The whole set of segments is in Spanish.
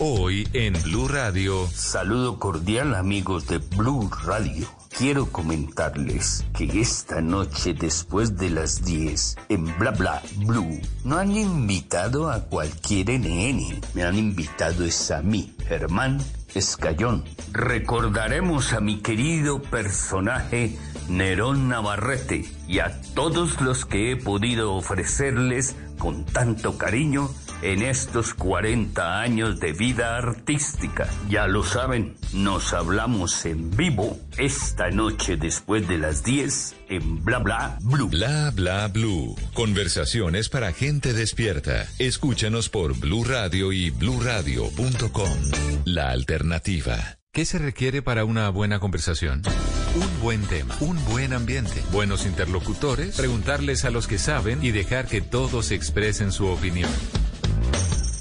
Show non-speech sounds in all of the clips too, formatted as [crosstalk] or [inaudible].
Hoy en Blue Radio. Saludo cordial amigos de Blue Radio. Quiero comentarles que esta noche después de las 10 en Bla Bla Blue no han invitado a cualquier NN. Me han invitado es a mí, Germán Escayón. Recordaremos a mi querido personaje Nerón Navarrete y a todos los que he podido ofrecerles con tanto cariño en estos 40 años de vida artística. Ya lo saben, nos hablamos en vivo esta noche después de las 10 en Bla Bla Blue. Bla Bla Blue. Conversaciones para gente despierta. Escúchanos por Blue Radio y bluradio.com. La alternativa. ¿Qué se requiere para una buena conversación? Un buen tema, un buen ambiente, buenos interlocutores, preguntarles a los que saben y dejar que todos expresen su opinión.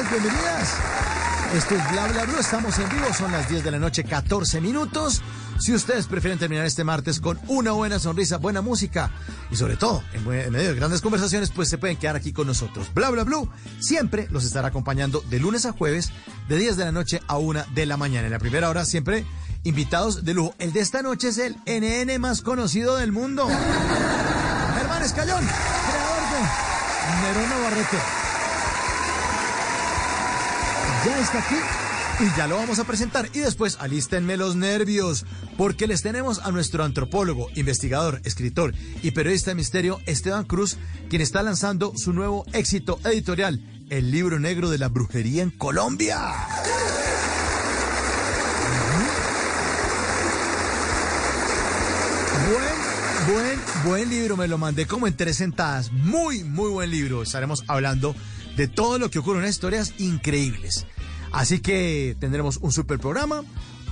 Gracias, bienvenidas. Esto es Bla Bla Blue, estamos en vivo, son las 10 de la noche, 14 minutos. Si ustedes prefieren terminar este martes con una buena sonrisa, buena música y sobre todo en, medio de grandes conversaciones, pues se pueden quedar aquí con nosotros. Bla Bla Blue siempre los estará acompañando de lunes a jueves, de 10 de la noche a 1 de la mañana. En la primera hora siempre invitados de lujo. El de esta noche es el NN más conocido del mundo. Germán Escayón, creador de Nerón Navarrete. Ya está aquí y ya lo vamos a presentar. Y después alístenme los nervios, porque les tenemos a nuestro antropólogo, investigador, escritor y periodista de misterio, Esteban Cruz, quien está lanzando su nuevo éxito editorial, el libro negro de la brujería en Colombia. Buen, buen, buen libro, me lo mandé como en tres sentadas. Muy, muy buen libro. Estaremos hablando de todo lo que ocurre unas historias increíbles. Así que tendremos un super programa.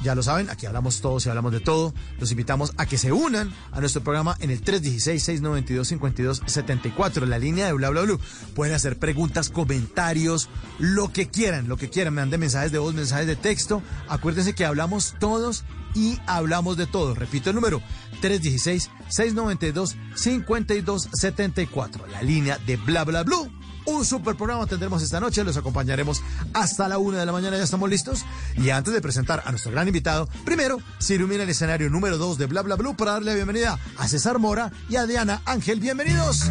Ya lo saben, aquí hablamos todos y hablamos de todo. Los invitamos a que se unan a nuestro programa en el 316-692-5274, la línea de bla bla bla. Pueden hacer preguntas, comentarios, lo que quieran, lo que quieran. Me manden mensajes de voz, mensajes de texto. Acuérdense que hablamos todos y hablamos de todo. Repito el número, 316-692-5274, la línea de bla bla blue. Un super programa tendremos esta noche, los acompañaremos hasta la una de la mañana, ya estamos listos. Y antes de presentar a nuestro gran invitado, primero se ilumina el escenario número 2 de Bla Bla Blue para darle la bienvenida a César Mora y a Diana Ángel. Bienvenidos.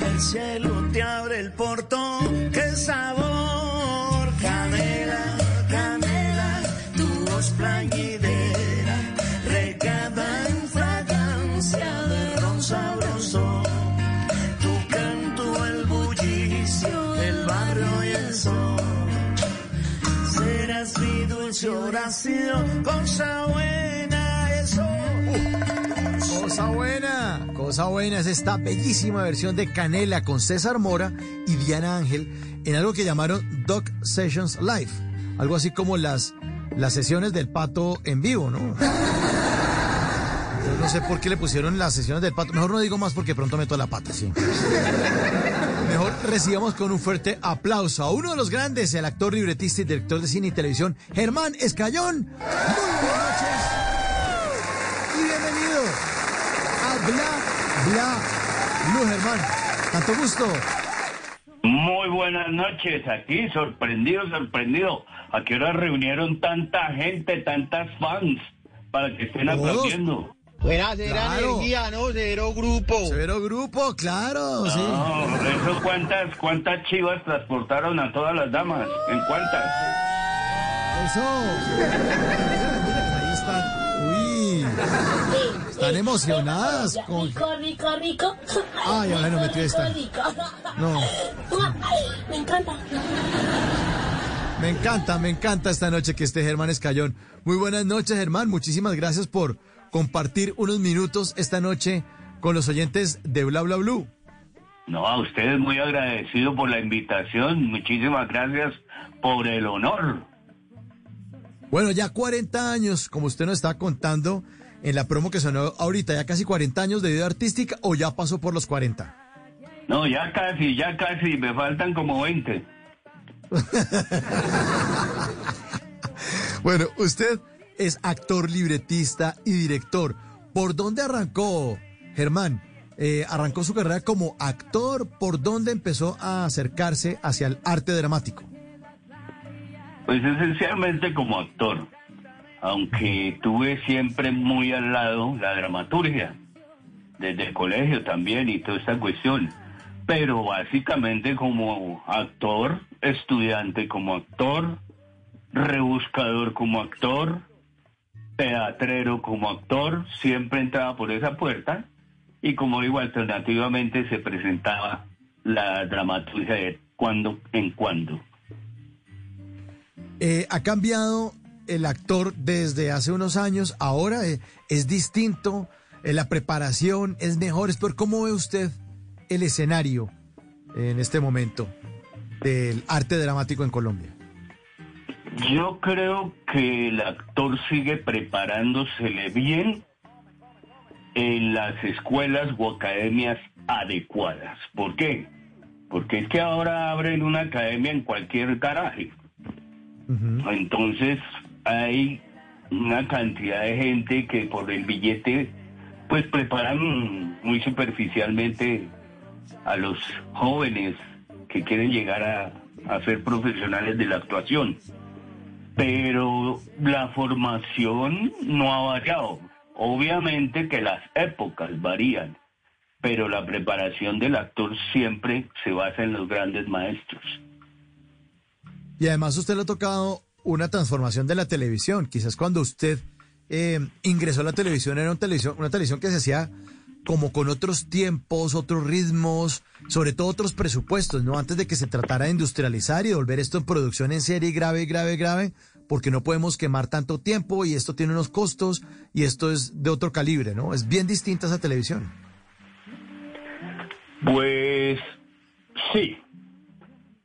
El cielo te abre el portón. ¡Qué sabor! Canela, canela, tu voz plañidera, regada en fragancia de ron sabroso. Tu canto, el bullicio del barrio y el sol. Serás mi dulce oración, cosa buena, eso. Cosa buena, cosa buena es esta bellísima versión de Canela con César Mora y Diana Ángel en algo que llamaron Doc Sessions Live, algo así como las, las sesiones del pato en vivo, ¿no? Yo no sé por qué le pusieron las sesiones del pato, mejor no digo más porque pronto meto la pata, sí. Mejor recibamos con un fuerte aplauso a uno de los grandes, el actor, libretista y director de cine y televisión, Germán Escayón. Muy buenas noches y bienvenido a Bla Bla Blue, Germán. Tanto gusto. Muy buenas noches, aquí sorprendido, sorprendido. ¿A qué hora reunieron tanta gente, tantas fans para que estén Todos. aplaudiendo? Buena, cero Claro. energía, ¿no? Cero grupo. Severo grupo, claro, sí. No, eso cuántas, cuántas chivas transportaron a todas las damas, ¿en cuántas? Eso. Ahí están. Uy. Están emocionadas con. Rico, rico, rico. Ay, ahora no metió esta. No. Me encanta. Me encanta, me encanta esta noche que esté Germán Escayón. Muy buenas noches, Germán. Muchísimas gracias por compartir unos minutos esta noche con los oyentes de Bla Bla Blue. No, a ustedes muy agradecido por la invitación. Muchísimas gracias por el honor. Bueno, ya 40 años, como usted nos está contando en la promo que sonó ahorita, ya casi 40 años de vida artística o ya pasó por los 40. No, ya casi, ya casi, me faltan como 20. [laughs] Bueno, usted es actor, libretista y director. ¿Por dónde arrancó, Germán? Eh, ¿Arrancó su carrera como actor? ¿Por dónde empezó a acercarse hacia el arte dramático? Pues esencialmente como actor, aunque tuve siempre muy al lado la dramaturgia, desde el colegio también y toda esta cuestión, pero básicamente como actor, estudiante como actor, rebuscador como actor, teatrero como actor, siempre entraba por esa puerta y como digo, alternativamente se presentaba la dramaturgia de cuando en cuando. Eh, ¿Ha cambiado el actor desde hace unos años? Ahora eh, es distinto, eh, la preparación es mejor. Es por cómo ve usted el escenario en este momento del arte dramático en Colombia. Yo creo que el actor sigue preparándosele bien en las escuelas o academias adecuadas. ¿Por qué? Porque es que ahora abren una academia en cualquier garaje. Entonces hay una cantidad de gente que por el billete pues preparan muy superficialmente a los jóvenes que quieren llegar a, ser profesionales de la actuación. Pero la formación no ha variado. Obviamente que las épocas varían, pero la preparación del actor siempre se basa en los grandes maestros. Y además usted le ha tocado una transformación de la televisión. Quizás cuando usted eh, ingresó a la televisión era una televisión, una televisión que se hacía como con otros tiempos, otros ritmos, sobre todo otros presupuestos, ¿no? Antes de que se tratara de industrializar y volver esto en producción en serie grave, grave, grave, porque no podemos quemar tanto tiempo y esto tiene unos costos y esto es de otro calibre, ¿no? Es bien distinta esa televisión. Pues sí,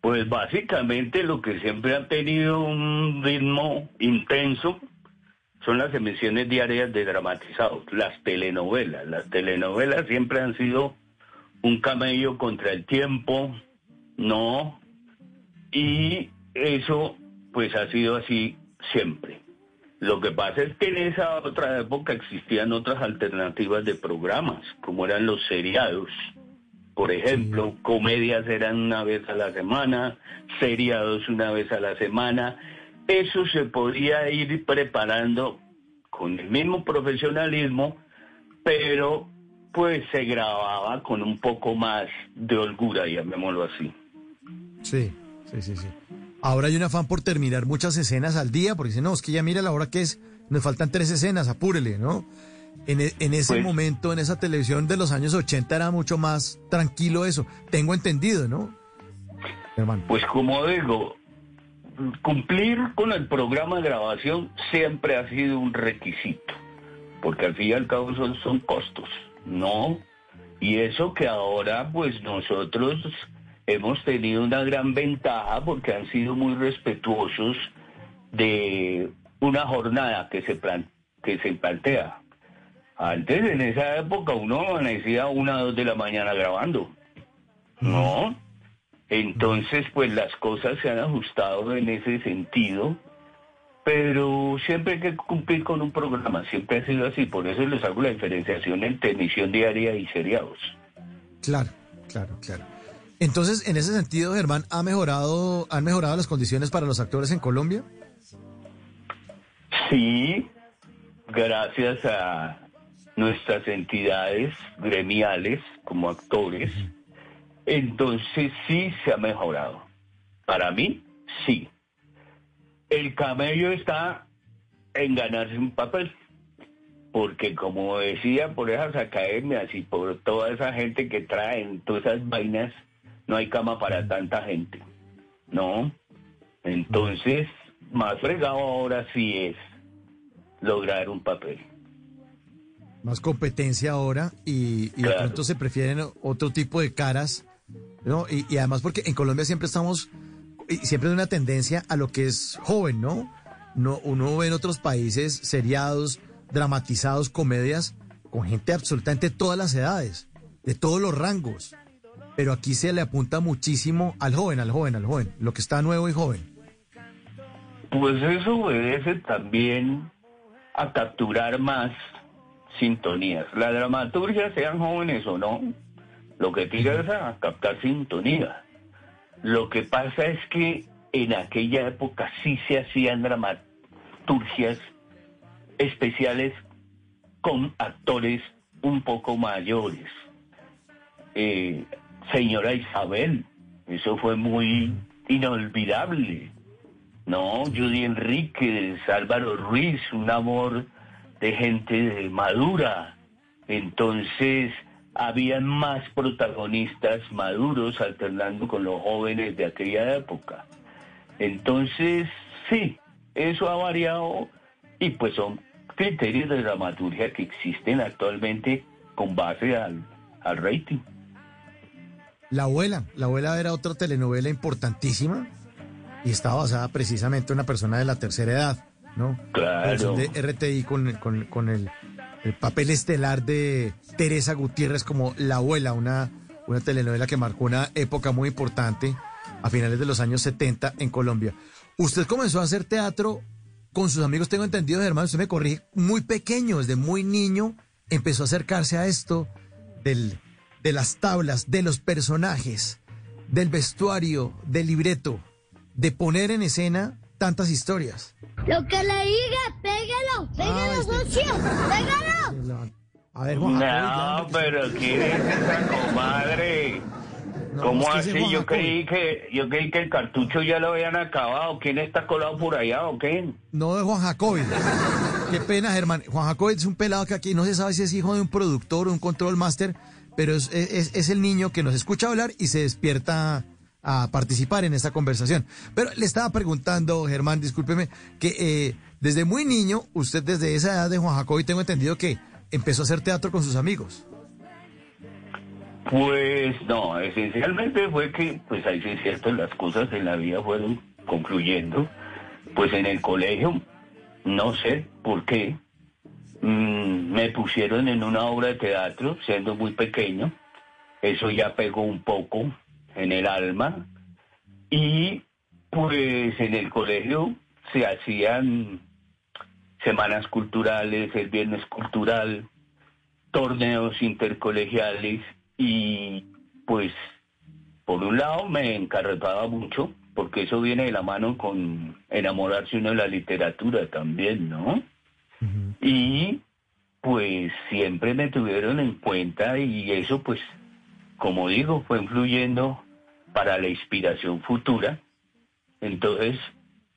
Pues básicamente lo que siempre ha tenido un ritmo intenso son las emisiones diarias de dramatizados, las telenovelas. Las telenovelas siempre han sido un camello contra el tiempo, ¿no? Y eso pues ha sido así siempre. Lo que pasa es que en esa otra época existían otras alternativas de programas, como eran los seriados. Por ejemplo, comedias eran una vez a la semana, seriados una vez a la semana. Eso se podía ir preparando con el mismo profesionalismo, pero pues se grababa con un poco más de holgura, llamémoslo así. Sí, sí, sí, sí. Ahora hay un afán por terminar muchas escenas al día, porque dicen, no, es que ya mira la hora que es, nos faltan tres escenas, apúrele, ¿no? En, e- en ese Pues- momento, en esa televisión de los años 80 era mucho más tranquilo eso. Tengo entendido, ¿no? Hermano. Pues como digo, cumplir con el programa de grabación siempre ha sido un requisito, porque al fin y al cabo son, son costos, ¿no? Y eso que ahora pues nosotros hemos tenido una gran ventaja porque han sido muy respetuosos de una jornada que se, plan- que se plantea. Antes, en esa época, uno amanecía a una o dos de la mañana grabando, ¿no? Entonces, pues las cosas se han ajustado en ese sentido, pero siempre hay que cumplir con un programa, siempre ha sido así, por eso les hago la diferenciación entre emisión diaria y seriados. Claro, claro, claro. Entonces, en ese sentido, Germán, ¿ha mejorado, ¿han mejorado las condiciones para los actores en Colombia? Sí, gracias a nuestras entidades gremiales como actores, entonces sí se ha mejorado. Para mí, sí. El camello está en ganarse un papel, porque como decía por esas academias y por toda esa gente que traen todas esas vainas, no hay cama para tanta gente, ¿no? Entonces, más fregado ahora sí es lograr un papel. Más competencia ahora y, y de pronto se prefieren otro tipo de caras, ¿no? Y, y además porque en Colombia siempre estamos, y siempre hay una tendencia a lo que es joven, ¿no? no uno ve en otros países seriados, dramatizados, comedias, con gente de absolutamente todas las edades, de todos los rangos. Pero aquí se le apunta muchísimo al joven, al joven, al joven, lo que está nuevo y joven. Pues eso obedece también a capturar más sintonías. La dramaturgia, sean jóvenes o no, lo que tira es a captar sintonía. Lo que pasa es que en aquella época sí se hacían dramaturgias especiales con actores un poco mayores. Eh, señora Isabel, eso fue muy inolvidable. No, Judy Enríquez, Álvaro Ruiz, un amor de gente madura. Entonces, habían más protagonistas maduros alternando con los jóvenes de aquella época. Entonces, sí, eso ha variado y pues son criterios de dramaturgia que existen actualmente con base al, al rating. La abuela, la abuela era otra telenovela importantísima y estaba basada precisamente en una persona de la tercera edad, ¿no? Claro. Versión de RTI con, con- con el, el papel estelar de Teresa Gutiérrez como la abuela, una, una telenovela que marcó una época muy importante a finales de los años 70 en Colombia. Usted comenzó a hacer teatro con sus amigos, tengo entendido, hermano, usted me corrige, muy pequeño, desde muy niño, empezó a acercarse a esto del, de las tablas, de los personajes, del vestuario, del libreto, de poner en escena tantas historias. Lo que le diga, pégalo, pégalo, socio, pégalo. A ver, Juan No, pero ¿quién es esa comadre? ¿Cómo es que así? Yo creí que yo creí que el cartucho ya lo habían acabado. ¿Quién está colado por allá o qué? No de Juan Jacobi. Qué pena, Germán. Juan Jacobi es un pelado que aquí no se sabe si es hijo de un productor o un control master, pero es, es- es el niño que nos escucha hablar y se despierta a participar en esta conversación. Pero le estaba preguntando, Germán, discúlpeme, que eh, desde muy niño, usted desde esa edad de Juan Jacobi, tengo entendido que empezó a hacer teatro con sus amigos. Pues no, esencialmente fue que, pues ahí sí es cierto, las cosas en la vida fueron concluyendo. Pues en el colegio, no sé por qué, mm, me pusieron en una obra de teatro siendo muy pequeño. Eso ya pegó un poco en el alma. Y pues en el colegio se hacían semanas culturales, el viernes cultural, torneos intercolegiales y pues por un lado me encarretaba mucho porque eso viene de la mano con enamorarse uno de la literatura también, ¿no? Y pues siempre me tuvieron en cuenta y eso pues como digo fue influyendo para la inspiración futura. Entonces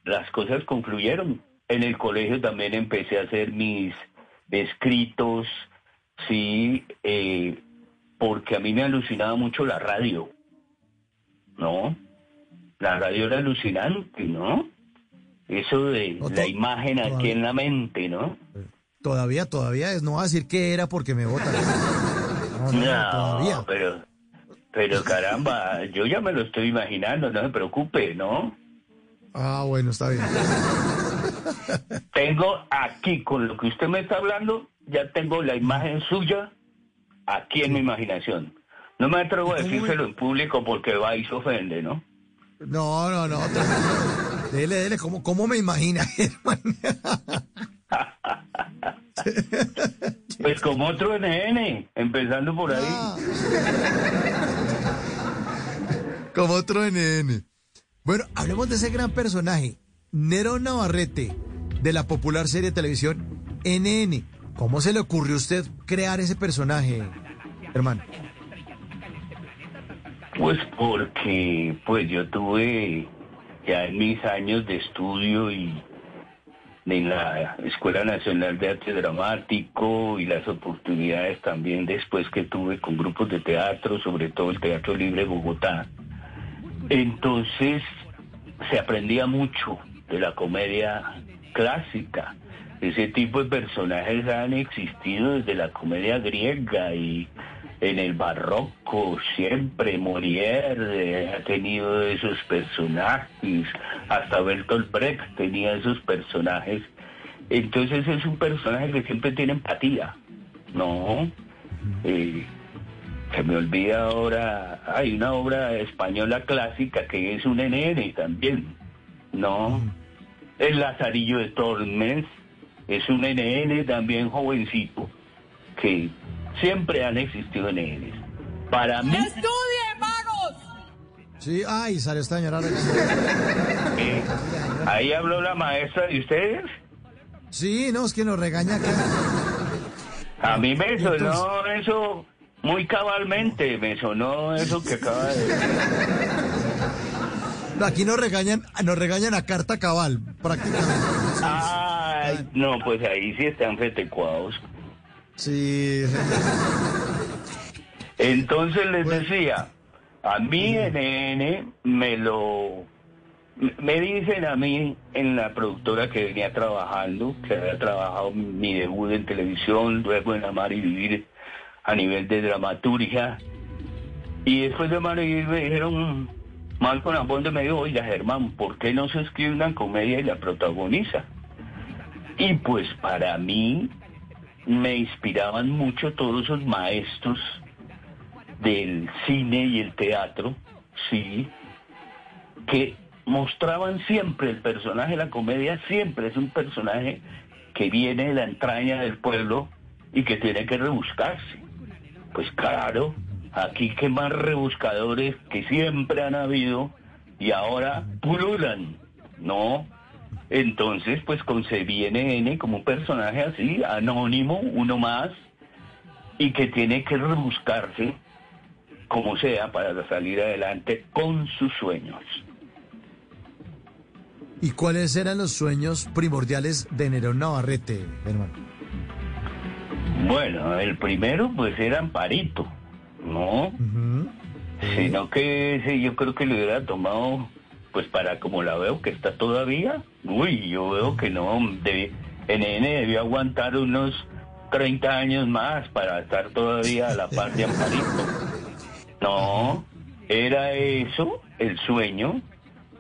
las cosas concluyeron. En el colegio también empecé a hacer mis escritos, sí, eh, porque a mí me alucinaba mucho la radio, ¿no? La radio era alucinante, ¿no? Eso de la imagen aquí en la mente, ¿no? Todavía, todavía es, no va a decir qué era porque me votan. [laughs] No, no, No, todavía. pero, pero caramba, yo ya me lo estoy imaginando, no se preocupe, ¿no? Ah, bueno, está bien. Tengo aquí, con lo que usted me está hablando, ya tengo la imagen suya aquí en mi imaginación. No me atrevo a decírselo en público porque va y se ofende, ¿no? No, no, no. Dele, dele, ¿cómo, cómo me imagina, [laughs] hermano? [laughs] Pues como otro NN, empezando por ahí. Como otro NN. Bueno, hablemos de ese gran personaje, Nero Navarrete, de la popular serie de televisión NN. ¿Cómo se le ocurrió a usted crear ese personaje, hermano? Pues porque pues yo tuve ya en mis años de estudio y en la Escuela Nacional de Arte Dramático y las oportunidades también después que tuve con grupos de teatro, sobre todo el Teatro Libre Bogotá. Entonces se aprendía mucho de la comedia clásica. Ese tipo de personajes han existido desde la comedia griega y en el barroco siempre Molière eh, ha tenido esos personajes, hasta Bertolt Brecht tenía esos personajes. Entonces es un personaje que siempre tiene empatía, ¿no? Eh, se me olvida ahora, hay una obra española clásica que es un NN también, ¿no? El Lazarillo de Tormes es un NN también jovencito, que siempre han existido NNs. Para mí, ¡Estudien, vagos! Sí, ay, salió esta señora. eh, ahí habló la maestra de ustedes. Sí, no, es que nos regaña acá. A mí me Entonces- sonó eso muy cabalmente, me sonó eso que acaba de decir. No, Aquí nos regañan, nos regañan a carta cabal, prácticamente. Ay, no, pues ahí sí están retecuados. Sí, Entonces les decía, a mí NN me lo... Me dicen a mí en la productora que venía trabajando, que había trabajado mi debut en televisión, luego en Amar y Vivir a nivel de dramaturgia. Y después de Amar y Vivir me dijeron, Malcolm Aponte me dijo, oiga Germán, ¿por qué no se escribe una comedia y la protagoniza? Y pues para mí me inspiraban mucho todos esos maestros del cine y el teatro, sí, que mostraban siempre el personaje de la comedia, siempre es un personaje que viene de la entraña del pueblo y que tiene que rebuscarse. Pues claro, aquí que más rebuscadores que siempre han habido y ahora pululan, ¿no? Entonces, pues concebí NN como un personaje así, anónimo, uno más, y que tiene que rebuscarse como sea para salir adelante con sus sueños. ¿Y cuáles eran los sueños primordiales de Nerón Navarrete, hermano? Bueno, el primero pues era Amparito, ¿no? Sino que ese yo creo que le hubiera tomado, pues para como la veo que está todavía, uy, yo veo que no, de, NN debió aguantar unos 30 años más para estar todavía a la par de Amparito. No, era eso, el sueño.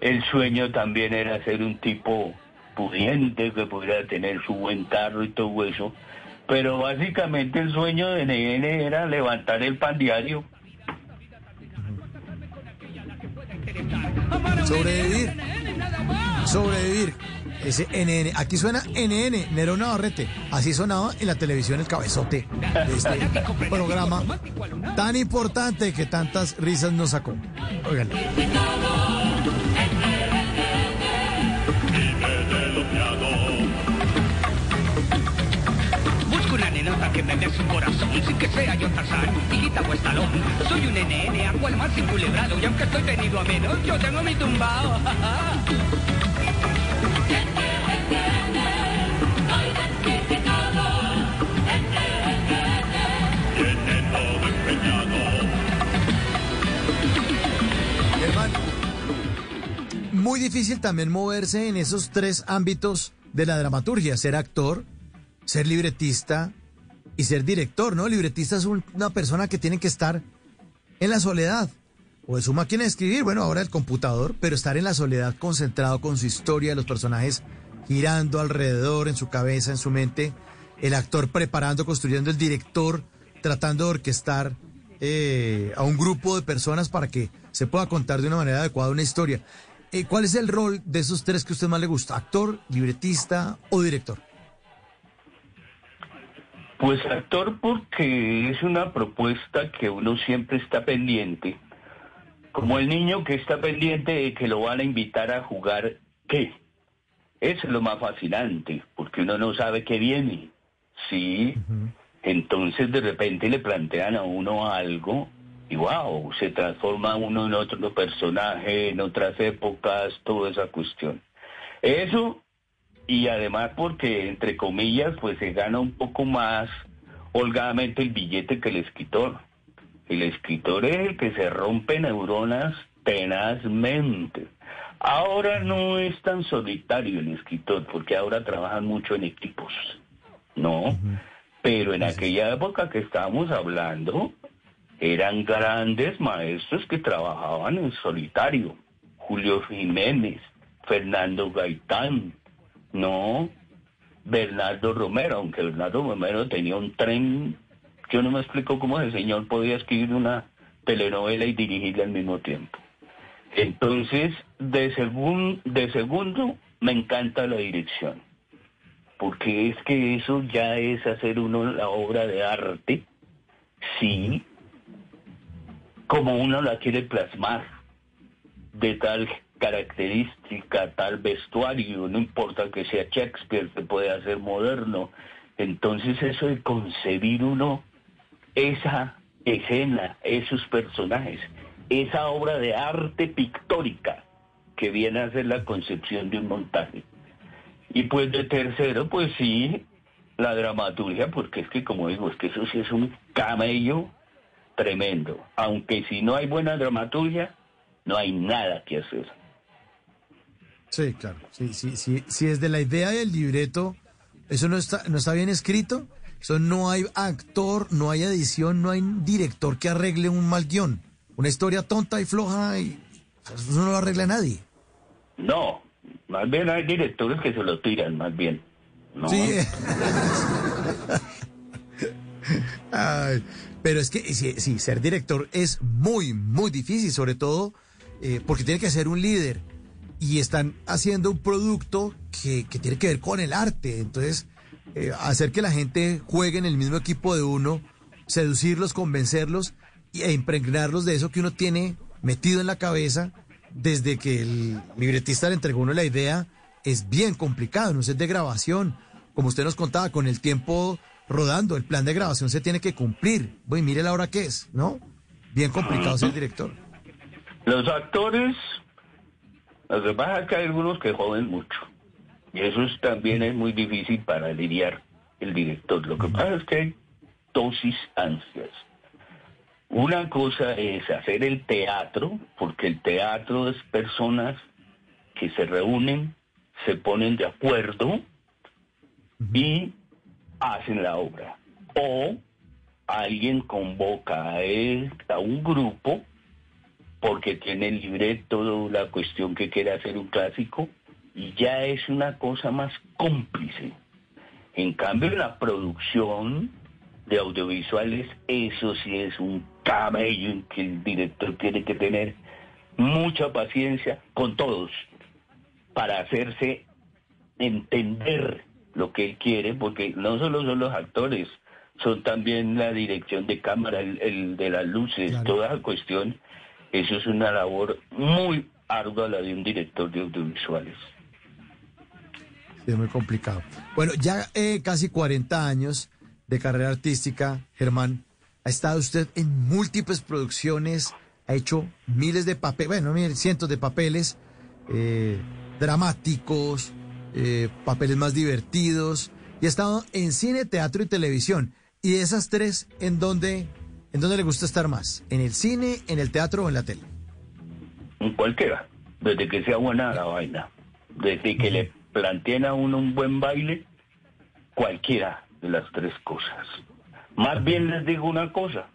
El sueño también era ser un tipo pudiente que pudiera tener su buen carro y todo eso. Pero básicamente el sueño de NN era levantar el pan diario. Sobrevivir. Sobrevivir. Ese NN. Aquí suena NN, Nerón Navarrete. Así sonaba en la televisión el cabezote de este programa tan importante que tantas risas nos sacó. Que dé su corazón sin que sea yo Tarzán, Tirita o Estalón. Soy un NN, hago el más inculebrado y aunque estoy venido a menos, yo tengo mi tumbao. [laughs] Muy difícil también moverse en esos tres ámbitos de la dramaturgia, ser actor, ser libretista y ser director, ¿no? Libretista es un- una persona que tiene que estar en la soledad o en su máquina de escribir, bueno, ahora el computador, pero estar en la soledad concentrado con su historia, los personajes girando alrededor, en su cabeza, en su mente, el actor preparando, construyendo, el director tratando de orquestar eh, a un grupo de personas para que se pueda contar de una manera adecuada una historia. Eh, ¿Cuál es el rol de esos tres que a usted más le gusta? ¿Actor, libretista o director? Pues actor porque es una propuesta que uno siempre está pendiente. Como el niño que está pendiente de que lo van a invitar a jugar, ¿qué? Eso es lo más fascinante, porque uno no sabe qué viene. Sí, entonces de repente le plantean a uno algo y wow, se transforma uno en otro personaje, en otras épocas, toda esa cuestión. Eso y además porque entre comillas pues se gana un poco más holgadamente el billete que el escritor. El escritor es el que se rompe neuronas tenazmente. Ahora no es tan solitario el escritor porque ahora trabajan mucho en equipos, ¿no? Pero en aquella época que estábamos hablando eran grandes maestros que trabajaban en solitario. Julio Jiménez, Fernando Gaitán, no, Bernardo Romero, aunque Bernardo Romero tenía un tren, yo no me explico cómo ese señor podía escribir una telenovela y dirigirla al mismo tiempo. Entonces, de, de segundo, me encanta la dirección, porque es que eso ya es hacer uno la obra de arte, sí, como uno la quiere plasmar de tal característica, tal vestuario, no importa que sea Shakespeare, se puede hacer moderno. Entonces eso de concebir uno esa escena, esos personajes, esa obra de arte pictórica que viene a ser la concepción de un montaje. Y pues de tercero, pues sí, la dramaturgia, porque es que como digo, es que eso sí es un camello tremendo. Aunque si no hay buena dramaturgia, no hay nada que hacer. Sí, claro. Sí, sí, sí. Si desde la idea del libreto eso no está, no está bien escrito, eso no hay actor, no hay edición, no hay director que arregle un mal guion. Una historia tonta y floja y eso no lo arregla nadie. No, más bien hay directores que se lo tiran, más bien. ¿no? Sí. [laughs] Ay, pero es que sí, sí, ser director es muy, muy difícil, sobre todo eh, porque tiene que ser un líder y están haciendo un producto que, que tiene que ver con el arte. Entonces, eh, hacer que la gente juegue en el mismo equipo de uno, seducirlos, convencerlos e impregnarlos de eso que uno tiene metido en la cabeza desde que el libretista le entregó uno la idea, es bien complicado, no es de grabación. Como usted nos contaba, con el tiempo rodando, el plan de grabación se tiene que cumplir. Bueno, mire la hora que es, ¿no? Bien complicado ser director. Los actores, lo que pasa es que hay algunos que joden mucho. Y eso es- también es muy difícil para lidiar el director. Lo que pasa es que hay dosis ansias. Una cosa es hacer el teatro, porque el teatro es personas que se reúnen, se ponen de acuerdo y hacen la obra. O alguien convoca a, él, a un grupo porque tiene libre toda la cuestión que quiere hacer un clásico y ya es una cosa más cómplice. En cambio, la producción de audiovisuales, eso sí es un camello en que el director tiene que tener mucha paciencia con todos para hacerse entender lo que él quiere, porque no solo son los actores, son también la dirección de cámara, el, de las luces, toda la cuestión. Eso es una labor muy ardua la de un director de audiovisuales. Es muy complicado. Bueno, ya eh, casi 40 años de carrera artística, Germán. Ha estado usted en múltiples producciones, ha hecho miles de papeles, bueno, cientos de papeles eh, dramáticos, eh, papeles más divertidos, y ha estado en cine, teatro y televisión. Y esas tres, ¿en dónde, ¿en dónde le gusta estar más? ¿En el cine, en el teatro o en la tele? En cualquiera, desde que sea buena la vaina, desde que le planteen a uno un buen baile, cualquiera de las tres cosas. Más bien les digo una cosa,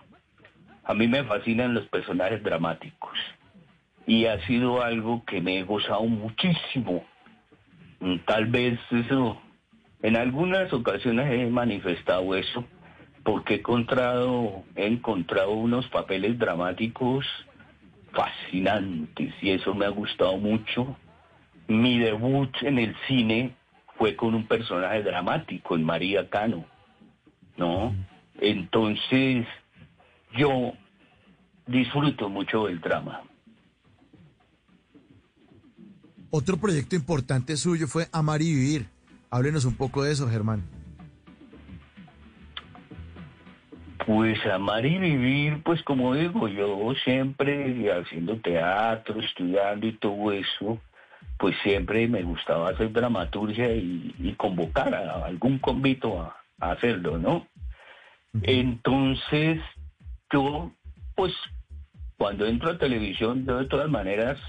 a mí me fascinan los personajes dramáticos y ha sido algo que me he gozado muchísimo. Tal vez eso, en algunas ocasiones he manifestado eso, porque he encontrado, he encontrado unos papeles dramáticos fascinantes y eso me ha gustado mucho. Mi debut en el cine fue con un personaje dramático, en María Cano, ¿no? Entonces, yo disfruto mucho del drama. Otro proyecto importante suyo fue Amar y Vivir. Háblenos un poco de eso, Germán. Pues amar y vivir, pues como digo, yo siempre haciendo teatro, estudiando y todo eso, pues siempre me gustaba hacer dramaturgia y, convocar a algún convito a, hacerlo, ¿no? Entonces, yo, pues, cuando entro a televisión, de todas maneras,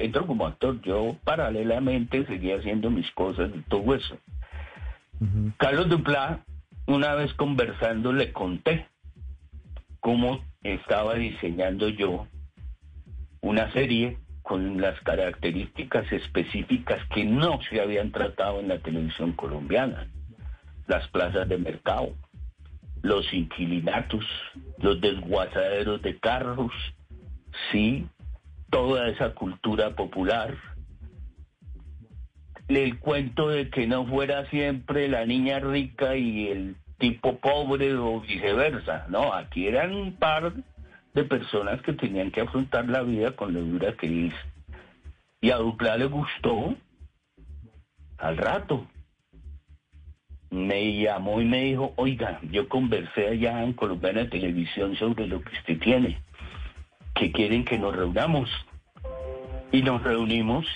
entro como actor, yo paralelamente seguía haciendo mis cosas y todo eso. Carlos Duplá, una vez conversando, le conté cómo estaba diseñando yo una serie con las características específicas que no se habían tratado en la televisión colombiana. Las plazas de mercado, los inquilinatos, los desguazaderos de carros, sí, toda esa cultura popular. El cuento de que no fuera siempre la niña rica y el tipo pobre o viceversa, no, aquí eran un par de personas que tenían que afrontar la vida con lo dura que es. Y a Ducla le gustó al rato. Me llamó y me dijo, oiga, yo conversé allá en Colombiana Televisión sobre lo que usted tiene, que quieren que nos reunamos. Y nos reunimos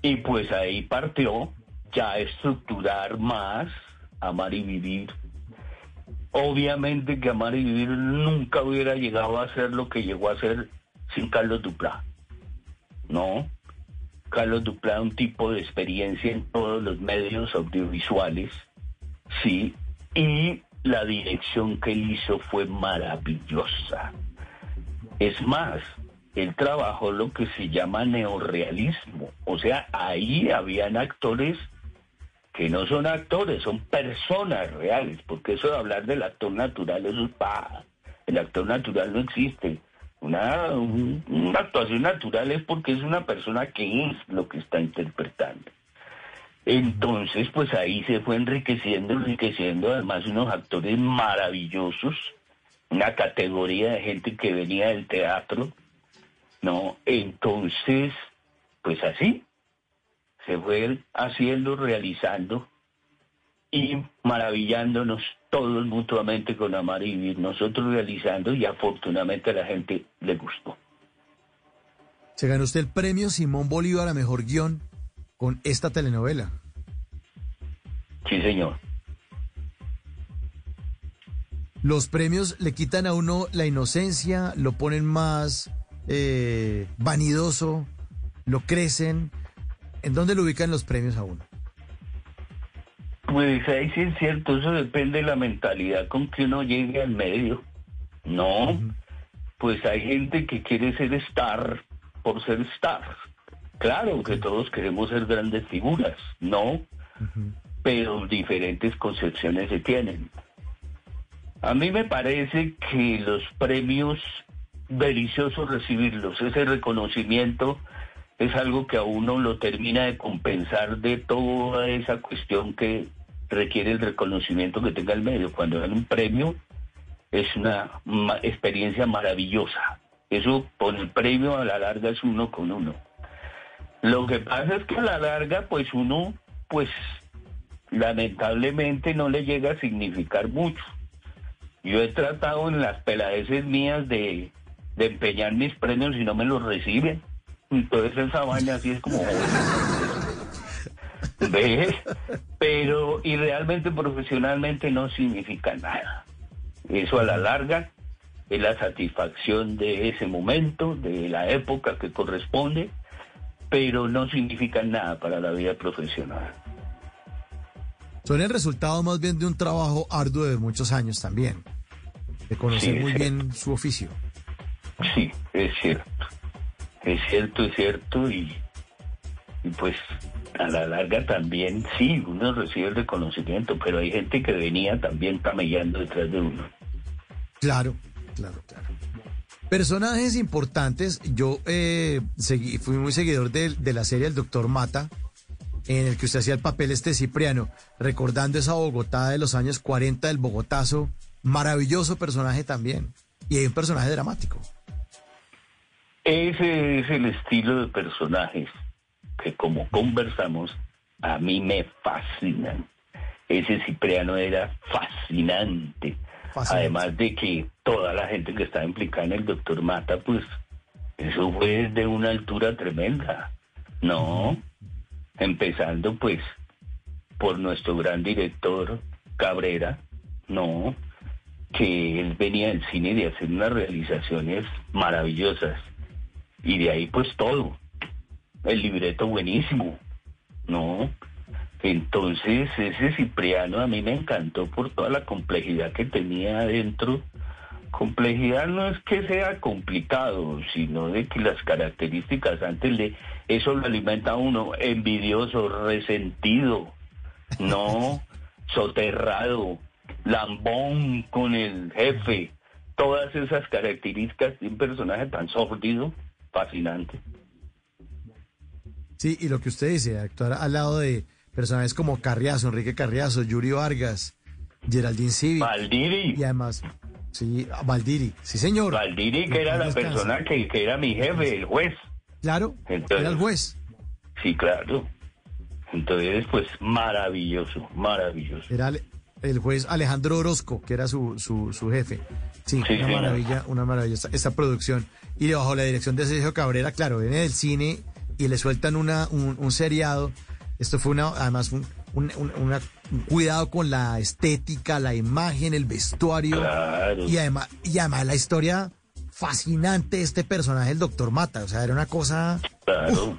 y pues ahí partió ya estructurar más, amar y vivir Obviamente que Amar y Vivir nunca hubiera llegado a ser lo que llegó a ser sin Carlos Duplá. No. Carlos Duplá, un tipo de experiencia en todos los medios audiovisuales, sí, y la dirección que él hizo fue maravillosa. Es más, él trabajó lo que se llama neorealismo, o sea, ahí habían actores que no son actores, son personas reales, porque eso de hablar del actor natural, eso es paja. El actor natural no existe. Una, una actuación natural es porque es una persona que es lo que está interpretando. Entonces, pues ahí se fue enriqueciendo, enriqueciendo además unos actores maravillosos, una categoría de gente que venía del teatro, ¿no? Entonces, pues así, se fue haciendo, realizando y maravillándonos todos mutuamente con Amar y Vivir, nosotros realizando y afortunadamente a la gente le gustó. Se ganó usted el premio Simón Bolívar a Mejor Guión con esta telenovela. Sí, señor. Los premios le quitan a uno la inocencia, lo ponen más eh, vanidoso, lo crecen. ¿En dónde lo ubican los premios a uno? Pues ahí sí es cierto, eso depende de la mentalidad con que uno llegue al medio. No, pues hay gente que quiere ser star por ser star. Claro que todos queremos ser grandes figuras, no, pero diferentes concepciones se tienen. A mí me parece que los premios, deliciosos recibirlos, ese reconocimiento es algo que a uno lo termina de compensar de toda esa cuestión que requiere el reconocimiento que tenga el medio. Cuando dan un premio es una experiencia maravillosa. Eso con el premio a la larga es uno con uno. Lo que pasa es que a la larga pues uno pues lamentablemente no le llega a significar mucho. Yo he tratado en las peladeces mías de, de empeñar mis premios y no me los reciben. Entonces esa vaina así es como... ¿Ves? Pero, y realmente profesionalmente no significa nada. Eso a la larga es la satisfacción de ese momento, de la época que corresponde, pero no significa nada para la vida profesional. Son el resultado más bien de un trabajo arduo de muchos años también. De conocer Sí, muy bien su oficio. Sí, es cierto. Es cierto, es cierto, y, pues a la larga también sí, uno recibe el reconocimiento, pero hay gente que venía también camellando detrás de uno. Claro, claro, claro. Personajes importantes. Yo eh, seguí- fui muy seguidor de, de la serie El Doctor Mata, en el que usted hacía el papel este Cipriano, recordando esa Bogotá de los años 40 del Bogotazo. Maravilloso personaje también. Y hay un personaje dramático. Ese es el estilo de personajes que como conversamos, a mí me fascinan. Ese Cipriano era fascinante. Fascinante. Además de que toda la gente que estaba implicada en el doctor Mata, pues eso fue de una altura tremenda. No, empezando pues por nuestro gran director Cabrera, no, que él venía del cine de hacer unas realizaciones maravillosas. Y de ahí pues todo. El libreto buenísimo, ¿no? Entonces ese Cipriano a mí me encantó por toda la complejidad que tenía adentro. Complejidad no es que sea complicado, sino de que las características antes de eso lo alimenta a uno envidioso, resentido, no [laughs] soterrado, lambón con el jefe, todas esas características de un personaje tan sórdido, fascinante. Sí, y lo que usted dice, actuar al lado de personajes como Carriazo, Enrique Carriazo, Yuri Vargas, Geraldine Civi. Valdiri. Y además, sí, Valdiri, sí señor. Valdiri, que era la Descansa. persona que, que era mi jefe, el juez. Claro, Entonces- era el juez. Sí, claro. Entonces, pues maravilloso, maravilloso. Era el, juez Alejandro Orozco, que era su, su, su jefe. Sí, Sí, una maravilla, una maravilla esta, esta producción. Y bajo la dirección de Sergio Cabrera, claro, viene del cine y le sueltan una, un, un seriado. Esto fue una, además un, un, una- un cuidado con la estética, la imagen, el vestuario. Claro. Y además, y además la historia fascinante de este personaje, el doctor Mata. O sea, era una cosa Claro.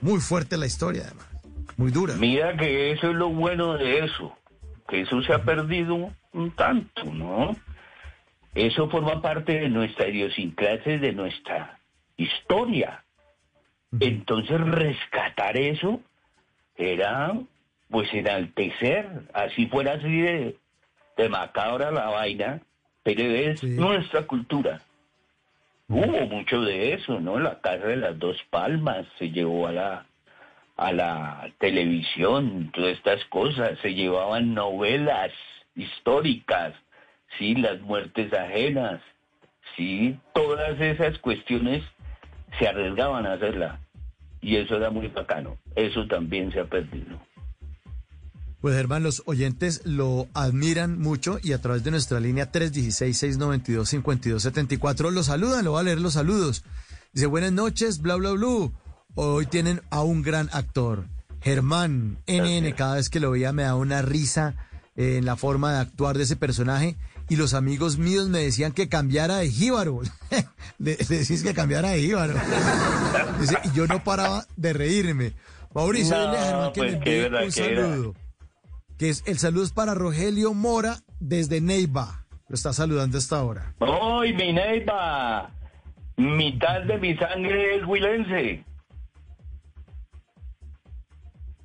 muy fuerte la historia, además. Muy dura. Mira que eso es lo bueno de eso, que eso se ha perdido un tanto, ¿no? Eso forma parte de nuestra idiosincrasia, de nuestra historia. Entonces rescatar eso era pues enaltecer, así fuera así de, de macabra la vaina, pero es nuestra cultura. Hubo mucho de eso, ¿no? La Casa de las Dos Palmas se llevó a la, a la televisión, todas estas cosas, se llevaban novelas históricas, sí, las muertes ajenas, sí, todas esas cuestiones se arriesgaban a hacerla. Y eso era muy bacano. Eso también se ha perdido. Pues Germán, los oyentes lo admiran mucho y a través de nuestra línea 316-692-5274 lo saludan, lo va a leer los saludos. Dice, buenas noches, bla, bla, bla. Hoy tienen a un gran actor, Germán NN. Cada vez que lo veía me da una risa eh, en la forma de actuar de ese personaje y los amigos míos me decían que cambiara de jíbaro. [laughs] le, le decís que cambiara de jíbaro. [laughs] Dice, y yo no paraba de reírme. Mauricio, No, Germán que pues, le qué envíe un saludo. que es el saludo es para Rogelio Mora desde Neiva. Lo está saludando hasta ahora. ¡Ay, mi neiva! Mitad de mi sangre es huilense.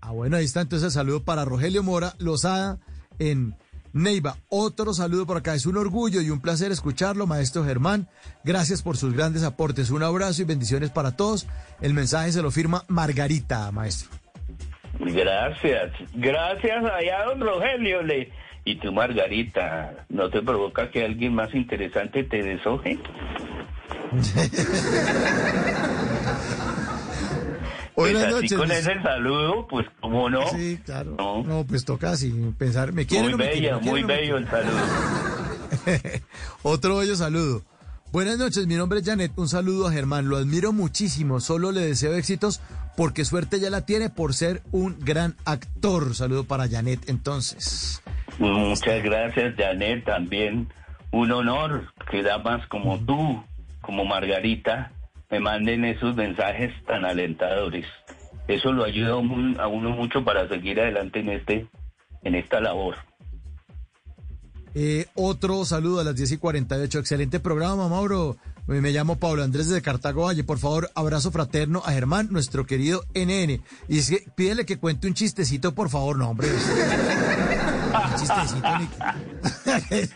Ah, bueno, ahí está entonces el saludo para Rogelio Mora Lozada en Neiva. Otro saludo por acá. Es un orgullo y un placer escucharlo, maestro Germán. Gracias por sus grandes aportes. Un abrazo y bendiciones para todos. El mensaje se lo firma Margarita, maestro. Gracias, gracias allá, don Rogelio. Le... Y tú, Margarita, ¿no te provoca que alguien más interesante te deshoje? [laughs] Pues Buenas noches. con ese saludo, pues, ¿cómo no? Sí, claro. No. No, pues toca así pensar. ¿Me quiere Muy no bello, ¿Me quiere muy no bello el saludo. [laughs] Otro bello saludo. Buenas noches, mi nombre es Janet. Un saludo a Germán. Lo admiro muchísimo. Solo le deseo éxitos porque suerte ya la tiene por ser un gran actor. Saludo para Janet entonces. Muchas gracias, Janet. También un honor que damas como tú, como Margarita, me manden esos mensajes tan alentadores. Eso lo ayuda a un- a uno mucho para seguir adelante en este, en esta labor. Eh, otro saludo a las 10 y 48. Excelente programa, Mauro. Me me llamo Pablo Andrés de Cartago Valle. Por favor, abrazo fraterno a Germán, nuestro querido NN. Y es que pídele que cuente un chistecito, por favor. No, hombre. Chistecito.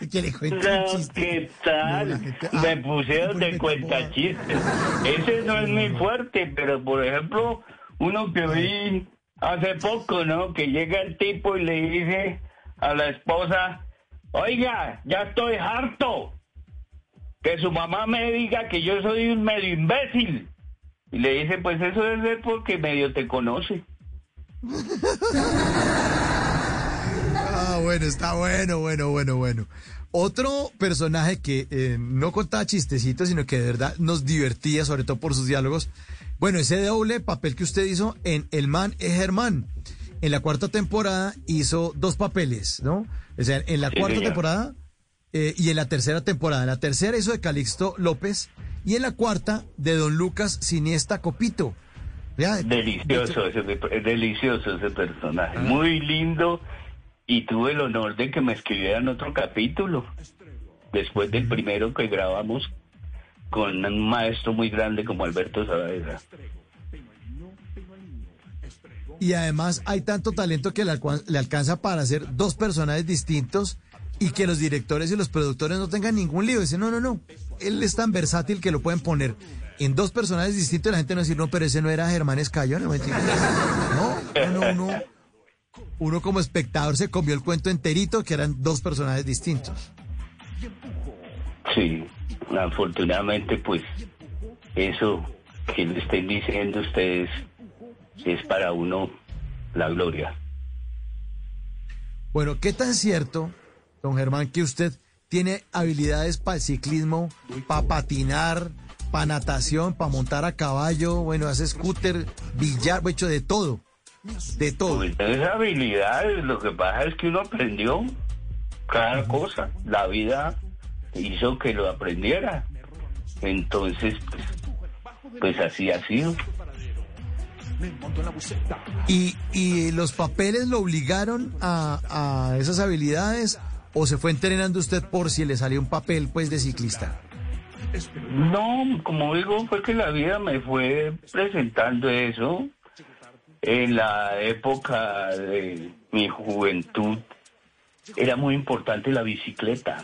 [laughs] que le cuente un No, chiste. ¿Qué tal? No, gente- Me ah, pusieron de cuenta chistes. Ese no es muy fuerte, pero por ejemplo, uno que vi hace poco, ¿no? Que llega el tipo y le dice a la esposa, oiga, ya estoy harto. Que su mamá me diga que yo soy un medio imbécil. Y le dice, pues eso debe ser porque medio te conoce. [laughs] Ah, bueno, está bueno, bueno, bueno, bueno. Otro personaje que eh, no contaba chistecitos, sino que de verdad nos divertía, sobre todo por sus diálogos. Bueno, ese doble papel que usted hizo en El Man es Germán. En la cuarta temporada hizo dos papeles, ¿no? O sea, en la Sí, cuarta señor. temporada eh, y en la tercera temporada. En la tercera hizo de Calixto López y en la cuarta de Don Lucas Siniesta Copito. Delicioso, ese, es delicioso ese personaje, Ah. muy lindo y tuve el honor de que me escribieran otro capítulo después del primero que grabamos con un maestro muy grande como Alberto Saavedra. Y además hay tanto talento que le, alcanza para hacer dos personajes distintos y que los directores y los productores no tengan ningún lío. Dicen, no, no, no. Él es tan versátil que lo pueden poner en dos personajes distintos y la gente no dice, no, pero ese no era Germán Escayón. [laughs] No, no, no, no, uno como espectador se comió el cuento enterito que eran dos personajes distintos. Sí, afortunadamente pues eso que le estén diciendo ustedes es para uno la gloria. Bueno, ¿qué tan cierto, don Germán, que usted tiene habilidades para el ciclismo, para patinar, para natación, para montar a caballo, bueno, hace scooter, billar, hecho de todo, de todo. Esa habilidad, lo que pasa es que uno aprendió cada cosa. La vida hizo que lo aprendiera. Entonces, pues, pues así ha sido. ¿Y, y los papeles lo obligaron a, a esas habilidades o se fue entrenando usted por si le salió un papel pues de ciclista? No, como digo, fue que la vida me fue presentando eso. En la época de mi juventud era muy importante la bicicleta.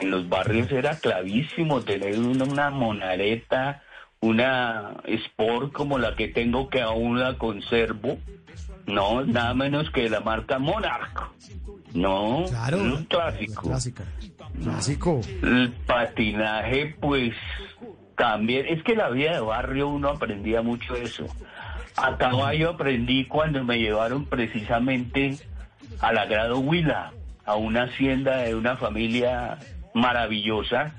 En los barrios era clavísimo tener una, una monareta, una Sport como la que tengo que aún la conservo. No, nada menos que la marca Monarch. No, Claro. un clásico. Clásica. Clásico. El patinaje, pues también, es que la vida de barrio uno aprendía mucho eso. A caballo aprendí cuando me llevaron precisamente al Agrado Huila, a una hacienda de una familia maravillosa,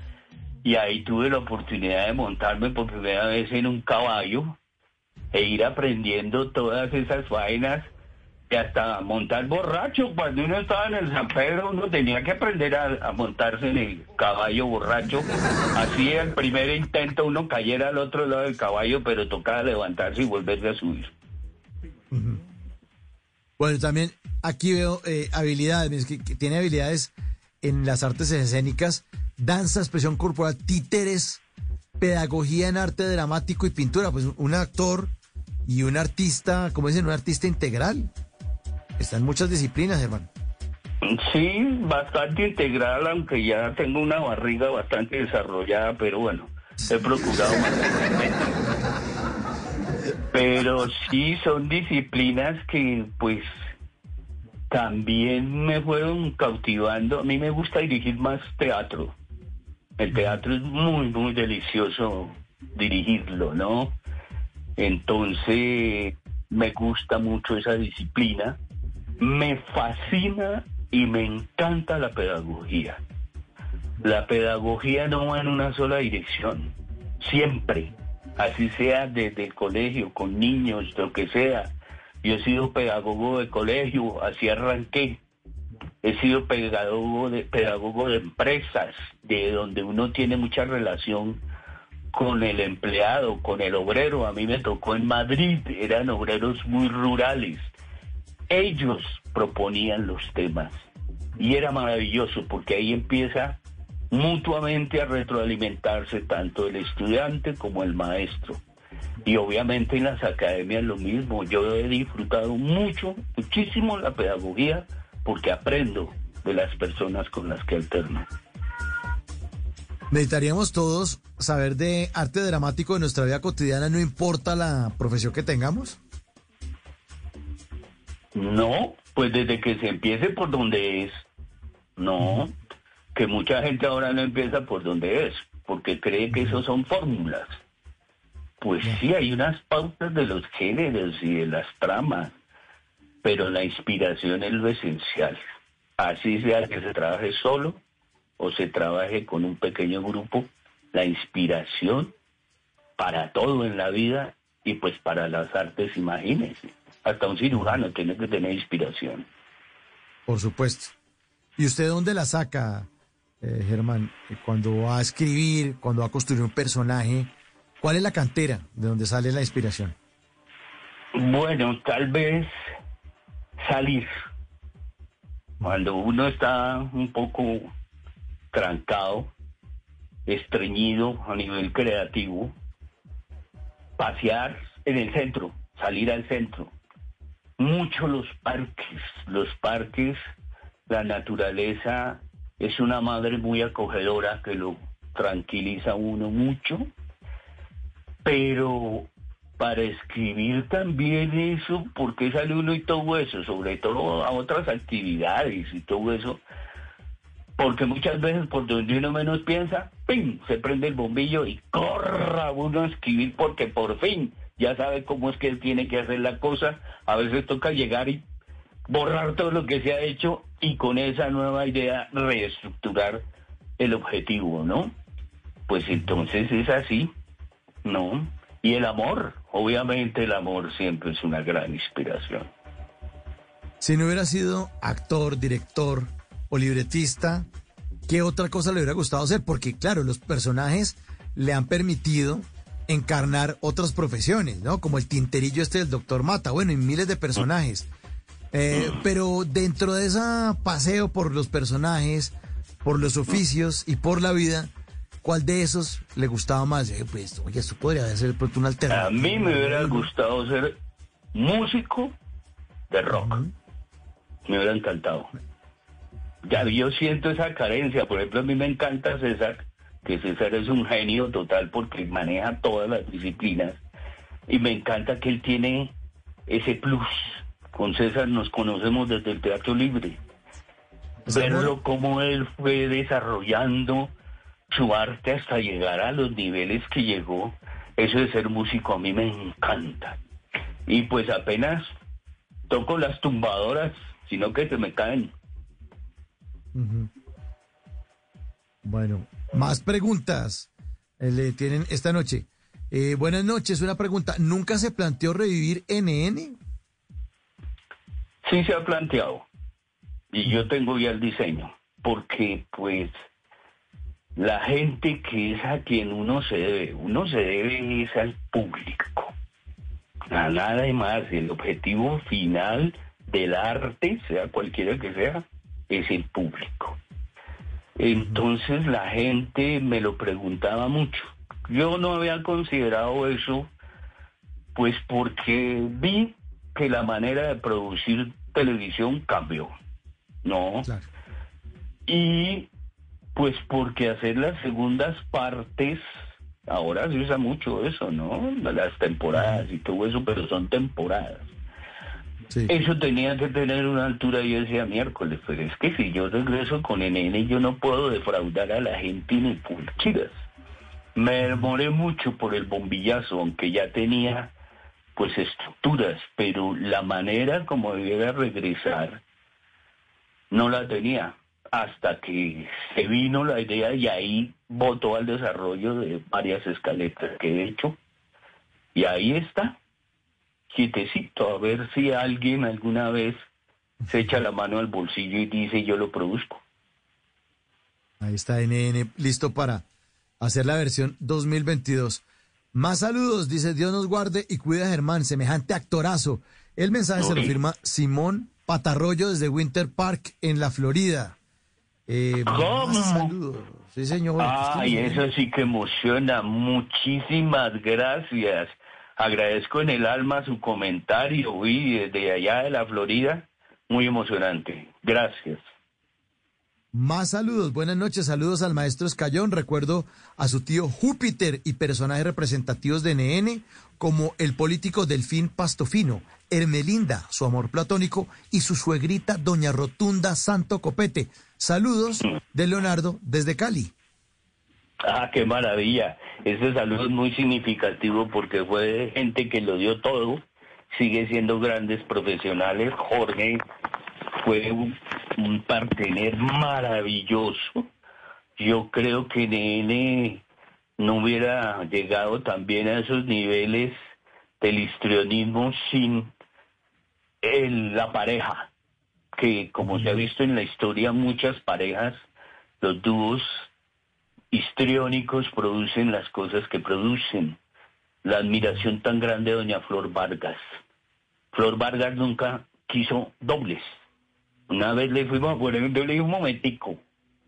y ahí tuve la oportunidad de montarme por primera vez en un caballo e ir aprendiendo todas esas vainas y hasta montar borracho. Cuando uno estaba en el San Pedro, uno tenía que aprender a, montarse en el caballo borracho. Así el primer intento uno cayera al otro lado del caballo, pero tocaba levantarse y volverse a subir. Bueno, también aquí veo eh, habilidades, que tiene habilidades en las artes escénicas, danza, expresión corporal, títeres, pedagogía en arte dramático y pintura. Pues un actor y un artista, como dicen, un artista integral. Está en muchas disciplinas, hermano. Sí, bastante integral, aunque ya tengo una barriga bastante desarrollada, pero bueno, he procurado mantenerme. Pero sí, son disciplinas que pues también me fueron cautivando. A mí me gusta dirigir más teatro. El teatro es muy, muy delicioso dirigirlo, ¿no? Entonces, me gusta mucho esa disciplina. Me fascina y me encanta la pedagogía. La pedagogía no va en una sola dirección, siempre, así sea desde el colegio, con niños, lo que sea. Yo he sido pedagogo de colegio, así arranqué. He sido pedagogo de, pedagogo de empresas, de donde uno tiene mucha relación con el empleado, con el obrero. A mí me tocó en Madrid, eran obreros muy rurales. Ellos proponían los temas y era maravilloso porque ahí empieza mutuamente a retroalimentarse tanto el estudiante como el maestro. Y obviamente en las academias lo mismo. Yo he disfrutado mucho, muchísimo la pedagogía porque aprendo de las personas con las que alterno. Necesitaríamos todos saber de arte dramático de nuestra vida cotidiana, no importa la profesión que tengamos. No, pues desde que se empiece por donde es. No, que mucha gente ahora no empieza por donde es, porque cree que eso son fórmulas. Pues sí, hay unas pautas de los géneros y de las tramas, pero la inspiración es lo esencial. Así sea que se trabaje solo o se trabaje con un pequeño grupo, la inspiración para todo en la vida y pues para las artes, imagínense. Hasta un cirujano tiene que tener inspiración. Por supuesto. ¿Y usted dónde la saca, eh, Germán? Cuando va a escribir, cuando va a construir un personaje, ¿cuál es la cantera de donde sale la inspiración? Bueno, tal vez salir. Cuando uno está un poco trancado, estreñido a nivel creativo, pasear en el centro, salir al centro. Mucho los parques, los parques, la naturaleza es una madre muy acogedora que lo tranquiliza uno mucho, pero para escribir también eso, porque sale uno y todo eso, sobre todo a otras actividades y todo eso, porque muchas veces por donde uno menos piensa, ¡pim! se prende el bombillo y corra uno a escribir porque por fin ya sabe cómo es que él tiene que hacer la cosa. A veces toca llegar y borrar todo lo que se ha hecho y con esa nueva idea reestructurar el objetivo, ¿no? Pues entonces es así, ¿no? Y el amor, obviamente el amor siempre es una gran inspiración. Si no hubiera sido actor, director o libretista, ¿qué otra cosa le hubiera gustado hacer? Porque claro, los personajes le han permitido encarnar otras profesiones, ¿no? Como el tinterillo este del doctor Mata, bueno, y miles de personajes. Eh, pero dentro de ese paseo por los personajes, por los oficios y por la vida, ¿cuál de esos le gustaba más? Eh, pues, oye, esto podría ser pronto una alternativa. A mí me hubiera gustado ser músico de rock. Me hubiera encantado. Ya yo siento esa carencia. Por ejemplo, a mí me encanta César, que César es un genio total porque maneja todas las disciplinas. Y me encanta que él tiene ese plus. Con César nos conocemos desde el Teatro Libre. Verlo cómo él fue desarrollando su arte hasta llegar a los niveles que llegó. Eso de ser músico a mí me encanta. Y pues apenas toco las tumbadoras, sino que se me caen. Bueno, más preguntas eh, le tienen esta noche. Eh, buenas noches, una pregunta. ¿Nunca se planteó revivir NN? Sí se ha planteado. Y yo tengo ya el diseño. Porque pues la gente que es a quien uno se debe, uno se debe es al público. A nada más. El objetivo final del arte, sea cualquiera que sea, es el público. Entonces la gente me lo preguntaba mucho. Yo no había considerado eso, pues porque vi que la manera de producir televisión cambió, ¿no? Y pues porque hacer las segundas partes, ahora se usa mucho eso, ¿no? Las temporadas y todo eso, pero son temporadas. Eso tenía que tener una altura, yo decía miércoles, pero es que si yo regreso con NN yo no puedo defraudar a la gente ni pulquidas. Me demoré mucho por el bombillazo, aunque ya tenía pues estructuras, pero la manera como debiera regresar no la tenía hasta que se vino la idea y ahí votó al desarrollo de varias escaletas que he hecho. Y ahí está, quietecito, a ver si alguien alguna vez se echa la mano al bolsillo y dice yo lo produzco. Ahí está NN, listo para hacer la versión 2022. Más saludos, dice Dios nos guarde y cuida a Germán, semejante actorazo. El mensaje se lo firma Simón Patarroyo desde Winter Park en la Florida. Eh, ¿Cómo? Saludos. Sí, señor. Ay, eso sí que emociona. Muchísimas gracias. Agradezco en el alma su comentario, uy, desde allá de la Florida, muy emocionante. Gracias. Más saludos, buenas noches, saludos al maestro Escayón, recuerdo a su tío Júpiter y personajes representativos de NN como el político Delfín Pastofino, Hermelinda, su amor platónico, y su suegrita Doña Rotunda Santo Copete. Saludos de Leonardo desde Cali. Ah, qué maravilla. Ese saludo es muy significativo porque fue gente que lo dio todo. Sigue siendo grandes profesionales. Jorge fue un, un partener maravilloso. Yo creo que NN no hubiera llegado también a esos niveles del histrionismo sin el- la pareja, que como se ha visto en la historia, muchas parejas, los dúos histriónicos producen las cosas que producen. La admiración tan grande de doña Flor Vargas. Flor Vargas nunca quiso dobles. Una vez le fuimos a poner, yo le dije un momentico,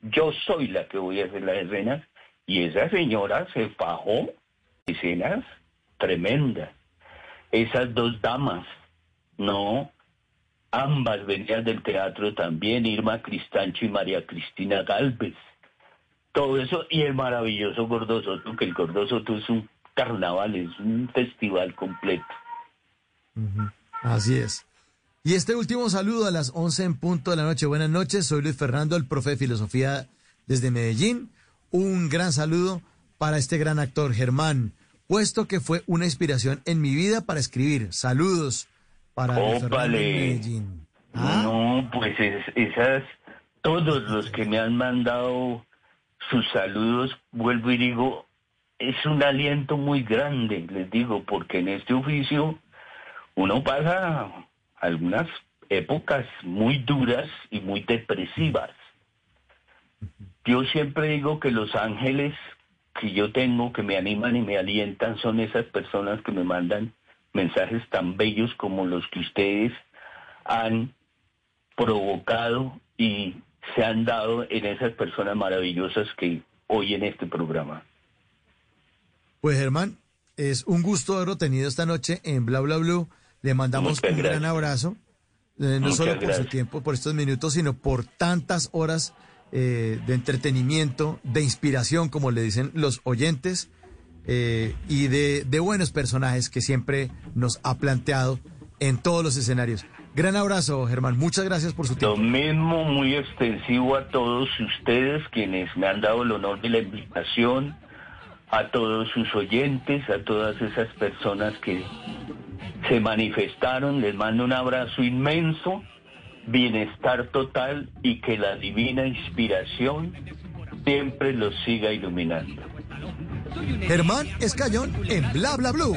yo soy la que voy a hacer las escenas, y esa señora se fajó escenas tremendas. Esas dos damas, no, ambas venían del teatro también, Irma Cristancho y María Cristina Galvez. Todo eso, y el maravilloso Gordo Soto, que el Gordo Soto es un carnaval, es un festival completo. Así es. Y este último saludo a las 11 en punto de la noche. Buenas noches, soy Luis Fernando, el profe de filosofía desde Medellín. Un gran saludo para este gran actor, Germán, puesto que fue una inspiración en mi vida para escribir. Saludos para Luis Fernando Ópale. Medellín. No, pues es- esas, todos los que me han mandado sus saludos, vuelvo y digo, es un aliento muy grande, les digo, porque en este oficio uno pasa algunas épocas muy duras y muy depresivas. Yo siempre digo que los ángeles que yo tengo, que me animan y me alientan, son esas personas que me mandan mensajes tan bellos como los que ustedes han provocado y se han dado en esas personas maravillosas que hoy en este programa. Pues Germán, es un gusto haberlo tenido esta noche en Bla Bla Blue. Le mandamos Muchas un gran abrazo, eh, no Muchas solo por su tiempo, por estos minutos, sino por tantas horas eh, de entretenimiento, de inspiración, como le dicen los oyentes, eh, y de, de buenos personajes que siempre nos ha planteado en todos los escenarios. Gran abrazo, Germán. Muchas gracias por su Lo tiempo. mismo muy extensivo a todos ustedes quienes me han dado el honor de la invitación, a todos sus oyentes, a todas esas personas que se manifestaron. Les mando un abrazo inmenso, bienestar total y que la divina inspiración siempre los siga iluminando. Germán Escayón en Bla Bla Blue.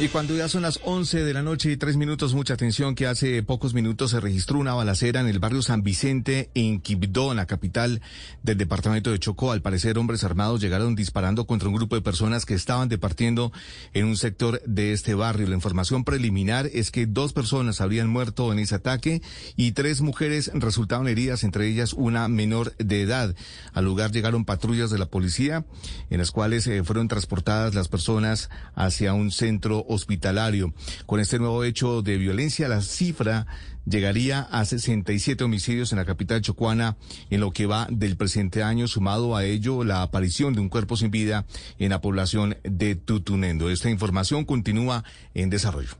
Y cuando ya son las 11 de la noche y tres minutos, mucha atención que hace pocos minutos se registró una balacera en el barrio San Vicente en Quibdó, en la capital del departamento de Chocó. Al parecer, hombres armados llegaron disparando contra un grupo de personas que estaban departiendo en un sector de este barrio. La información preliminar es que dos personas habrían muerto en ese ataque y tres mujeres resultaron heridas, entre ellas una menor de edad. Al lugar llegaron patrullas de la policía, en las cuales eh, fueron transportadas las personas hacia un centro hospitalario. Con este nuevo hecho de violencia, la cifra llegaría a 67 homicidios en la capital chocuana en lo que va del presente año, sumado a ello la aparición de un cuerpo sin vida en la población de Tutunendo. Esta información continúa en desarrollo.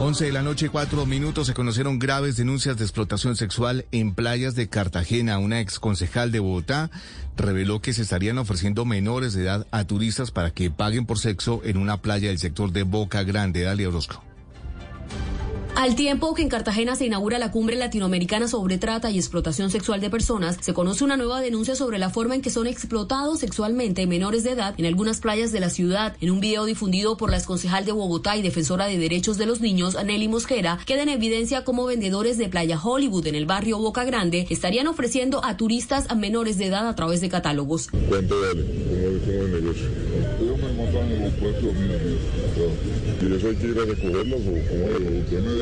11 de la noche, cuatro minutos, se conocieron graves denuncias de explotación sexual en playas de Cartagena. Una ex concejal de Bogotá reveló que se estarían ofreciendo menores de edad a turistas para que paguen por sexo en una playa del sector de Boca Grande. Dale, Orozco. Al tiempo que en Cartagena se inaugura la cumbre latinoamericana sobre trata y explotación sexual de personas, se conoce una nueva denuncia sobre la forma en que son explotados sexualmente menores de edad en algunas playas de la ciudad. En un video difundido por la exconcejal de Bogotá y defensora de derechos de los niños, Nelly Mosquera, queda en evidencia cómo vendedores de Playa Hollywood en el barrio Boca Grande estarían ofreciendo a turistas a menores de edad a través de catálogos. Precios míos. ¿Y eso hay que ir a recogerlos o cómo? Usted me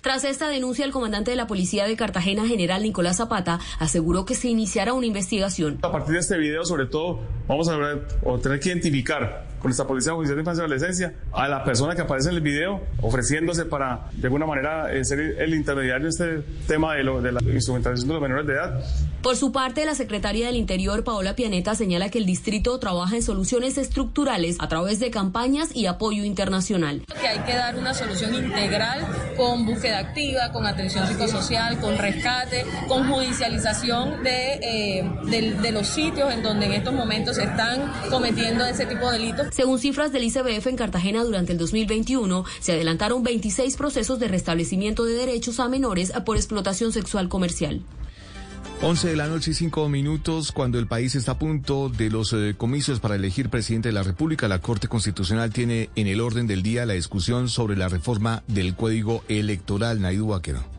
tras esta denuncia, el comandante de la policía de Cartagena, general Nicolás Zapata, aseguró que se iniciará una investigación. A partir de este video, sobre todo, vamos a ver, o tener que identificar con esta Policía Judicial de Infancia y Adolescencia a la persona que aparece en el video ofreciéndose para de alguna manera eh, ser el intermediario en este tema de, lo, de la instrumentalización de los menores de edad. Por su parte, la secretaria del Interior, Paola Pianeta, señala que el distrito trabaja en soluciones estructurales a través de campañas y apoyo internacional. Que hay que dar una solución integral con búsqueda activa, con atención psicosocial, con rescate, con judicialización de, eh, de, de los sitios en donde en estos momentos se están cometiendo ese tipo de delitos. Según cifras del ICBF en Cartagena durante el 2021, se adelantaron 26 procesos de restablecimiento de derechos a menores por explotación sexual comercial. 11 de la noche y 5 minutos, cuando el país está a punto de los eh, comicios para elegir presidente de la República, la Corte Constitucional tiene en el orden del día la discusión sobre la reforma del Código Electoral. Naidu Vaquero.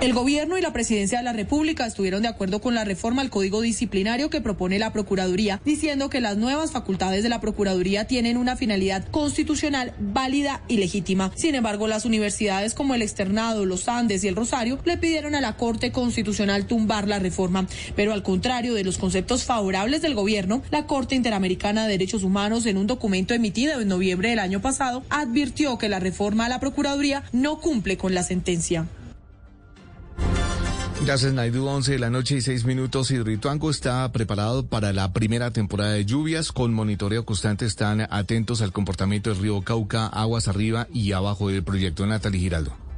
El gobierno y la presidencia de la República estuvieron de acuerdo con la reforma al Código Disciplinario que propone la Procuraduría, diciendo que las nuevas facultades de la Procuraduría tienen una finalidad constitucional válida y legítima. Sin embargo, las universidades como el Externado, los Andes y el Rosario le pidieron a la Corte Constitucional tumbar la reforma. Pero al contrario de los conceptos favorables del gobierno, la Corte Interamericana de Derechos Humanos, en un documento emitido en noviembre del año pasado, advirtió que la reforma a la Procuraduría no cumple con la sentencia. Gracias, Naidu. 11 de la noche y 6 minutos. Hidroituango está preparado para la primera temporada de lluvias. Con monitoreo constante están atentos al comportamiento del río Cauca, aguas arriba y abajo del proyecto. Natalie Giraldo.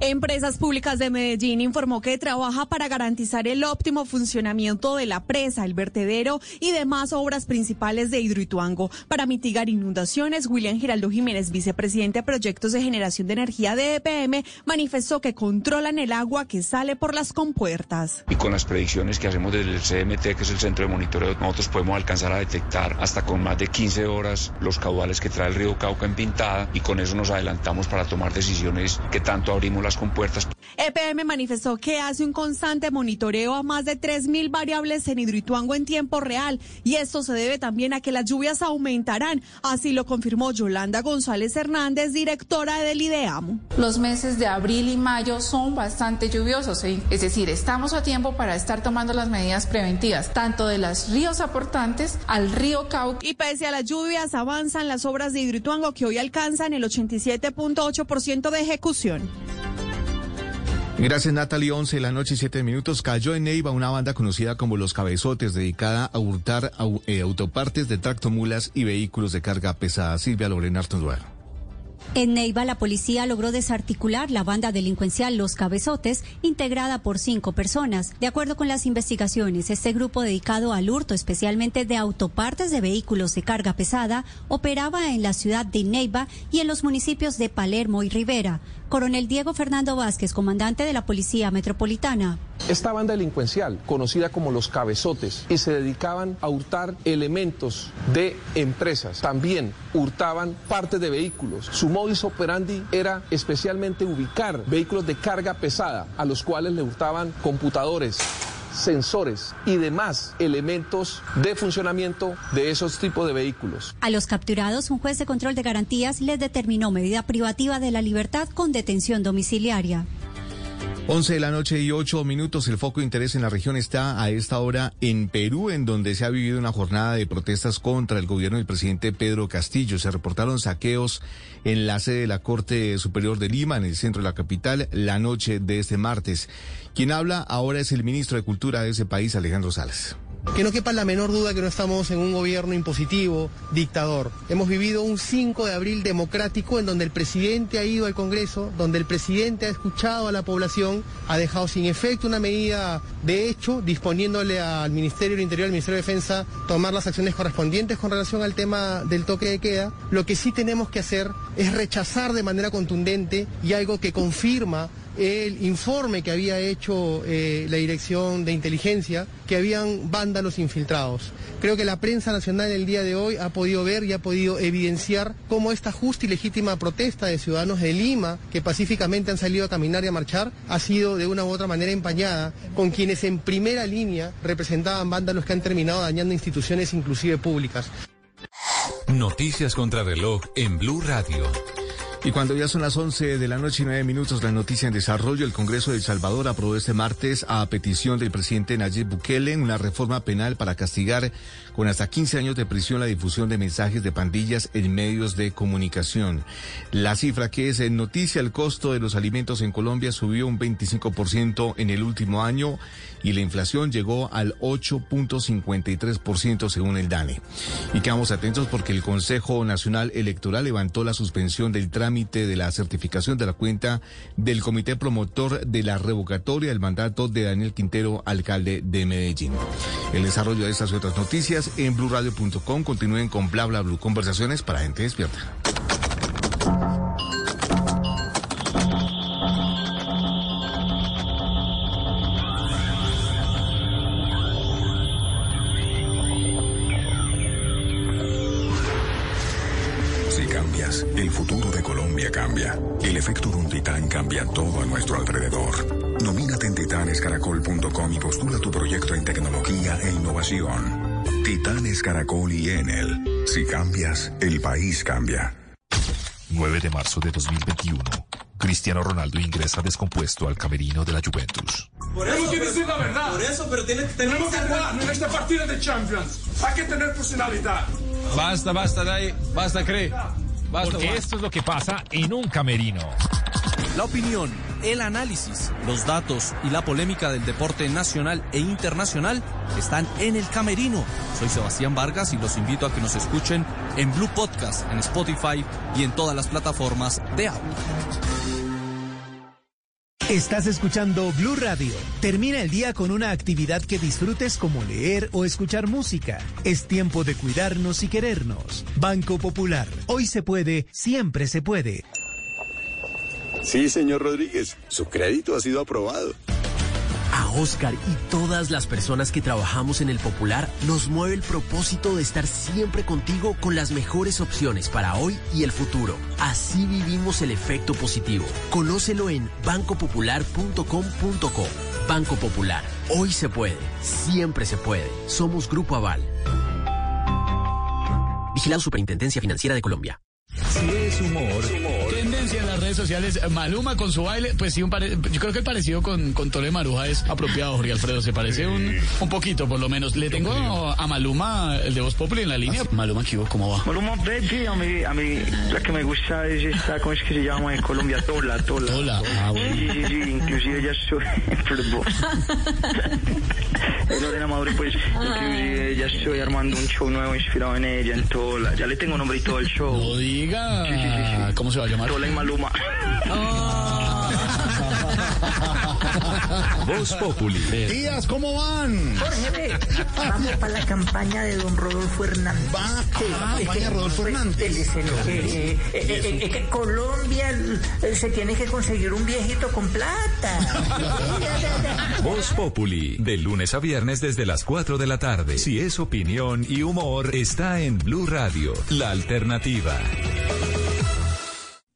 Empresas Públicas de Medellín informó que trabaja para garantizar el óptimo funcionamiento de la presa, el vertedero y demás obras principales de Hidroituango. Para mitigar inundaciones, William Giraldo Jiménez, vicepresidente de Proyectos de Generación de Energía de EPM, manifestó que controlan el agua que sale por las compuertas. Y con las predicciones que hacemos desde el CMT, que es el centro de monitoreo, nosotros podemos alcanzar a detectar hasta con más de 15 horas los caudales que trae el río Cauca en Pintada y con eso nos adelantamos para tomar decisiones que tanto abrimos la las compuertas. EPM manifestó que hace un constante monitoreo a más de 3.000 variables en Hidroituango en tiempo real y esto se debe también a que las lluvias aumentarán. Así lo confirmó Yolanda González Hernández, directora del IDEAMO. Los meses de abril y mayo son bastante lluviosos, es decir, estamos a tiempo para estar tomando las medidas preventivas, tanto de los ríos aportantes al río Cauca. Y pese a las lluvias, avanzan las obras de Hidroituango que hoy alcanzan el 87.8% de ejecución. Gracias Natalie, 11 de la noche y 7 minutos. Cayó en Neiva una banda conocida como Los Cabezotes, dedicada a hurtar eh, autopartes de tractomulas y vehículos de carga pesada. Silvia Lorena Artonduero. En Neiva, la policía logró desarticular la banda delincuencial Los Cabezotes, integrada por cinco personas. De acuerdo con las investigaciones, este grupo dedicado al hurto especialmente de autopartes de vehículos de carga pesada operaba en la ciudad de Neiva y en los municipios de Palermo y Rivera. Coronel Diego Fernando Vázquez, comandante de la Policía Metropolitana. Esta banda delincuencial, conocida como los cabezotes, y se dedicaban a hurtar elementos de empresas. También hurtaban partes de vehículos. Su modus operandi era especialmente ubicar vehículos de carga pesada, a los cuales le hurtaban computadores, sensores y demás elementos de funcionamiento de esos tipos de vehículos. A los capturados, un juez de control de garantías les determinó medida privativa de la libertad con detención domiciliaria. 11 de la noche y 8 minutos. El foco de interés en la región está a esta hora en Perú, en donde se ha vivido una jornada de protestas contra el gobierno del presidente Pedro Castillo. Se reportaron saqueos en la sede de la Corte Superior de Lima, en el centro de la capital, la noche de este martes. Quien habla ahora es el ministro de Cultura de ese país, Alejandro Salas. Que no quepa la menor duda que no estamos en un gobierno impositivo, dictador. Hemos vivido un 5 de abril democrático en donde el presidente ha ido al Congreso, donde el presidente ha escuchado a la población, ha dejado sin efecto una medida de hecho, disponiéndole al Ministerio del Interior, al Ministerio de Defensa, tomar las acciones correspondientes con relación al tema del toque de queda. Lo que sí tenemos que hacer es rechazar de manera contundente y algo que confirma el informe que había hecho eh, la Dirección de Inteligencia, que habían vándalos infiltrados. Creo que la prensa nacional el día de hoy ha podido ver y ha podido evidenciar cómo esta justa y legítima protesta de ciudadanos de Lima, que pacíficamente han salido a caminar y a marchar, ha sido de una u otra manera empañada con quienes en primera línea representaban vándalos que han terminado dañando instituciones inclusive públicas. Noticias contra reloj en Blue Radio. Y cuando ya son las 11 de la noche y 9 minutos, la noticia en desarrollo, el Congreso de El Salvador aprobó este martes a petición del presidente Nayib Bukele una reforma penal para castigar con hasta 15 años de prisión la difusión de mensajes de pandillas en medios de comunicación. La cifra que es en noticia, el costo de los alimentos en Colombia subió un 25% en el último año y la inflación llegó al 8.53% según el DANE. Y quedamos atentos porque el Consejo Nacional Electoral levantó la suspensión del trámite de la certificación de la cuenta del comité promotor de la revocatoria del mandato de Daniel Quintero, alcalde de Medellín. El desarrollo de estas y otras noticias en blurradio.com. Continúen con bla bla blue conversaciones para gente despierta. el futuro de Colombia cambia. El efecto de un titán cambia todo a nuestro alrededor. Nomínate en titanescaracol.com y postula tu proyecto en tecnología e innovación. Titanes Caracol y Enel. Si cambias, el país cambia. 9 de marzo de 2021. Cristiano Ronaldo ingresa descompuesto al camerino de la Juventus. Por eso, que decir la verdad. Por eso, pero tiene, tenemos que jugar en esta partida de Champions. Hay que tener personalidad. Basta, basta, Dai. Basta, cree. Porque esto es lo que pasa en un camerino. La opinión, el análisis, los datos y la polémica del deporte nacional e internacional están en el camerino. Soy Sebastián Vargas y los invito a que nos escuchen en Blue Podcast, en Spotify y en todas las plataformas de audio. Estás escuchando Blue Radio. Termina el día con una actividad que disfrutes como leer o escuchar música. Es tiempo de cuidarnos y querernos. Banco Popular. Hoy se puede, siempre se puede. Sí, señor Rodríguez. Su crédito ha sido aprobado. A Oscar y todas las personas que trabajamos en el Popular nos mueve el propósito de estar siempre contigo con las mejores opciones para hoy y el futuro. Así vivimos el efecto positivo. Conócelo en bancopopular.com.co. Banco Popular. Hoy se puede. Siempre se puede. Somos Grupo Aval. Vigilado Superintendencia Financiera de Colombia. Si es humor. Redes sociales. Maluma con su baile. Pues sí, un pare- yo creo que el parecido con, con Tole Maruja es apropiado, Jorge Alfredo. Se parece un, un poquito, por lo menos. Le tengo a Maluma, el de Voz Populi, en la línea. Maluma, ¿qué? ¿cómo va? Maluma Baby, a mí, a mí la que me gusta es esta, ¿cómo es que se llama en Colombia? Tola, Tola. Tola, ah, bueno. Sí, sí, sí, inclusive ya estoy, perdón. Es Lorena Maduro, pues, inclusive ya estoy armando un show nuevo inspirado en ella, en Tola. Ya le tengo nombre y todo el show. No diga. Sí, sí, sí, sí. ¿Cómo se va a llamar? Tola y Maluma. [laughs] Voz Populi. Díaz, ¿cómo van? Jorge, vamos para la campaña de don Rodolfo Hernández. Va, la campaña de Rodolfo Hernández. Es que, eh, eh, eh, es que Colombia se tiene que conseguir un viejito con plata. [laughs] Voz Populi, de lunes a viernes desde las 4 de la tarde. Si es opinión y humor, está en Blue Radio, la alternativa.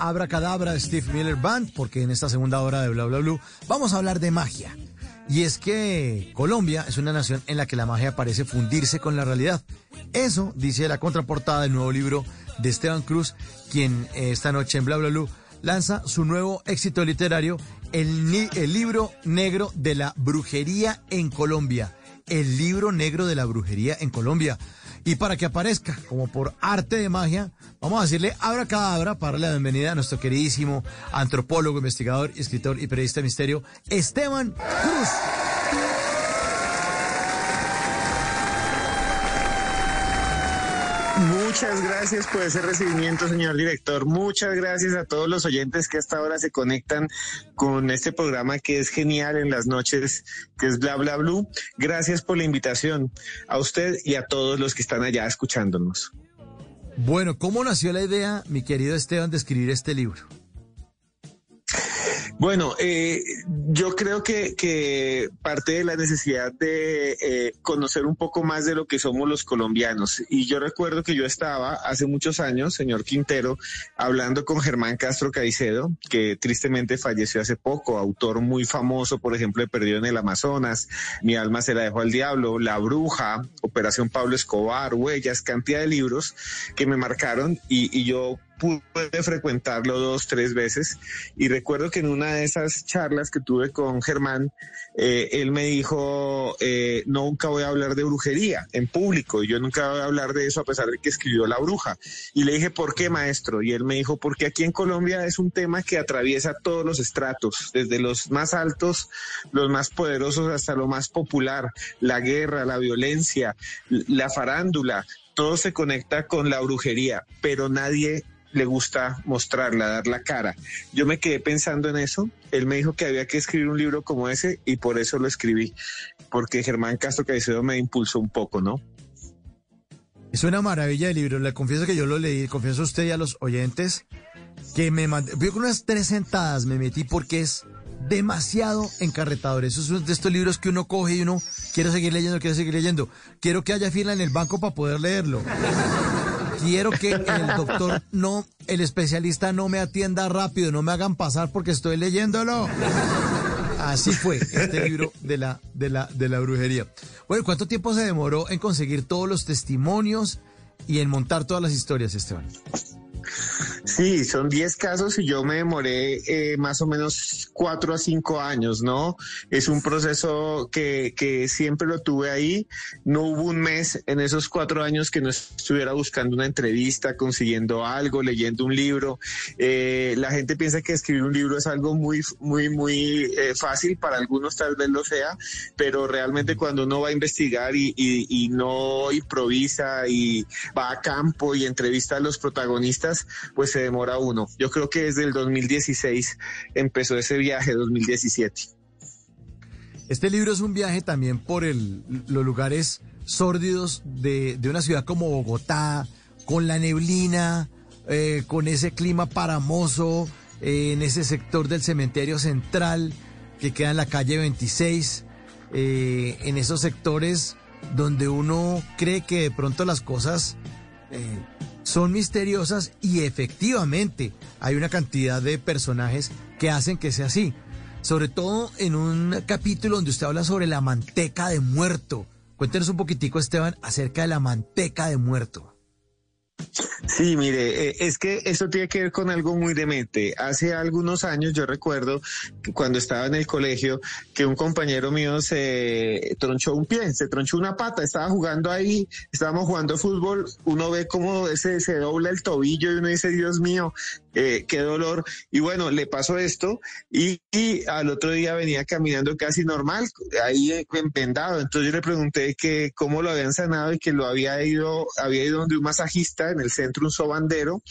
Abra cadabra de Steve Miller Band, porque en esta segunda hora de Bla Bla Blue vamos a hablar de magia. Y es que Colombia es una nación en la que la magia parece fundirse con la realidad. Eso dice la contraportada del nuevo libro de Esteban Cruz, quien eh, esta noche en Bla Bla Blue lanza su nuevo éxito literario, el libro negro de la brujería en Colombia. El libro negro de la brujería en Colombia. Y para que aparezca como por arte de magia, vamos a decirle abracadabra para darle la bienvenida a nuestro queridísimo antropólogo, investigador, escritor y periodista de misterio, Esteban Cruz. Muchas gracias por ese recibimiento, señor director. Muchas gracias a todos los oyentes que hasta ahora se conectan con este programa que es genial en las noches, que es Bla Bla Blue. Gracias por la invitación a usted y a todos los que están allá escuchándonos. Bueno, ¿cómo nació la idea, mi querido Esteban, de escribir este libro? Bueno, eh, yo creo que, parte de la necesidad de eh, conocer un poco más de lo que somos los colombianos. Y yo recuerdo que yo estaba hace muchos años, señor Quintero, hablando con Germán Castro Caicedo, que tristemente falleció hace poco, autor muy famoso, por ejemplo, de Perdido en el Amazonas, Mi alma se la dejó al diablo, La Bruja, Operación Pablo Escobar, Huellas, cantidad de libros que me marcaron y yo pude frecuentarlo dos, tres veces y recuerdo que en una de esas charlas que tuve con Germán, eh, él me dijo, eh, nunca voy a hablar de brujería en público, y yo nunca voy a hablar de eso a pesar de que escribió La Bruja. Y le dije, ¿por qué, maestro? Y él me dijo, porque aquí en Colombia es un tema que atraviesa todos los estratos, desde los más altos, los más poderosos, hasta lo más popular, la guerra, la violencia, la farándula, todo se conecta con la brujería, pero nadie le gusta mostrarla, dar la cara. Yo me quedé pensando en eso. Él me dijo que había que escribir un libro como ese y por eso lo escribí, porque Germán Castro Caicedo me impulsó un poco, ¿no? Es una maravilla de libro. Le confieso que yo lo leí, confieso a usted y a los oyentes que me mandé. Yo con unas tres sentadas me metí porque es demasiado encarretador. Eso es uno de estos libros que uno coge y uno quiere seguir leyendo, quiere seguir leyendo. Quiero que haya fila en el banco para poder leerlo. Quiero que el doctor no, el especialista no me atienda rápido, no me hagan pasar porque estoy leyéndolo. Así fue este libro de la, de la, de la brujería. Bueno, ¿cuánto tiempo se demoró en conseguir todos los testimonios y en montar todas las historias, Esteban? Sí, son 10 casos y yo me demoré eh, más o menos 4 a 5 años, ¿no? Es un proceso que, que siempre lo tuve ahí. No hubo un mes en esos cuatro años que no estuviera buscando una entrevista, consiguiendo algo, leyendo un libro. Eh, la gente piensa que escribir un libro es algo muy, muy, muy eh, fácil, para algunos tal vez lo sea, pero realmente cuando uno va a investigar y, y, y no improvisa y va a campo y entrevista a los protagonistas, pues se demora uno. Yo creo que desde el 2016 empezó ese viaje, 2017. Este libro es un viaje también por los lugares sórdidos de, una ciudad como Bogotá, con la neblina, eh, con ese clima paramoso, eh, en ese sector del cementerio central que queda en la calle 26, eh, en esos sectores donde uno cree que de pronto las cosas son misteriosas y efectivamente hay una cantidad de personajes que hacen que sea así. Sobre todo en un capítulo donde usted habla sobre la manteca de muerto. Cuéntenos un poquitico, Esteban, acerca de la manteca de muerto. Sí, mire, eh, es que eso tiene que ver con algo muy demente. Hace algunos años yo recuerdo que cuando estaba en el colegio que un compañero mío se tronchó un pie, se tronchó una pata, estaba jugando ahí, estábamos jugando fútbol, uno ve cómo ese se dobla el tobillo y uno dice, Dios mío, eh, qué dolor. Y bueno, le pasó esto y, al otro día venía caminando casi normal, ahí vendado. Entonces yo le pregunté que cómo lo habían sanado y que lo había ido, había ido donde un masajista en el centro, un sobandero,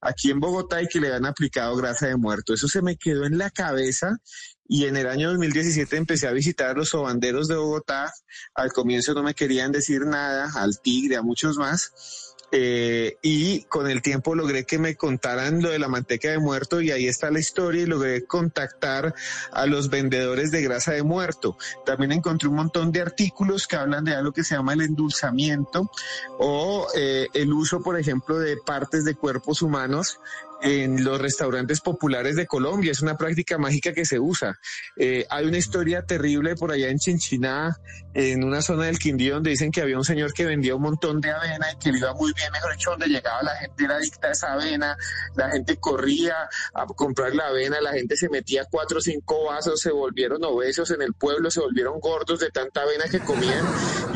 aquí en Bogotá y que le habían aplicado grasa de muerto. Eso se me quedó en la cabeza y en el año 2017 empecé a visitar los sobanderos de Bogotá. Al comienzo no me querían decir nada, al tigre, a muchos más. Eh, y con el tiempo logré que me contaran lo de la manteca de muerto y ahí está la historia y logré contactar a los vendedores de grasa de muerto. También encontré un montón de artículos que hablan de algo que se llama el endulzamiento o eh, el uso, por ejemplo, de partes de cuerpos humanos en los restaurantes populares de Colombia. Es una práctica mágica que se usa. Eh, hay una historia terrible por allá en Chinchiná, en una zona del Quindío, donde dicen que había un señor que vendía un montón de avena y que iba muy bien, mejor dicho, donde llegaba la gente era adicta a esa avena, la gente corría a comprar la avena, la gente se metía cuatro o cinco vasos, se volvieron obesos en el pueblo, se volvieron gordos de tanta avena que comían.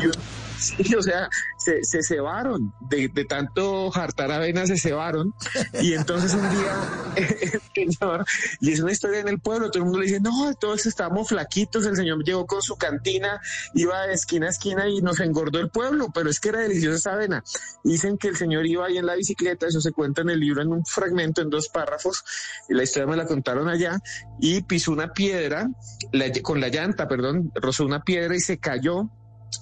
Y un- [laughs] Sí, o sea, se, se cebaron, de, de tanto jartar avena se cebaron. Y entonces un día, [laughs] el señor, una historia en el pueblo, todo el mundo le dice, no, todos estábamos flaquitos, el señor llegó con su cantina, iba de esquina a esquina y nos engordó el pueblo, pero es que era deliciosa esa avena. Dicen que el señor iba ahí en la bicicleta, eso se cuenta en el libro en un fragmento, en dos párrafos, y la historia me la contaron allá, y pisó una piedra, con la llanta, perdón, rozó una piedra y se cayó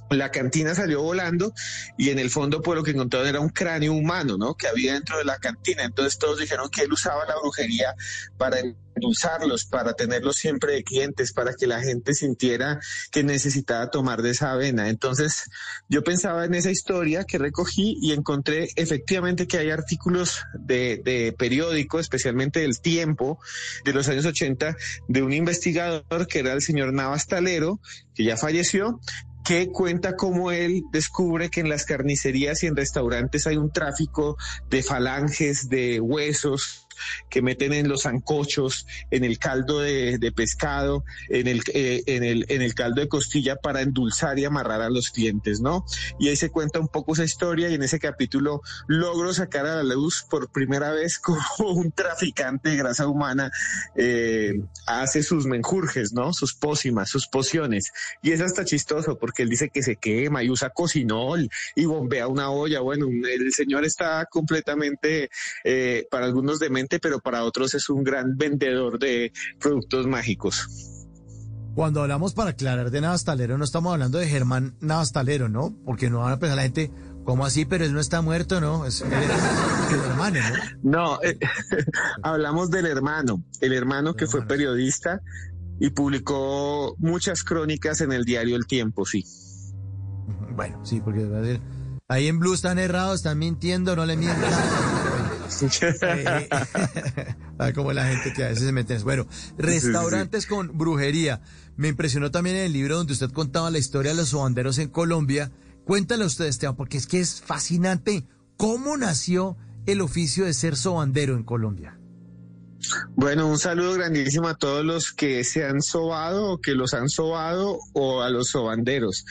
la cantina salió volando y en el fondo pues lo que encontraron era un cráneo humano, ¿no? Que había dentro de la cantina. Entonces todos dijeron que él usaba la brujería para endulzarlos, para tenerlos siempre de clientes, para que la gente sintiera que necesitaba tomar de esa avena. Entonces yo pensaba en esa historia que recogí y encontré efectivamente que hay artículos de, de periódico, especialmente del tiempo de los años 80, de un investigador que era el señor Navas Talero, que ya falleció, que cuenta cómo él descubre que en las carnicerías y en restaurantes hay un tráfico de falanges, de huesos, que meten en los ancochos, en el caldo de, de pescado, en el, eh, en, el, en el caldo de costilla para endulzar y amarrar a los clientes, ¿no? Y ahí se cuenta un poco esa historia y en ese capítulo logro sacar a la luz por primera vez [laughs] cómo un traficante de grasa humana eh, hace sus menjurjes, ¿no? Sus pócimas, sus pociones. Y es hasta chistoso porque él dice que se quema y usa cocinol y bombea una olla. Bueno, el señor está completamente, eh, para algunos pero para otros es un gran vendedor de productos mágicos. Cuando hablamos para aclarar de Navastalero, no estamos hablando de Germán Navastalero, ¿no? Porque no van a pensar la gente, ¿cómo así? Pero él no está muerto, ¿no? Es él es el hermano, ¿no? No, eh, [laughs] hablamos del hermano, el hermano que fue periodista y publicó muchas crónicas en el diario El Tiempo, sí. Bueno, sí, porque ahí en Blue están errados, están mintiendo, no le mientan. [laughs] Ah, como la gente que a veces se mete en eso. Bueno, restaurantes con brujería. Me impresionó también en el libro donde usted contaba la historia de los sobanderos en Colombia. Cuéntale usted, Esteban, porque es que es fascinante cómo nació el oficio de ser sobandero en Colombia. Bueno, un saludo grandísimo a todos los que se han sobado o que los han sobado o a los sobanderos.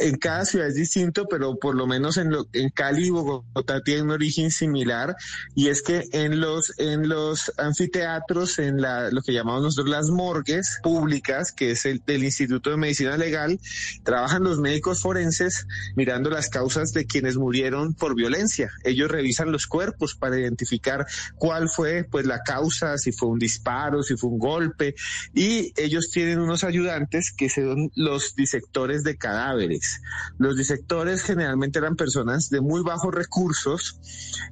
En cada ciudad es distinto, pero por lo menos en, lo, en Cali y Bogotá tiene un origen similar y es que en los, en los anfiteatros, en la, lo que llamamos nosotros las morgues públicas, que es el del Instituto de Medicina Legal, trabajan los médicos forenses mirando las causas de quienes murieron por violencia. Ellos revisan los cuerpos para identificar cuál fue pues la causa si fue un disparo, si fue un golpe, y ellos tienen unos ayudantes que son los disectores de cadáveres. Los disectores generalmente eran personas de muy bajos recursos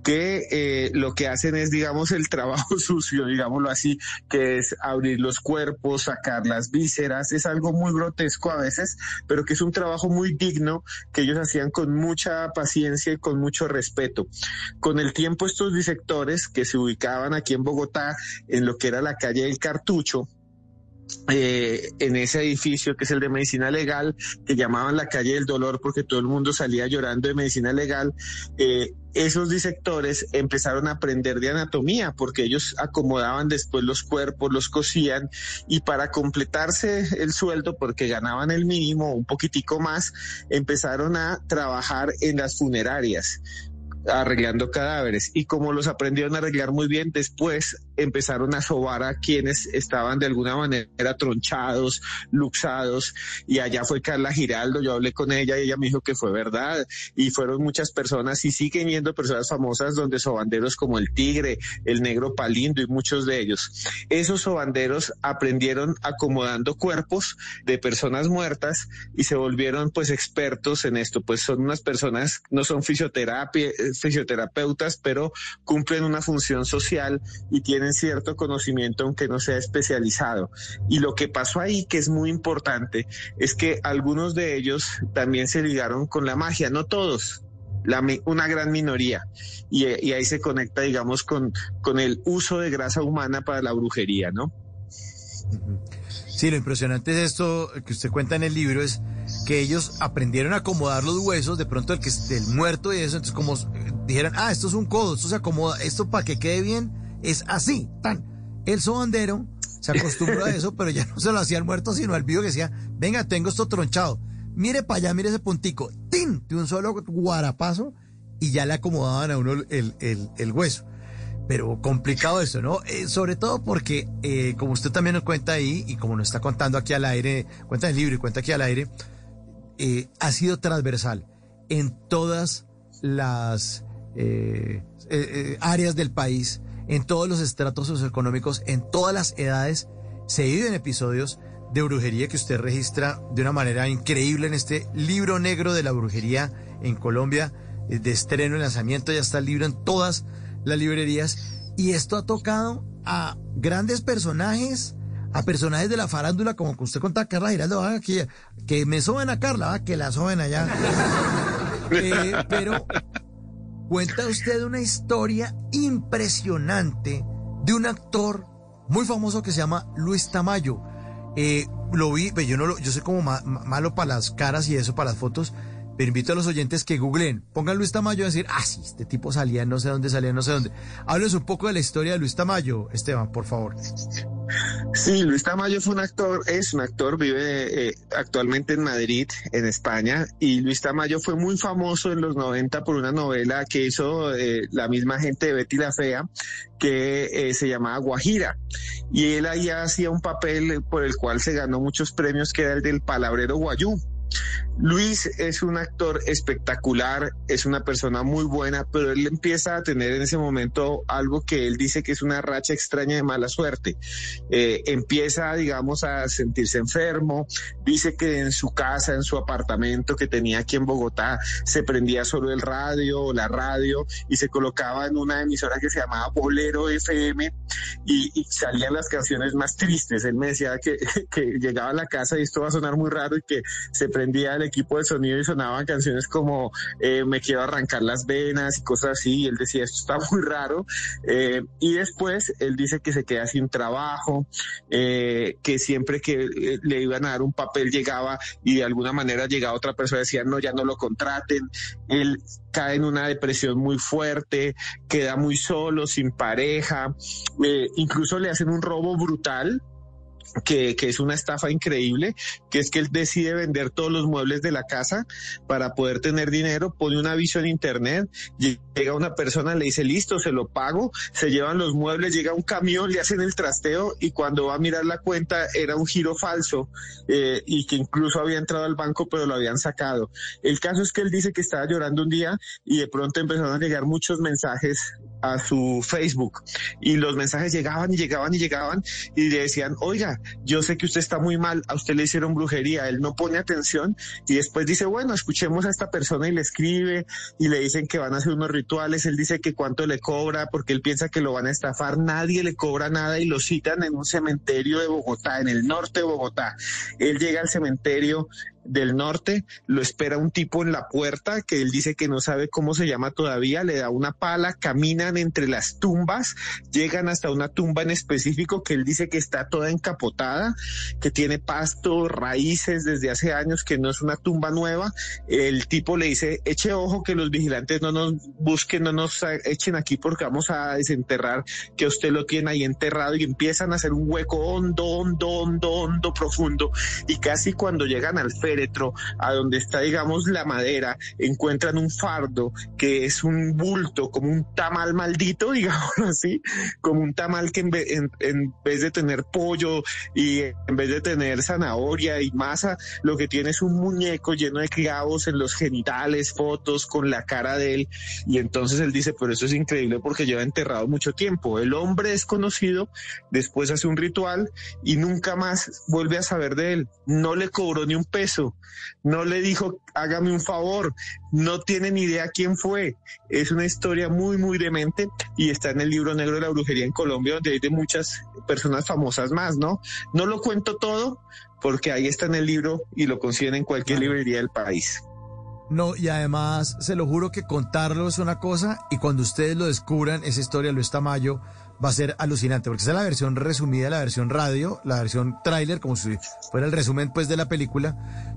que eh, lo que hacen es, digamos, el trabajo [laughs] sucio, digámoslo así, que es abrir los cuerpos, sacar las vísceras, es algo muy grotesco a veces, pero que es un trabajo muy digno que ellos hacían con mucha paciencia y con mucho respeto. Con el tiempo estos disectores que se ubicaban aquí en Bogotá en lo que era la calle del Cartucho, eh, en ese edificio que es el de medicina legal, que llamaban la calle del dolor porque todo el mundo salía llorando de medicina legal, eh, esos disectores empezaron a aprender de anatomía porque ellos acomodaban después los cuerpos, los cosían y para completarse el sueldo, porque ganaban el mínimo, un poquitico más, empezaron a trabajar en las funerarias arreglando cadáveres. Y como los aprendieron a arreglar muy bien, después empezaron a sobar a quienes estaban de alguna manera tronchados, luxados. Y allá fue Carla Giraldo, yo hablé con ella y ella me dijo que fue verdad. Y fueron muchas personas y siguen yendo personas famosas donde sobanderos como el Tigre, el Negro Palindo y muchos de ellos. Esos sobanderos aprendieron acomodando cuerpos de personas muertas y se volvieron pues expertos en esto, pues son unas personas, no son fisioterapia, fisioterapeutas, pero cumplen una función social y tienen cierto conocimiento aunque no sea especializado. Y lo que pasó ahí, que es muy importante, es que algunos de ellos también se ligaron con la magia, no todos, una gran minoría. Y, y, ahí se conecta, digamos, con, con el uso de grasa humana para la brujería, ¿no? Sí, lo impresionante de esto que usted cuenta en el libro es que ellos aprendieron a acomodar los huesos, de pronto el que del muerto y eso, entonces como dijeran, ah, esto es un codo, esto se acomoda, esto para que quede bien es así, tan. El sobandero se acostumbró a eso, pero ya no se lo hacía al muerto, sino al vivo que decía, venga, tengo esto tronchado, mire para allá, mire ese puntico, tin, de un solo guarapazo y ya le acomodaban a uno el, el, el hueso. Pero complicado eso, ¿no? Eh, sobre todo porque, eh, como usted también nos cuenta ahí, y como nos está contando aquí al aire, cuenta en el libro y cuenta aquí al aire, eh, ha sido transversal en todas las áreas del país, en todos los estratos socioeconómicos, en todas las edades, se viven episodios de brujería que usted registra de una manera increíble en este libro negro de la brujería en Colombia, de estreno y lanzamiento, ya está el libro en todas las librerías y esto ha tocado a grandes personajes, a personajes de la farándula, como que usted contaba Carla Giraldo, ah, que, que me soben a Carla, ah, que la soben allá. [laughs] Eh, pero cuenta usted una historia impresionante de un actor muy famoso que se llama Luis Tamayo. Eh, lo vi, pero yo no lo, yo soy como ma- malo para las caras y eso, para las fotos. Pero invito a los oyentes que googleen, pongan Luis Tamayo a decir, ah, sí, este tipo salía, no sé dónde, salía, no sé dónde. Háblenos un poco de la historia de Luis Tamayo, Esteban, por favor. Sí, Luis Tamayo fue un actor, es un actor, vive eh, actualmente en Madrid, en España, y Luis Tamayo fue muy famoso en los 90 por una novela que hizo eh, la misma gente de Betty la Fea, que eh, se llamaba Guajira, y él ahí hacía un papel por el cual se ganó muchos premios, que era el del palabrero guayú. Luis es un actor espectacular, es una persona muy buena, pero él empieza a tener en ese momento algo que él dice que es una racha extraña de mala suerte. Eh, empieza, digamos, a sentirse enfermo, dice que en su casa, en su apartamento que tenía aquí en Bogotá, se prendía solo el radio o la radio y se colocaba en una emisora que se llamaba Bolero FM y, salían las canciones más tristes. Él me decía que, [laughs] que llegaba a la casa y esto va a sonar muy raro y que se prendía el equipo de sonido y sonaban canciones como eh, Me quiero arrancar las venas y cosas así. Y él decía, esto está [laughs] muy raro. Eh, y después él dice que se queda sin trabajo, eh, que siempre que le iban a dar un papel llegaba y de alguna manera llegaba otra persona y decía, no, ya no lo contraten. Él cae en una depresión muy fuerte, queda muy solo, sin pareja, incluso le hacen un robo brutal que, que, es una estafa increíble, que es que él decide vender todos los muebles de la casa para poder tener dinero, pone un aviso en internet, llega una persona, le dice, listo, se lo pago, se llevan los muebles, llega un camión, le hacen el trasteo y cuando va a mirar la cuenta era un giro falso eh, y que incluso había entrado al banco pero lo habían sacado. El caso es que él dice que estaba llorando un día y de pronto empezaron a llegar muchos mensajes a su Facebook y los mensajes llegaban y llegaban y llegaban y le decían, oiga, yo sé que usted está muy mal, a usted le hicieron brujería, él no pone atención y después dice, bueno, escuchemos a esta persona y le escribe y le dicen que van a hacer unos rituales, él dice que cuánto le cobra porque él piensa que lo van a estafar, nadie le cobra nada y lo citan en un cementerio de Bogotá, en el norte de Bogotá. Él llega al cementerio del norte, lo espera un tipo en la puerta que él dice que no sabe cómo se llama todavía, le da una pala, caminan entre las tumbas, llegan hasta una tumba en específico que él dice que está toda encapotada, que tiene pasto, raíces desde hace años, que no es una tumba nueva. El tipo le dice, eche ojo que los vigilantes no nos busquen, no nos echen aquí porque vamos a desenterrar que usted lo tiene ahí enterrado y empiezan a hacer un hueco hondo, hondo, hondo, hondo, profundo y casi cuando llegan al a donde está, digamos, la madera, encuentran un fardo que es un bulto, como un tamal maldito, [laughs] digamos así, como un tamal que en, ve, en, en, vez de tener pollo y en vez de tener zanahoria y masa, lo que tiene es un muñeco lleno de clavos en los genitales, fotos con la cara de él. Y entonces él dice, pero eso es increíble porque lleva enterrado mucho tiempo. El hombre es conocido, después hace un ritual y nunca más vuelve a saber de él. No le cobró ni un peso no le dijo hágame un favor, no tiene ni idea quién fue. Es una historia muy, muy demente y está en el libro negro de la brujería en Colombia, donde hay de muchas personas famosas más, ¿no? No lo cuento todo porque ahí está en el libro y lo consiguen en cualquier librería del país. No, y además, se lo juro que contarlo es una cosa y cuando ustedes lo descubran, esa historia Luis Tamayo va a ser alucinante, porque esa es la versión resumida, la versión radio, la versión tráiler, como si fuera el resumen pues de la película,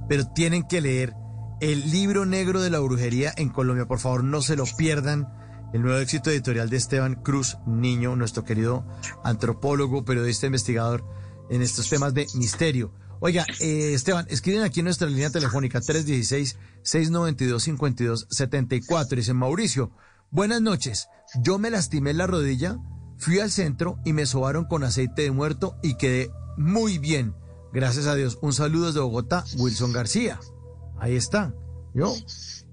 pero tienen que leer el libro negro de la brujería en Colombia, por favor no se lo pierdan, el nuevo éxito editorial de Esteban Cruz Niño, nuestro querido antropólogo, periodista investigador en estos temas de misterio. Oiga, eh, Esteban, escriben aquí en nuestra línea telefónica 316-692-5274. Dicen, Mauricio, buenas noches. Yo me lastimé la rodilla, fui al centro y me sobaron con aceite de muerto y quedé muy bien. Gracias a Dios. Un saludo desde Bogotá, Wilson García. Ahí está. Yo.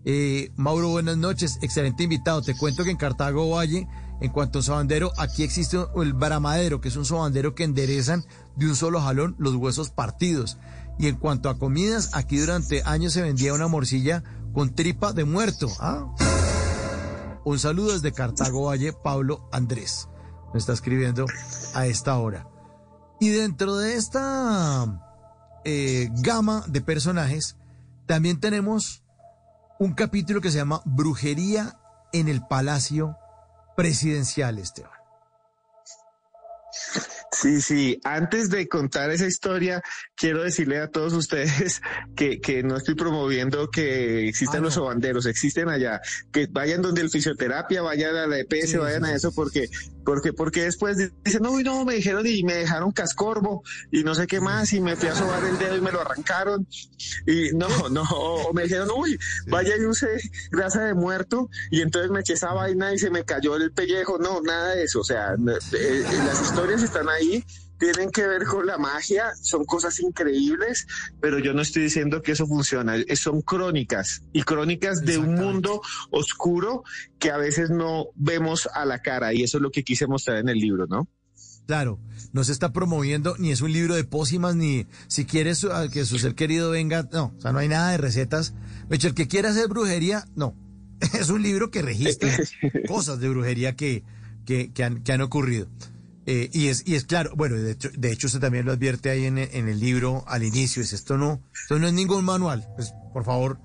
Eh, Mauro, buenas noches. Excelente invitado. Te cuento que en Cartago Valle, en cuanto a sobandero, aquí existe el bramadero, que es un sobandero que enderezan de un solo jalón los huesos partidos. Y en cuanto a comidas, aquí durante años se vendía una morcilla con tripa de muerto. ¿ah? Un saludo desde Cartago Valle, Pablo Andrés. Me está escribiendo a esta hora. Y dentro de esta eh, gama de personajes, también tenemos un capítulo que se llama Brujería en el Palacio Presidencial, Esteban. Sí, sí. Antes de contar esa historia, quiero decirle a todos ustedes [laughs] que, que no estoy promoviendo que existan los sobanderos, existen allá. Que vayan donde el fisioterapia, vayan a la EPS, Sí, vayan sí, a eso, porque, porque, porque después dicen, no, uy, no, me dijeron y me dejaron cascorbo y no sé qué más, y me fui a sobar el dedo y me lo arrancaron. Y no, [laughs] no, o me dijeron, uy, vaya y use grasa de muerto, y entonces me eché esa vaina y se me cayó el pellejo. No, nada de eso. O sea, eh, eh, las historias están ahí tienen que ver con la magia, son cosas increíbles, pero yo no estoy diciendo que eso funciona, son crónicas y crónicas de un mundo oscuro que a veces no vemos a la cara y eso es lo que quise mostrar en el libro, ¿no? Claro, no se está promoviendo, ni es un libro de pócimas, ni si quieres uh, que su ser querido venga, no, o sea, no hay nada de recetas. De hecho, el que quiera hacer brujería, no. [laughs] Es un libro que registra [laughs] cosas de brujería que, que, que han, que han ocurrido. Eh, y, es, y es claro, bueno, de hecho, de hecho usted también lo advierte ahí en, el- libro al inicio, es esto no, esto no es ningún manual, pues por favor,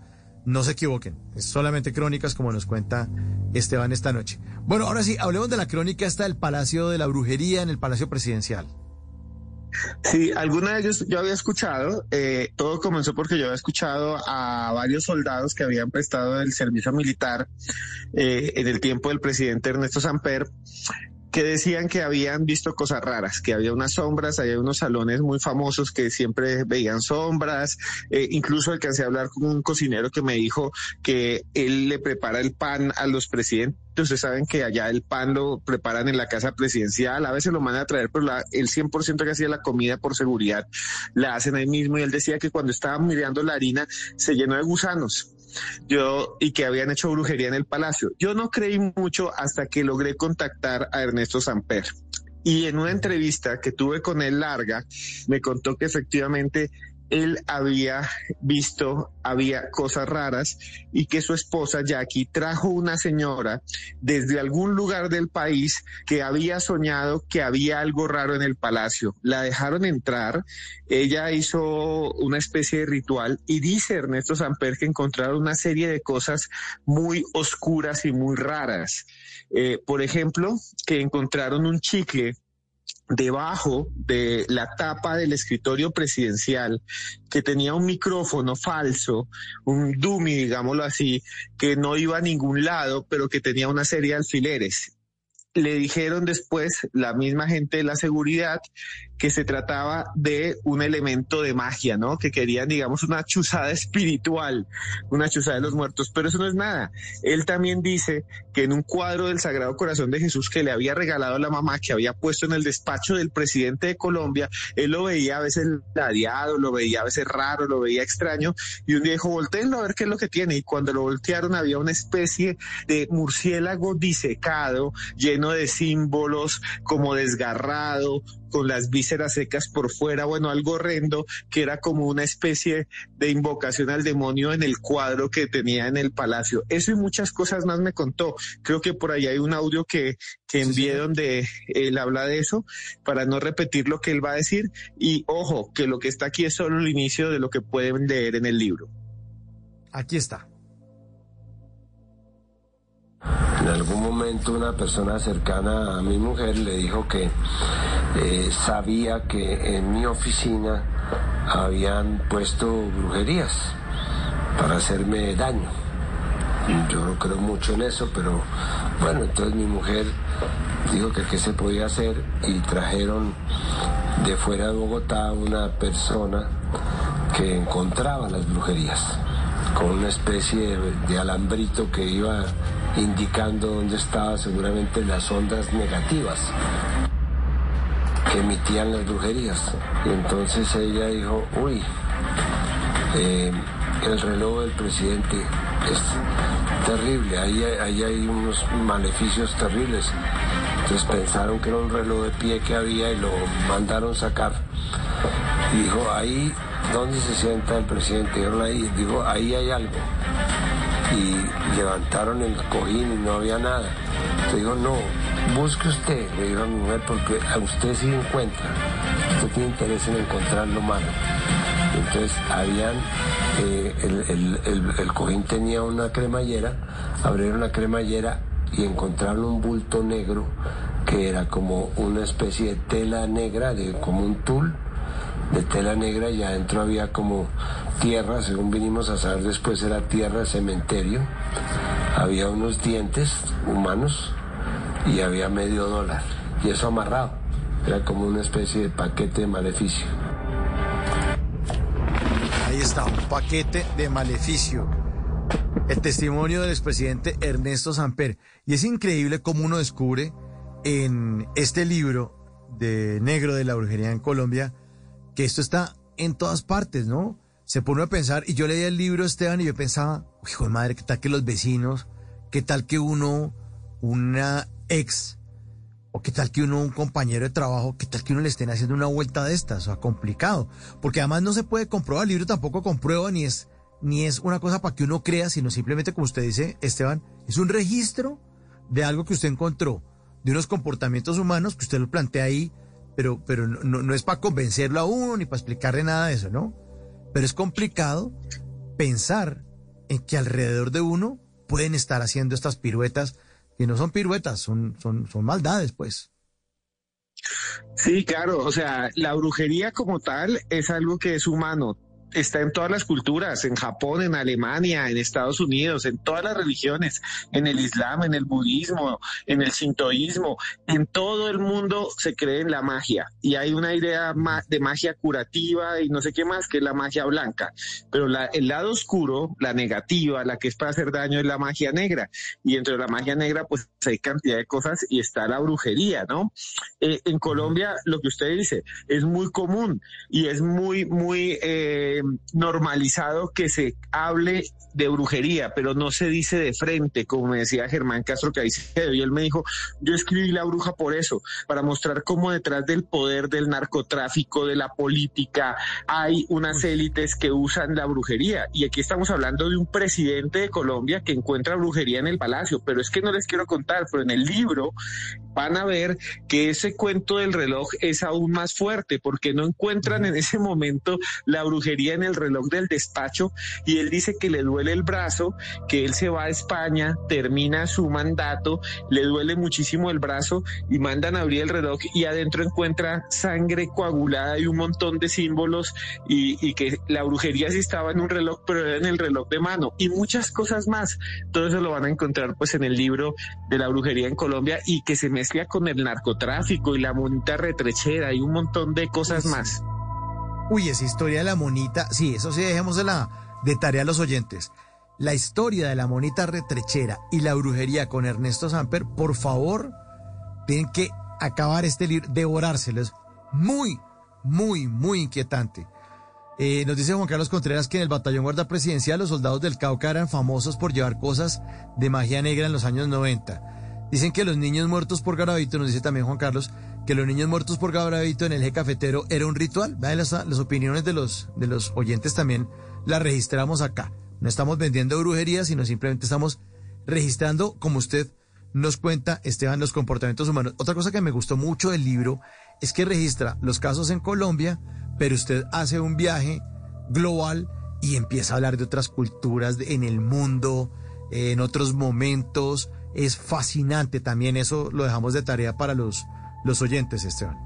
no se equivoquen, es solamente crónicas como nos cuenta Esteban esta noche. Bueno, ahora sí, hablemos de la crónica esta del Palacio de la Brujería en el Palacio Presidencial. Sí, alguna de ellos yo había escuchado, eh, todo comenzó porque yo había escuchado a varios soldados que habían prestado el servicio militar eh, en el tiempo del presidente Ernesto Samper, que decían que habían visto cosas raras, que había unas sombras, había unos salones muy famosos que siempre veían sombras, eh, incluso alcancé a hablar con un cocinero que me dijo que él le prepara el pan a los presidentes. Ustedes saben que allá el pan lo preparan en la casa presidencial, a veces lo mandan a traer, pero la- el 100% que hacía la comida por seguridad la hacen ahí mismo. Y él decía que cuando estaba mirando la harina se llenó de gusanos yo y que habían hecho brujería en el palacio. Yo no creí mucho hasta que logré contactar a Ernesto Samper. Y en una entrevista que tuve con él larga, me contó que efectivamente él había visto, había cosas raras y que su esposa Jackie trajo una señora desde algún lugar del país que había soñado que había algo raro en el palacio. La dejaron entrar, ella hizo una especie de ritual y dice Ernesto Samper que encontraron una serie de cosas muy oscuras y muy raras. Eh, por ejemplo, que encontraron un chicle debajo de la tapa del escritorio presidencial que tenía un micrófono falso, un dummy, digámoslo así, que no iba a ningún lado, pero que tenía una serie de alfileres. Le dijeron después la misma gente de la seguridad que se trataba de un elemento de magia, ¿no? Que querían, digamos, una chuzada [laughs] espiritual, una chuzada de los muertos, pero eso no es nada. Él también dice que en un cuadro del Sagrado Corazón de Jesús que le había regalado la mamá, que había puesto en el despacho del presidente de Colombia, él lo veía a veces ladeado, lo veía a veces raro, lo veía extraño, y un día dijo, volteenlo a ver qué es lo que tiene, y cuando lo voltearon había una especie de murciélago disecado, lleno de símbolos, como desgarrado, con las vísceras secas por fuera, bueno, algo horrendo, que era como una especie de invocación al demonio en el cuadro que tenía en el palacio. Eso y muchas cosas más me contó. Creo que por ahí hay un audio que, que envié donde él habla de eso, para no repetir lo que él va a decir. Y ojo, que lo que está aquí es solo el inicio de lo que pueden leer en el libro. Aquí está. En algún momento una persona cercana a mi mujer le dijo que eh, sabía que en mi oficina habían puesto brujerías para hacerme daño. Yo no creo mucho en eso, pero bueno, entonces mi mujer dijo que qué se podía hacer y trajeron de fuera de Bogotá una persona que encontraba las brujerías con una especie de, de alambrito que iba indicando dónde estaban seguramente las ondas negativas que emitían las brujerías. Y entonces ella dijo, uy, eh, el reloj del presidente es terrible, ahí, ahí hay unos maleficios terribles. Entonces pensaron que era un reloj de pie que había y lo mandaron sacar. Y dijo, ahí, ¿dónde se sienta el presidente? Dijeron ahí, dijo, ahí hay algo. Y levantaron el cojín y no había nada. Entonces dijo, no, busque usted, le dijo a mi mujer, porque a usted sí encuentra. Usted tiene interés en encontrar lo malo. Entonces habían, eh, el- el cojín tenía una cremallera, abrieron la cremallera y encontraron un bulto negro que era como una especie de tela negra, de, como un tul de tela negra y adentro había como tierra, según vinimos a saber después era tierra cementerio, había unos dientes humanos y había medio dólar y eso amarrado, era como una especie de paquete de maleficio. Ahí está, un paquete de maleficio. El testimonio del expresidente Ernesto Samper. Y es increíble cómo uno descubre en este libro de Negro de la Brujería en Colombia que esto está en todas partes, ¿no? Se pone a pensar, y yo leía el libro, Esteban, y yo pensaba, hijo de madre, ¿qué tal que los vecinos? ¿Qué tal que uno, una ex, o qué tal que uno, un compañero de trabajo, qué tal que uno le estén haciendo una vuelta de estas? O sea, complicado. Porque además no se puede comprobar, el libro tampoco comprueba, ni es, ni es una cosa para que uno crea, sino simplemente, como usted dice, Esteban, es un registro de algo que usted encontró, de unos comportamientos humanos que usted lo plantea ahí, pero, pero no, no- es para convencerlo a uno ni para explicarle nada de eso, ¿no? Pero es complicado pensar en que alrededor de uno pueden estar haciendo estas piruetas, que no son piruetas, son, son, son maldades, pues. Sí, claro, o sea, la brujería como tal es algo que es humano. Está en todas las culturas, en Japón, en Alemania, en Estados Unidos, en todas las religiones, en el Islam, en el budismo, en el sintoísmo, en todo el mundo se cree en la magia. Y hay una idea de magia curativa y no sé qué más que es la magia blanca, pero la- el lado oscuro, la negativa, la que es para hacer daño es la magia negra. Y dentro de la magia negra pues hay cantidad de cosas y está la brujería, ¿no? Eh, en Colombia, lo que usted dice, es muy común y es muy, muy eh, normalizado que se hable de brujería, pero no se dice de frente, como me decía Germán Castro Caicedo, y él me dijo, yo escribí La Bruja por eso, para mostrar cómo detrás del poder del narcotráfico, de la política, hay unas élites que usan la brujería. Y aquí estamos hablando de un presidente de Colombia que encuentra brujería en el palacio, pero es que no les quiero contar, pero en el libro van a ver que ese cuento del reloj es aún más fuerte porque no encuentran en ese momento la brujería en el reloj del despacho y él dice que le duele el brazo, que él se va a España, termina su mandato, le duele muchísimo el brazo y mandan a abrir el reloj y adentro encuentra sangre coagulada y un montón de símbolos y, y que la brujería sí estaba en un reloj, pero era en el reloj de mano y muchas cosas más. Todo eso lo van a encontrar pues en el libro de la brujería en Colombia y que se mezcla con el narcotráfico y la monita retrechera y un montón de cosas más. Uy, esa historia de la monita, sí, eso sí, dejémosela de tarea a los oyentes. La historia de la monita retrechera y la brujería con Ernesto Samper, por favor, tienen que acabar este libro, devorárselo. Es muy, muy, muy inquietante. Eh, nos dice Juan Carlos Contreras que en el batallón guarda presidencial los soldados del Cauca eran famosos por llevar cosas de magia negra en los años 90. Dicen que los niños muertos por Garavito, nos dice también Juan Carlos, que los niños muertos por Garavito en el eje cafetero era un ritual. Las, las opiniones de los, de los oyentes también las registramos acá. No estamos vendiendo brujería, sino simplemente estamos registrando, como usted nos cuenta, Esteban, los comportamientos humanos. Otra cosa que me gustó mucho del libro es que registra los casos en Colombia, pero usted hace un viaje global y empieza a hablar de otras culturas en el mundo, en otros momentos. Es fascinante también, eso lo dejamos de tarea para los, los oyentes, Esteban.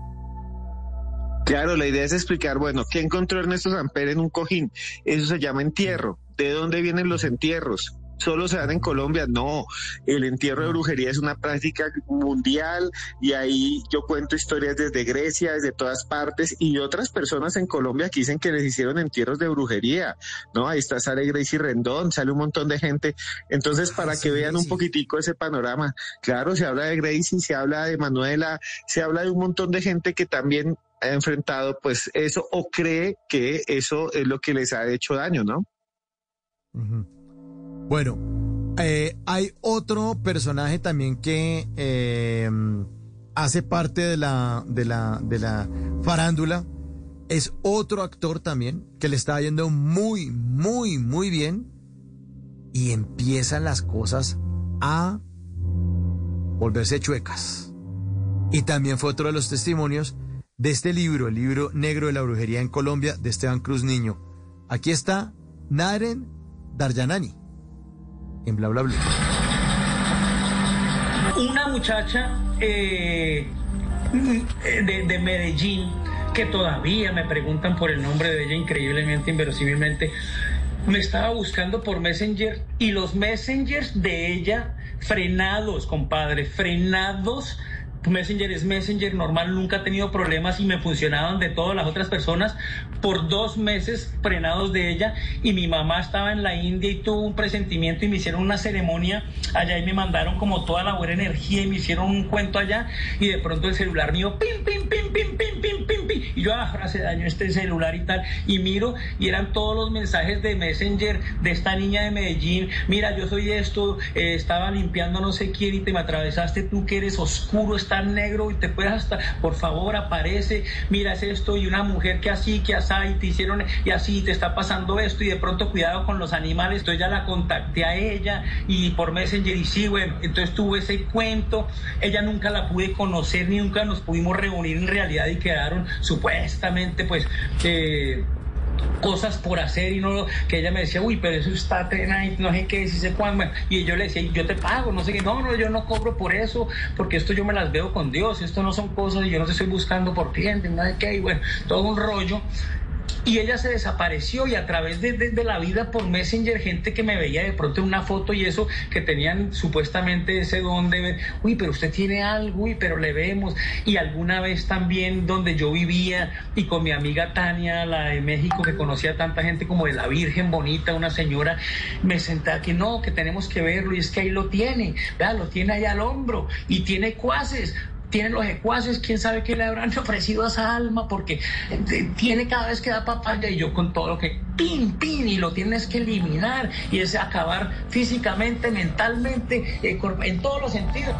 Claro, la idea es explicar, bueno, ¿qué encontró Ernesto Samper en un cojín? Eso se llama entierro. ¿De dónde vienen los entierros? ¿Solo se dan en Colombia? No, el entierro de brujería es una práctica mundial y ahí yo cuento historias desde Grecia, desde todas partes y otras personas en Colombia que dicen que les hicieron entierros de brujería, ¿no? Ahí está, sale Gracie Rendón, sale un montón de gente. Entonces, para que vean un poquitico ese panorama, claro, se habla de Gracie, se habla de Manuela, se habla de un montón de gente que también ha enfrentado pues eso o cree que eso es lo que les ha hecho daño, ¿no? Bueno, eh, hay otro personaje también que eh, hace parte de la, de, la, de la farándula. Es otro actor también que le está yendo muy, muy, muy bien. Y empiezan las cosas a volverse chuecas. Y también fue otro de los testimonios de este libro, el libro Negro de la Brujería en Colombia, de Esteban Cruz Niño. Aquí está Naren Daryanani en Bla Bla Bla. una muchacha eh, de, de Medellín que todavía me preguntan por el nombre de ella increíblemente, inverosímilmente, me estaba buscando por Messenger y los messengers de ella frenados, compadre, frenados. Messenger es Messenger normal, nunca ha tenido problemas y me funcionaban de todas las otras personas. Por dos meses frenados de ella y mi mamá estaba en la India y tuvo un presentimiento y me hicieron una ceremonia. Allá y me mandaron como toda la buena energía y me hicieron un cuento allá y de pronto el celular mío pim pim pim pim pim pim pim pim y yo ah, hace daño este celular y tal y miro y eran todos los mensajes de Messenger de esta niña de Medellín. Mira yo soy esto eh, estaba limpiando no sé quién y te me atravesaste tú que eres oscuro negro y te puedes hasta por favor aparece mira es esto y una mujer que así que así te hicieron y así te está pasando esto y de pronto cuidado con los animales. Entonces ya la contacté a ella y por Messenger y sí bueno entonces tuve ese cuento. Ella nunca la pude conocer ni nunca nos pudimos reunir en realidad y quedaron supuestamente pues eh, cosas por hacer y no que ella me decía uy pero eso está tenaz no sé qué si sé cuándo y yo le decía yo te pago no sé qué no no yo no cobro por eso porque esto yo me las veo con Dios esto no son cosas y yo no te estoy buscando por clientes no sé qué y bueno todo un rollo y ella se desapareció y a través de, la vida por Messenger, gente que me veía de pronto una foto y eso, que tenían supuestamente ese don de ver, uy, pero usted tiene algo, uy, pero le vemos. Y alguna vez también donde yo vivía y con mi amiga Tania, la de México, que conocía a tanta gente como de la Virgen Bonita, una señora, me senté aquí, no, que tenemos que verlo y es que ahí lo tiene, vea, lo tiene allá al hombro y tiene cuaces tiene los ecuaces, quién sabe qué le habrán [laughs] ofrecido a esa alma, porque eh, tiene cada vez que da papaya y yo con todo lo que pin, pin, y lo tienes que eliminar, y es acabar físicamente, mentalmente, eh, en todos los sentidos.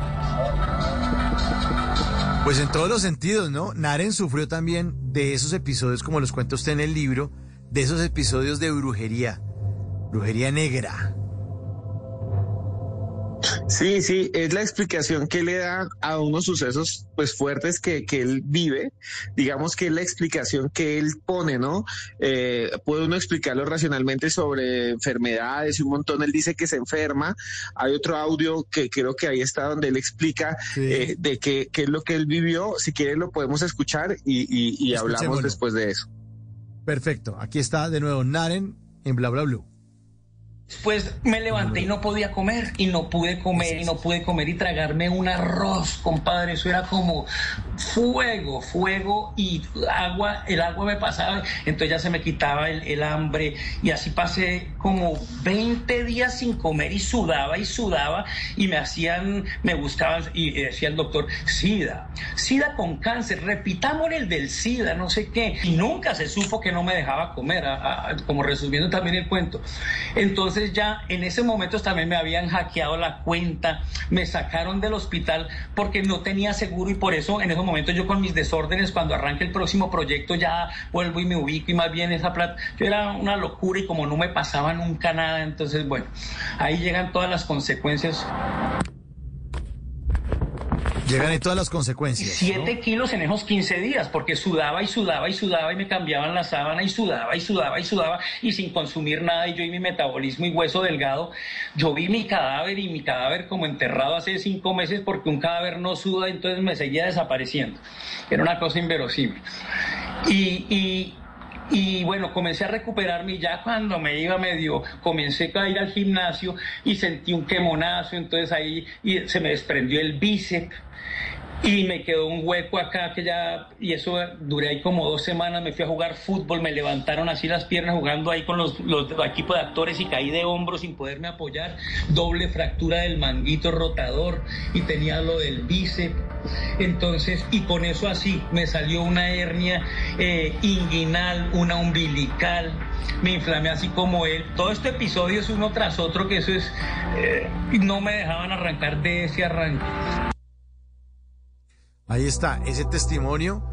Pues en todos los sentidos, ¿no? Naren sufrió también de esos episodios, como los cuenta usted en el libro, de esos episodios de brujería, brujería negra. Sí, sí, es la explicación que le da a unos sucesos pues fuertes que, que él vive, digamos que es la explicación que él pone, ¿no? Eh, puede uno explicarlo racionalmente sobre enfermedades y un montón, él dice que se enferma, hay otro audio que creo que ahí está donde él explica eh, de qué, qué es lo que él vivió, si quiere lo podemos escuchar y, y- y hablamos después de eso. Perfecto, aquí está de nuevo Naren en Bla Bla Blue. Pues me levanté y no podía comer, y no pude comer, y no pude comer y tragarme un arroz, compadre. Eso era como fuego, fuego y agua. El agua me pasaba, entonces ya se me quitaba el, el hambre. Y así pasé como 20 días sin comer y sudaba y sudaba. Y me hacían, me buscaban, y decía el doctor, SIDA, SIDA con cáncer, repitamos el del SIDA, no sé qué. Y nunca se supo que no me dejaba comer, a- a- como resumiendo también el cuento. Entonces ya en ese momento también me habían hackeado la cuenta, me sacaron del hospital porque no tenía seguro y por eso en esos momentos yo con mis desórdenes cuando arranque el próximo proyecto ya vuelvo y me ubico y más bien esa plata, yo era una locura y como no me pasaba nunca nada, entonces bueno, ahí llegan todas las consecuencias. Llegan ahí todas las consecuencias. Siete kilos en esos 15 días, porque sudaba y sudaba y sudaba y me cambiaban la sábana y sudaba y sudaba y sudaba y sin consumir nada y yo y mi metabolismo y hueso delgado. Yo vi mi cadáver y mi cadáver como enterrado hace cinco meses porque un cadáver no suda, entonces me seguía desapareciendo. Era una cosa inverosímil. Y, y, y bueno, comencé a recuperarme y ya cuando me iba medio, comencé a ir al gimnasio y sentí un quemonazo, entonces ahí y se me desprendió el bíceps y me quedó un hueco acá que ya, y eso duré ahí como dos semanas, me fui a jugar fútbol, me levantaron así las piernas jugando ahí con los, los equipos de actores y caí de hombros sin poderme apoyar, doble fractura del manguito rotador y tenía lo del bíceps, entonces, y con eso así, me salió una hernia eh, inguinal, una umbilical, me inflamé así como él, todo este episodio es uno tras otro que eso es, eh, no me dejaban arrancar de ese arranque. Ahí está, ese testimonio.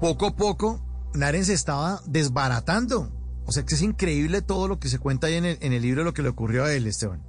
Poco a poco, Naren se estaba desbaratando. O sea que es increíble todo lo que se cuenta ahí en el, en el libro, lo que le ocurrió a él, Esteban.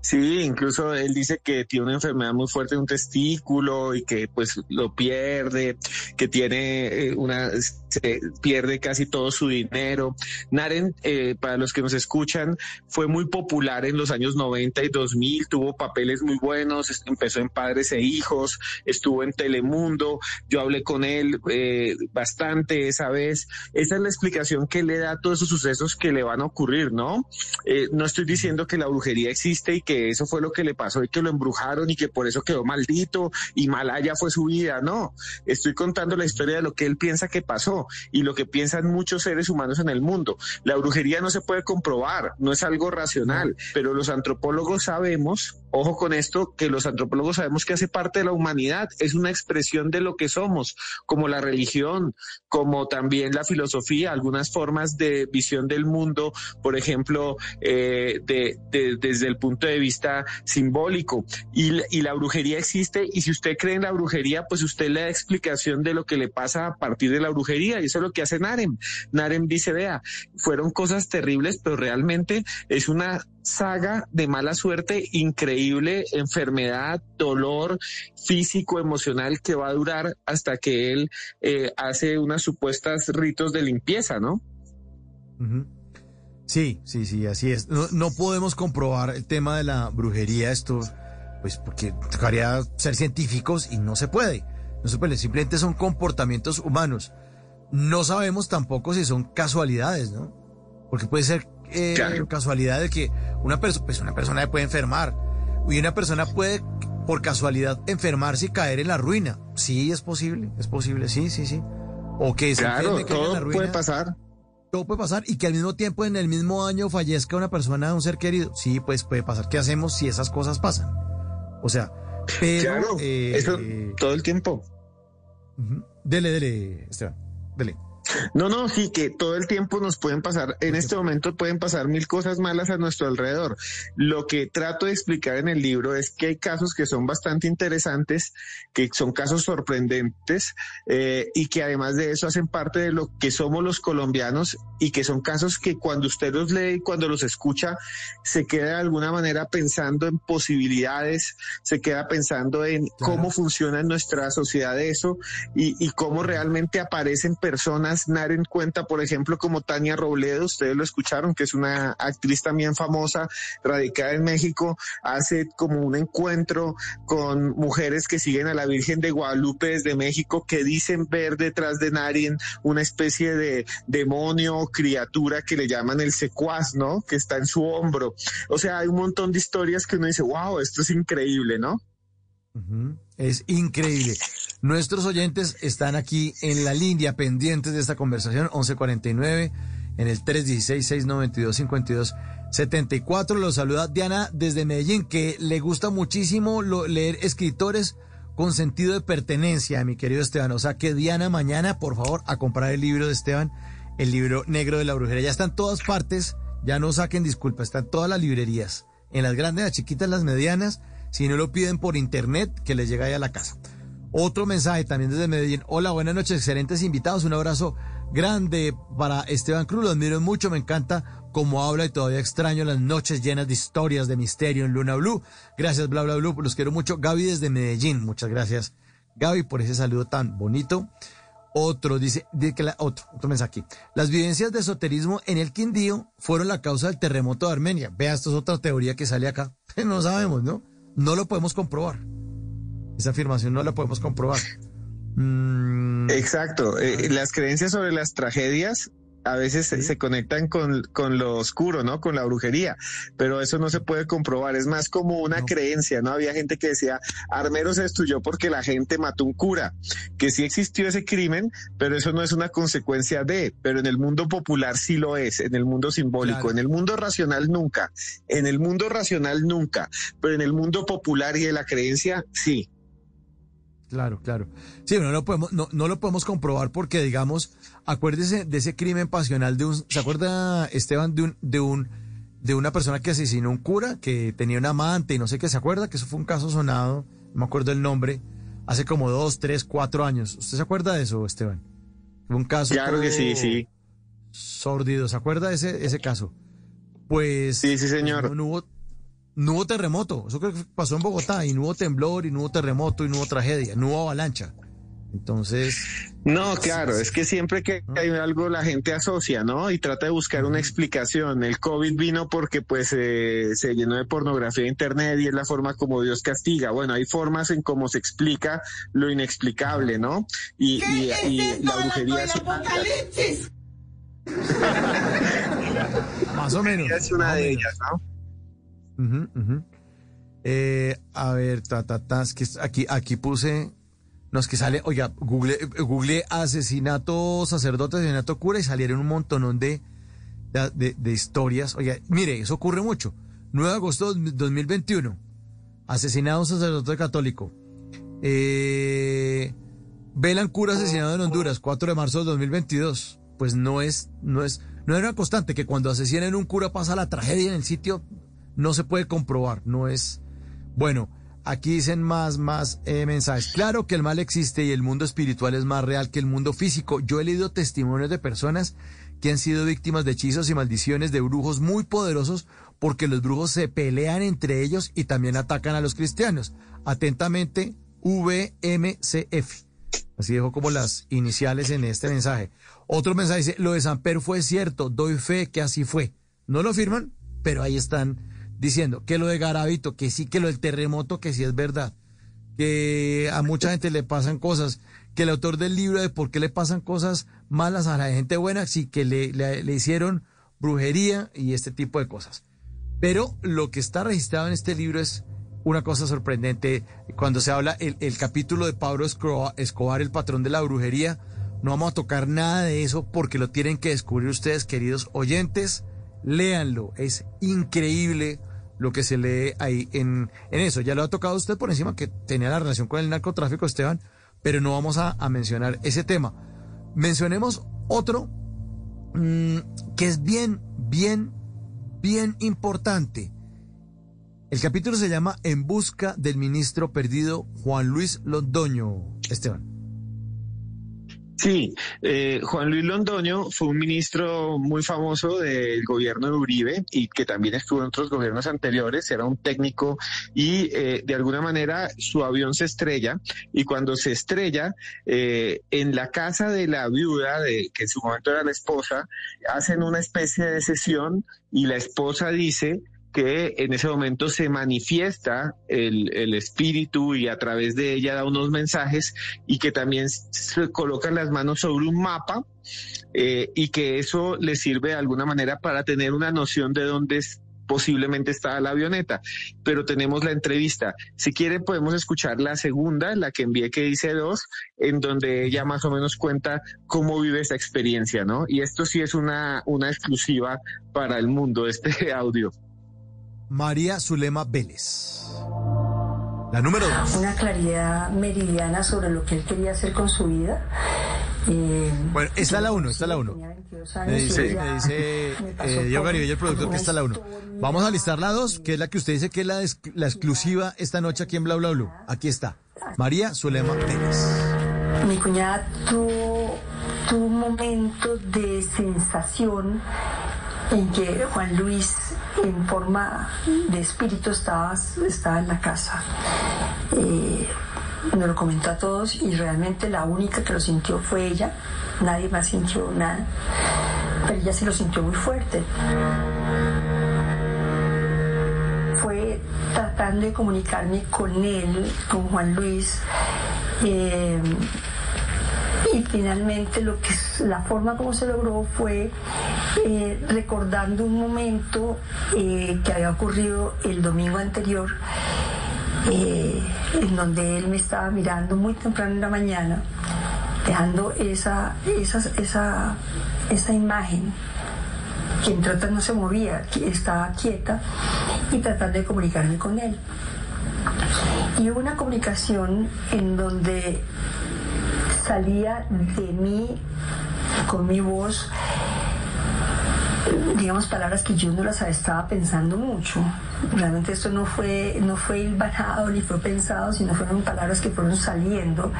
Sí, incluso él dice que tiene una enfermedad muy fuerte en un testículo y que pues lo pierde, que tiene eh, una se pierde casi todo su dinero. Naren, eh, para los que nos escuchan, fue muy popular en los años 90 y 2000, tuvo papeles muy buenos, empezó en Padres e Hijos, estuvo en Telemundo, yo hablé con él eh, bastante esa vez. Esa es la explicación que le da a todos esos sucesos que le van a ocurrir, ¿no? Eh, no estoy diciendo que la brujería existe y que eso fue lo que le pasó y que lo embrujaron y que por eso quedó maldito y Malaya fue su vida, no. Estoy contando la historia de lo que él piensa que pasó y lo que piensan muchos seres humanos en el mundo. La brujería no se puede comprobar, no es algo racional, pero los antropólogos sabemos, ojo con esto, que los antropólogos sabemos que hace parte de la humanidad, es una expresión de lo que somos, como la religión, como también la filosofía, algunas formas de visión del mundo, por ejemplo, eh, de- de- desde el punto de vista simbólico. Y, la- y la brujería existe y si usted cree en la brujería, pues usted le da explicación de lo que le pasa a partir de la brujería y eso es lo que hace Narem. Narem dice, vea, fueron cosas terribles, pero realmente es una saga de mala suerte increíble, enfermedad, dolor físico, emocional que va a durar hasta que él eh, hace unas supuestas ritos de limpieza, ¿no? Sí, sí, sí, así es. No, no podemos comprobar el tema de la brujería, esto, pues porque tocaría ser científicos y no se puede. No se puede, simplemente son comportamientos humanos. No sabemos tampoco si son casualidades, ¿no? Porque puede ser eh, Claro. casualidad de que una persona, pues una persona puede enfermar y una persona puede por casualidad enfermarse y caer en la ruina. Sí, es posible, es posible, sí, sí, sí. O que se Claro, enferme, caiga en la todo ruina. puede pasar. Todo puede pasar y que al mismo tiempo en el mismo año fallezca una persona, un ser querido. Sí, pues puede pasar. ¿Qué hacemos si esas cosas pasan? O sea, pero... Claro, eh, eso todo el tiempo. Dele, dele, Esteban, dele. No, no, sí, que todo el tiempo nos pueden pasar, en este momento pueden pasar mil cosas malas a nuestro alrededor. Lo que trato de explicar en el libro es que hay casos que son bastante interesantes, que son casos sorprendentes eh, y que además de eso hacen parte de lo que somos los colombianos y que son casos que cuando usted los lee y cuando los escucha, se queda de alguna manera pensando en posibilidades, se queda pensando en cómo funciona en nuestra sociedad eso y, y cómo realmente aparecen personas, Naren cuenta, por ejemplo, como Tania Robledo, ustedes lo escucharon, que es una actriz también famosa, radicada en México, hace como un encuentro con mujeres que siguen a la Virgen de Guadalupe desde México, que dicen ver detrás de Naren una especie de demonio o criatura que le llaman el secuaz, ¿no? Que está en su hombro. O sea, hay un montón de historias que uno dice, wow, esto es increíble, ¿no? Es increíble. Nuestros oyentes están aquí en la línea pendientes de esta conversación, 1149, en el 316-692-5274. Los saluda Diana desde Medellín, que le gusta muchísimo leer escritores con sentido de pertenencia, mi querido Esteban. O sea que Diana, mañana, por favor, a comprar el libro de Esteban, el libro negro de la brujería. Ya está en todas partes, ya no saquen disculpas, está en todas las librerías, en las grandes, las chiquitas, las medianas. Si no lo piden por internet, que les llega ahí a la casa. Otro mensaje también desde Medellín. Hola, buenas noches, excelentes invitados. Un abrazo grande para Esteban Cruz. Lo admiro mucho, me encanta cómo habla y todavía extraño las noches llenas de historias de misterio en Luna Blue. Gracias, bla, bla, blue. Los quiero mucho. Gaby desde Medellín. Muchas gracias, Gaby, por ese saludo tan bonito. Otro dice, dice que otro mensaje aquí. Las vivencias de esoterismo en el Quindío fueron la causa del terremoto de Armenia. Vea, esto es otra teoría que sale acá. [laughs] No sabemos, ¿no? No lo podemos comprobar. Esa afirmación no la podemos comprobar. Mm, Exacto. Eh, las creencias sobre las tragedias a veces se- se conectan con, con lo oscuro, ¿no? Con la brujería, pero eso no se puede comprobar. Es más como una creencia, ¿no? Había gente que decía, Armero se destruyó porque la gente mató un cura, que sí existió ese crimen, pero eso no es una consecuencia de, pero en el mundo popular sí lo es, en el mundo simbólico, en el mundo racional nunca, en el mundo racional nunca, pero en el mundo popular y de la creencia sí. Claro, claro. Sí, no lo podemos, no, no lo podemos comprobar porque, digamos, acuérdese de ese crimen pasional de un, ¿se acuerda, Esteban, de un, de un, de una persona que asesinó un cura, que tenía un amante y no sé qué, ¿se acuerda? Que eso fue un caso sonado, no me acuerdo el nombre, hace como dos, tres, cuatro años. ¿Usted se acuerda de eso, Esteban? Fue un caso. Claro que sí, sí. Sórdido, ¿se acuerda de ese, ese caso? Pues. Sí, sí, señor. No, no hubo, no hubo terremoto. Eso creo que pasó en Bogotá. Y no hubo temblor, y no hubo terremoto, y no hubo tragedia. No hubo avalancha. Entonces, No, claro, es que siempre que hay algo la gente asocia, ¿no? Y trata de buscar una explicación. El COVID vino porque pues eh, se llenó de pornografía en internet y es la forma como Dios castiga. Bueno, hay formas en cómo se explica lo inexplicable, ¿no? Y, y- y la brujería es apocalipsis? [laughs] más o menos. [laughs] es una de ellas, ¿no? Eh, a ver, ta, ta, ta, que aquí, aquí puse, no es que sale, oiga, Google, Google asesinato sacerdote, asesinato cura y salieron un montonón de, de, historias. Oiga, mire, eso ocurre mucho. 9 de agosto de 2021, asesinado un sacerdote católico. Eh, Velan cura asesinado en Honduras, 4 de marzo de 2022. Pues no es, no es, no era constante que cuando asesinan un cura pasa la tragedia en el sitio, no se puede comprobar, no es. Bueno, aquí dicen más, más eh, mensajes. Claro que el mal existe y el mundo espiritual es más real que el mundo físico. Yo he leído testimonios de personas que han sido víctimas de hechizos y maldiciones de brujos muy poderosos porque los brujos se pelean entre ellos y también atacan a los cristianos. Atentamente, VMCF. Así dejo como las iniciales en este mensaje. Otro mensaje dice, lo de Samper fue cierto, doy fe que así fue. No lo firman, pero ahí están diciendo que lo de Garavito, que sí, que lo del terremoto, que sí es verdad. Que a mucha gente le pasan cosas. Que el autor del libro de por qué le pasan cosas malas a la gente buena, sí que le, le- le hicieron brujería y este tipo de cosas. Pero lo que está registrado en este libro es una cosa sorprendente. Cuando se habla el, el capítulo de Pablo Escobar, Escobar, el patrón de la brujería, no vamos a tocar nada de eso porque lo tienen que descubrir ustedes, queridos oyentes. Léanlo, es increíble lo que se lee ahí en, en eso. Ya lo ha tocado usted por encima que tenía la relación con el narcotráfico, Esteban, pero no vamos a, mencionar ese tema. Mencionemos otro mm, que es bien, bien, bien importante. El capítulo se llama En busca del ministro perdido Juan Luis Londoño. Esteban. Sí, eh, Juan Luis Londoño fue un ministro muy famoso del gobierno de Uribe y que también estuvo en otros gobiernos anteriores, era un técnico y eh, de alguna manera su avión se estrella y cuando se estrella eh, en la casa de la viuda, de, que en su momento era la esposa, hacen una especie de sesión y la esposa dice que en ese momento se manifiesta el, el espíritu y a través de ella da unos mensajes y que también se colocan las manos sobre un mapa eh, y que eso le sirve de alguna manera para tener una noción de dónde es- posiblemente está la avioneta. Pero tenemos la entrevista. Si quieren podemos escuchar la segunda, la que envié que dice dos, en donde ella más o menos cuenta cómo vive esa experiencia, ¿no? Y esto sí es una, una exclusiva para el mundo, este [laughs] audio. María Zulema Vélez. La número dos. Una claridad meridiana sobre lo que él quería hacer con su vida. Eh, Bueno, esta es la uno, esta es la uno. tenía 22 Me dice, [laughs] me dice eh, Diego Garibay, el productor, que está la uno. Vamos a listar la dos, que es la que usted dice que es la, exclusiva esta noche aquí en Bla Bla Blue. Aquí está. María Zulema Vélez. Mi cuñada tuvo, tuvo un momento de sensación en que Juan Luis en forma de espíritu estaba, estaba en la casa. Eh, nos lo comentó a todos y realmente la única que lo sintió fue ella. Nadie más sintió nada. Pero ella sí lo sintió muy fuerte. Fue tratando de comunicarme con él, con Juan Luis. eh, y finalmente lo que la forma como se logró fue eh, recordando un momento eh, que había ocurrido el domingo anterior eh, en donde él me estaba mirando muy temprano en la mañana dejando esa esa, esa, esa imagen que entre otras no se movía, estaba quieta y tratando de comunicarme con él. Y hubo una comunicación en donde salía de mí con mi voz, digamos, palabras que yo no las estaba pensando mucho. Realmente esto no fue, no fue hilvanado ni fue pensado, sino fueron palabras que fueron saliendo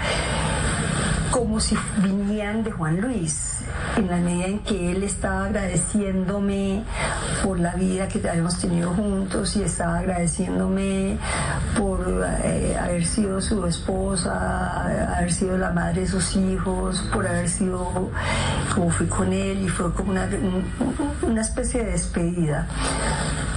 como si vinieran de Juan Luis. en la medida en que él estaba agradeciéndome por la vida que habíamos tenido juntos y estaba agradeciéndome por eh, haber sido su esposa, haber sido la madre de sus hijos, por haber sido como fui con él y fue como una, un- una especie de despedida.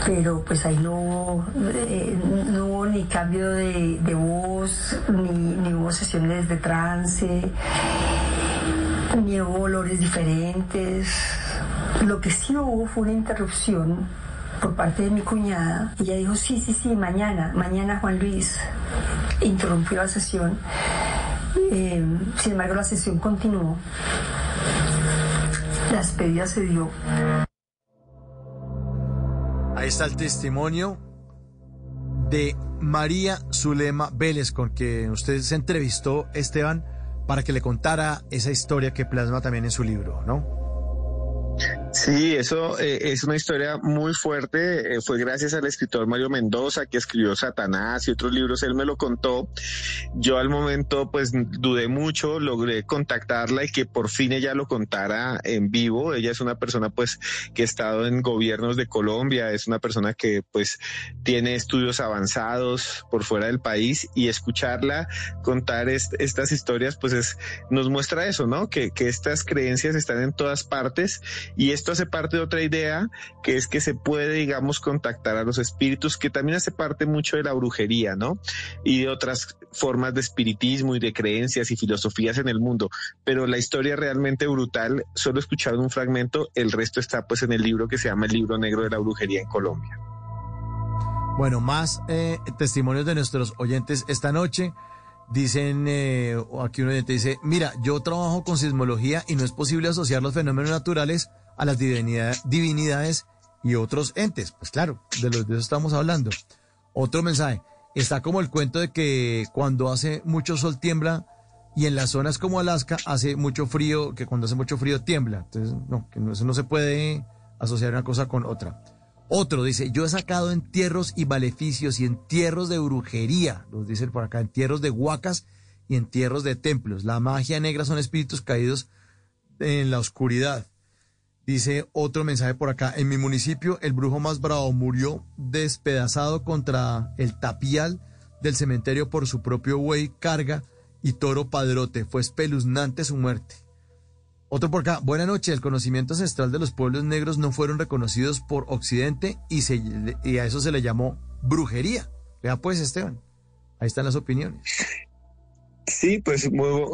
Pero pues ahí no hubo, eh, no hubo ni cambio de, voz, ni, ni hubo sesiones de trance, ni hubo olores diferentes. Lo que sí hubo fue una interrupción por parte de mi cuñada. Ella dijo, sí, sí, sí, mañana, mañana Juan Luis. Interrumpió la sesión. Eh, sin embargo, la sesión continuó. La despedida se dio. Ahí está el testimonio de María Zulema Vélez, con que usted se entrevistó, Esteban, para que le contara esa historia que plasma también en su libro, ¿no? Sí, eso eh, es una historia muy fuerte. eh, fue gracias al escritor Mario Mendoza que escribió Satanás y otros libros. Él me lo contó. Yo al momento pues dudé mucho, logré contactarla y que por fin ella lo contara en vivo. Ella es una persona pues que ha estado en gobiernos de Colombia, es una persona que pues tiene estudios avanzados por fuera del país y escucharla contar est- estas historias pues es, nos muestra eso, ¿no? Que, que estas creencias están en todas partes y esto hace parte de otra idea que es que se puede, digamos, contactar a los espíritus, que también hace parte mucho de la brujería, ¿no? Y de otras formas de espiritismo y de creencias y filosofías en el mundo. Pero la historia realmente brutal, solo escucharon un fragmento, el resto está pues en el libro que se llama El libro negro de la brujería en Colombia. Bueno, más eh, testimonios de nuestros oyentes esta noche. Dicen, eh, aquí un oyente dice, mira, yo trabajo con sismología y no es posible asociar los fenómenos naturales a las divinidad- divinidades y otros entes. Pues claro, de los de eso estamos hablando. Otro mensaje, está como el cuento de que cuando hace mucho sol tiembla y en las zonas como Alaska hace mucho frío, que cuando hace mucho frío tiembla. Entonces, no, que eso no se puede asociar una cosa con otra. Otro dice, yo he sacado entierros y maleficios y entierros de brujería, los dicen por acá, entierros de huacas y entierros de templos. La magia negra son espíritus caídos en la oscuridad. Dice otro mensaje por acá, en mi municipio el brujo más bravo murió despedazado contra el tapial del cementerio por su propio buey, carga y toro padrote. Fue espeluznante su muerte. Otro por acá. Buenas noches. El conocimiento ancestral de los pueblos negros no fueron reconocidos por Occidente y, se, y a eso se le llamó brujería. Vea pues, Esteban. Ahí están las opiniones. Sí, pues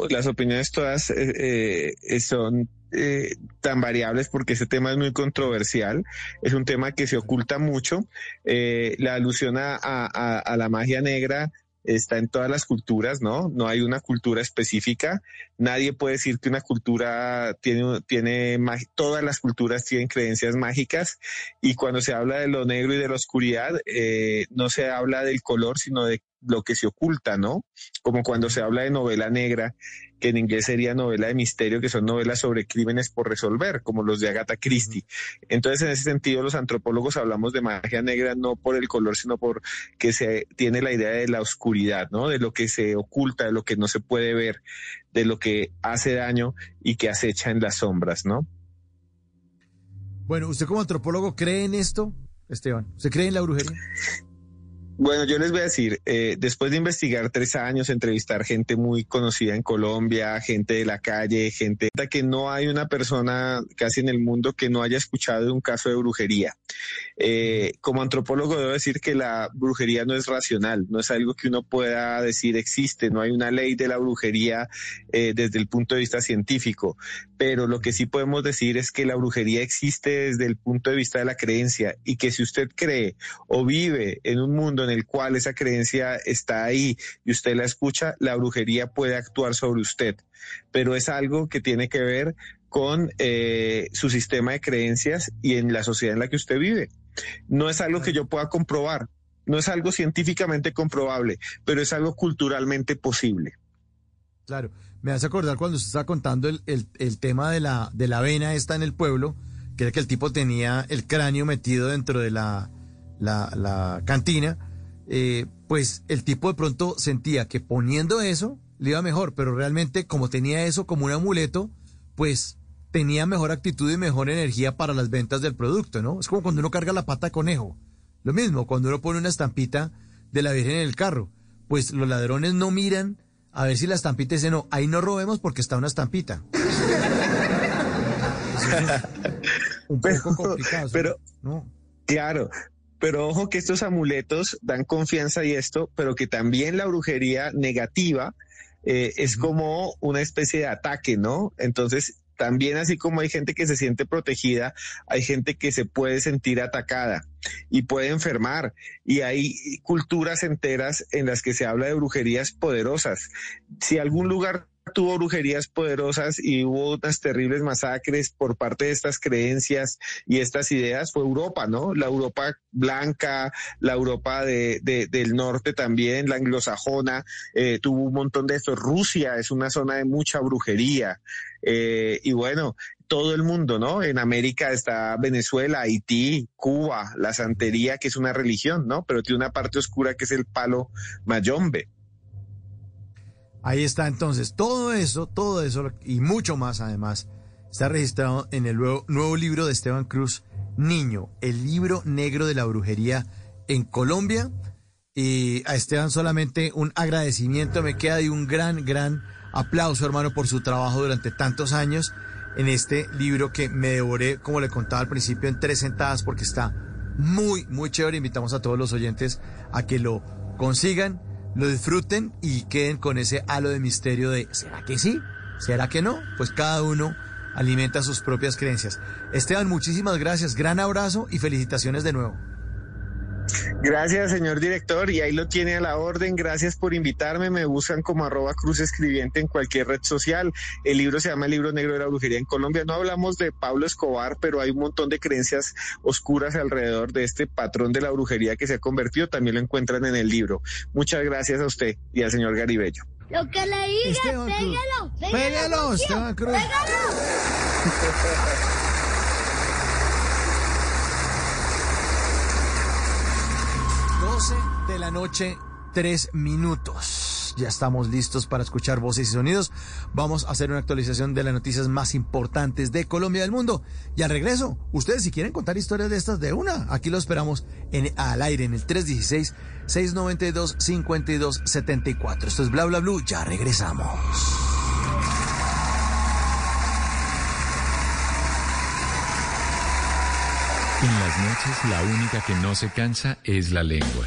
las opiniones todas eh, eh, son eh, tan variables porque ese tema es muy controversial, es un tema que se oculta mucho. Eh, la alusión a, la magia negra está en todas las culturas, ¿no? No hay una cultura específica. Nadie puede decir que una cultura tiene, tiene todas las culturas tienen creencias mágicas y cuando se habla de lo negro y de la oscuridad, eh, no se habla del color, sino de lo que se oculta, ¿no? Como cuando se habla de novela negra, que en inglés sería novela de misterio, que son novelas sobre crímenes por resolver, como los de Agatha Christie. Entonces, en ese sentido, los antropólogos hablamos de magia negra no por el color, sino por que se tiene la idea de la oscuridad, ¿no? De lo que se oculta, de lo que no se puede ver, de lo que hace daño y que acecha en las sombras, ¿no? Bueno, ¿usted como antropólogo cree en esto, Esteban? ¿Usted cree en la brujería? Bueno, yo les voy a decir, eh, después de investigar tres años, entrevistar gente muy conocida en Colombia, gente de la calle, gente que no hay una persona casi en el mundo que no haya escuchado de un caso de brujería. Eh, como antropólogo debo decir que la brujería no es racional, no es algo que uno pueda decir existe, no hay una ley de la brujería eh, desde el punto de vista científico, pero lo que sí podemos decir es que la brujería existe desde el punto de vista de la creencia y que si usted cree o vive en un mundo en el cual esa creencia está ahí y usted la escucha, la brujería puede actuar sobre usted, pero es algo que tiene que ver con eh, su sistema de creencias y en la sociedad en la que usted vive. No es algo que yo pueda comprobar, no es algo científicamente comprobable, pero es algo culturalmente posible. Claro. Me hace acordar cuando usted estaba contando el, el- el tema de la, de la vena esta en el pueblo, que era que el tipo tenía el cráneo metido dentro de la, la, la cantina, eh, pues el tipo de pronto sentía que poniendo eso le iba mejor, pero realmente como tenía eso como un amuleto, pues tenía mejor actitud y mejor energía para las ventas del producto, ¿no? Es como cuando uno carga la pata de conejo. Lo mismo, cuando uno pone una estampita de la Virgen en el carro, pues los ladrones no miran a ver si la estampita dice, no, ahí no robemos porque está una estampita. [laughs] Un poco complicado. Pero, ¿no? claro, pero ojo que estos amuletos dan confianza y esto, pero que también la brujería negativa eh, es como una especie de ataque, ¿no? Entonces, también así como hay gente que se siente protegida, hay gente que se puede sentir atacada y puede enfermar. Y hay culturas enteras en las que se habla de brujerías poderosas. Si algún lugar tuvo brujerías poderosas y hubo unas terribles masacres por parte de estas creencias y estas ideas fue Europa, ¿no? La Europa blanca, la Europa de, de- del norte también, la anglosajona, eh, tuvo un montón de esto. Rusia es una zona de mucha brujería. Eh, y bueno, todo el mundo, ¿no? En América está Venezuela, Haití, Cuba, la santería, que es una religión, ¿no? Pero tiene una parte oscura que es el palo mayombe. Ahí está entonces, todo eso, todo eso y mucho más además está registrado en el nuevo, libro de Esteban Cruz, Niño, el libro negro de la brujería en Colombia. Y a Esteban solamente un agradecimiento me queda y un gran, gran aplauso, hermano, por su trabajo durante tantos años en este libro que me devoré, como le contaba al principio, en tres sentadas porque está muy, muy chévere. Invitamos a todos los oyentes a que lo consigan, lo disfruten y queden con ese halo de misterio de ¿será que sí? ¿Será que no? Pues cada uno alimenta sus propias creencias. Esteban, muchísimas gracias, gran abrazo y felicitaciones de nuevo. Gracias, señor director, y ahí lo tiene a la orden. Gracias por invitarme. Me buscan como arroba cruz escribiente en cualquier red social. El libro se llama El libro negro de la brujería en Colombia. No hablamos de Pablo Escobar, pero hay un montón de creencias oscuras alrededor de este patrón de la brujería que se ha convertido. También lo encuentran en el libro. Muchas gracias a usted y al señor Garibello. Lo que le diga, Esteban Cruz. pégalo, pégalo, Pégalo, tío, Esteban Cruz. pégalo. [laughs] 12 de noche, 3 minutos. Ya estamos listos para escuchar voces y sonidos. Vamos a hacer una actualización de las noticias más importantes de Colombia y del mundo. Y al regreso, ustedes si quieren contar historias de estas de una, aquí lo esperamos al aire en el 316-692-5274. Esto es Bla Bla Blue. Ya regresamos. En las noches la única que no se cansa es la lengua.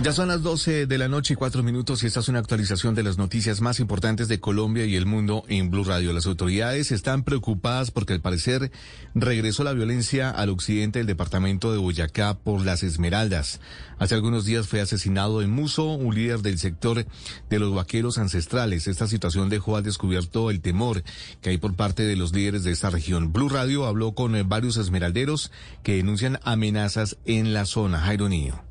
Ya son las 12 de la noche y cuatro minutos y esta es una actualización de las noticias más importantes de Colombia y el mundo en Blue Radio. Las autoridades están preocupadas porque al parecer regresó la violencia al occidente del departamento de Boyacá por las Esmeraldas. Hace algunos días fue asesinado en Muso un líder del sector de los vaqueros ancestrales. Esta situación dejó al descubierto el temor que hay por parte de los líderes de esta región. Blue Radio habló con varios esmeralderos que denuncian amenazas en la zona. Jairo Niño.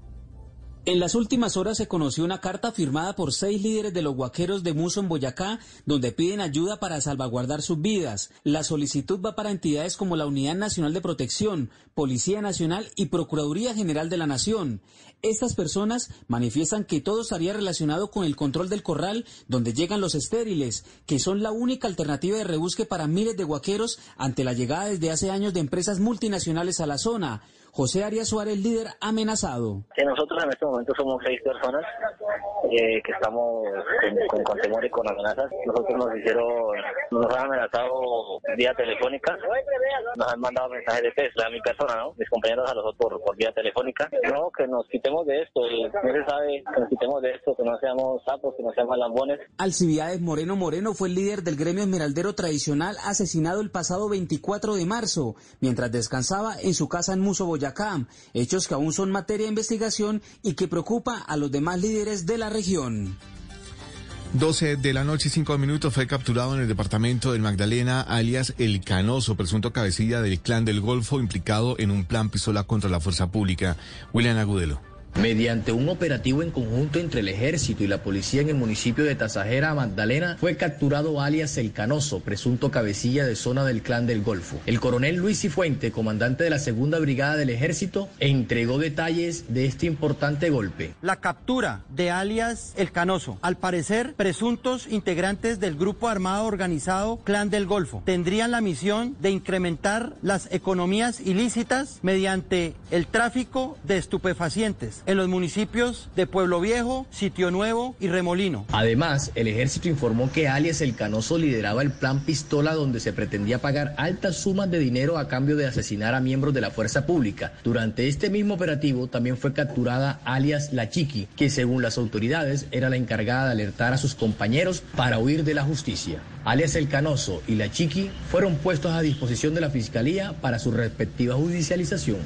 En las últimas horas se conoció una carta firmada por seis líderes de los guaqueros de Muso en Boyacá, donde piden ayuda para salvaguardar sus vidas. La solicitud va para entidades como la Unidad Nacional de Protección, Policía Nacional y Procuraduría General de la Nación. Estas personas manifiestan que todo estaría relacionado con el control del corral donde llegan los estériles, que son la única alternativa de rebusque para miles de guaqueros ante la llegada desde hace años de empresas multinacionales a la zona. José Arias Suárez, líder amenazado. Que nosotros en este momento somos seis personas eh, que estamos con, con, con temor y con amenazas. Nosotros nos hicieron, nos han amenazado vía telefónica, nos han mandado mensajes de texto a mi persona, ¿no? Mis compañeros a los otros por, por vía telefónica. No, que nos quitemos de esto, no se sabe que nos quitemos de esto, que no seamos sapos, que no seamos lambones. Alcibiades Moreno Moreno fue el líder del gremio esmeraldero tradicional asesinado el pasado 24 de marzo, mientras descansaba en su casa en Muso, Boyacá, hechos que aún son materia de investigación y que preocupa a los demás líderes de la región. 12 de la noche y 5 minutos fue capturado en el departamento del Magdalena, alias El Canoso, presunto cabecilla del clan del Golfo implicado en un plan pistola contra la fuerza pública. William Agudelo. Mediante un operativo en conjunto entre el ejército y la policía en el municipio de Tasajera, Magdalena, fue capturado alias El Canoso, presunto cabecilla de zona del clan del Golfo. El coronel Luis Cifuente, comandante de la segunda brigada del ejército, entregó detalles de este importante golpe. La captura de alias El Canoso, al parecer presuntos integrantes del grupo armado organizado Clan del Golfo, tendrían la misión de incrementar las economías ilícitas mediante el tráfico de estupefacientes en los municipios de Pueblo Viejo, Sitio Nuevo y Remolino. Además, el ejército informó que alias El Canoso lideraba el plan Pistola donde se pretendía pagar altas sumas de dinero a cambio de asesinar a miembros de la fuerza pública. Durante este mismo operativo también fue capturada alias La Chiqui, que según las autoridades era la encargada de alertar a sus compañeros para huir de la justicia. Alias El Canoso y La Chiqui fueron puestos a disposición de la Fiscalía para su respectiva judicialización.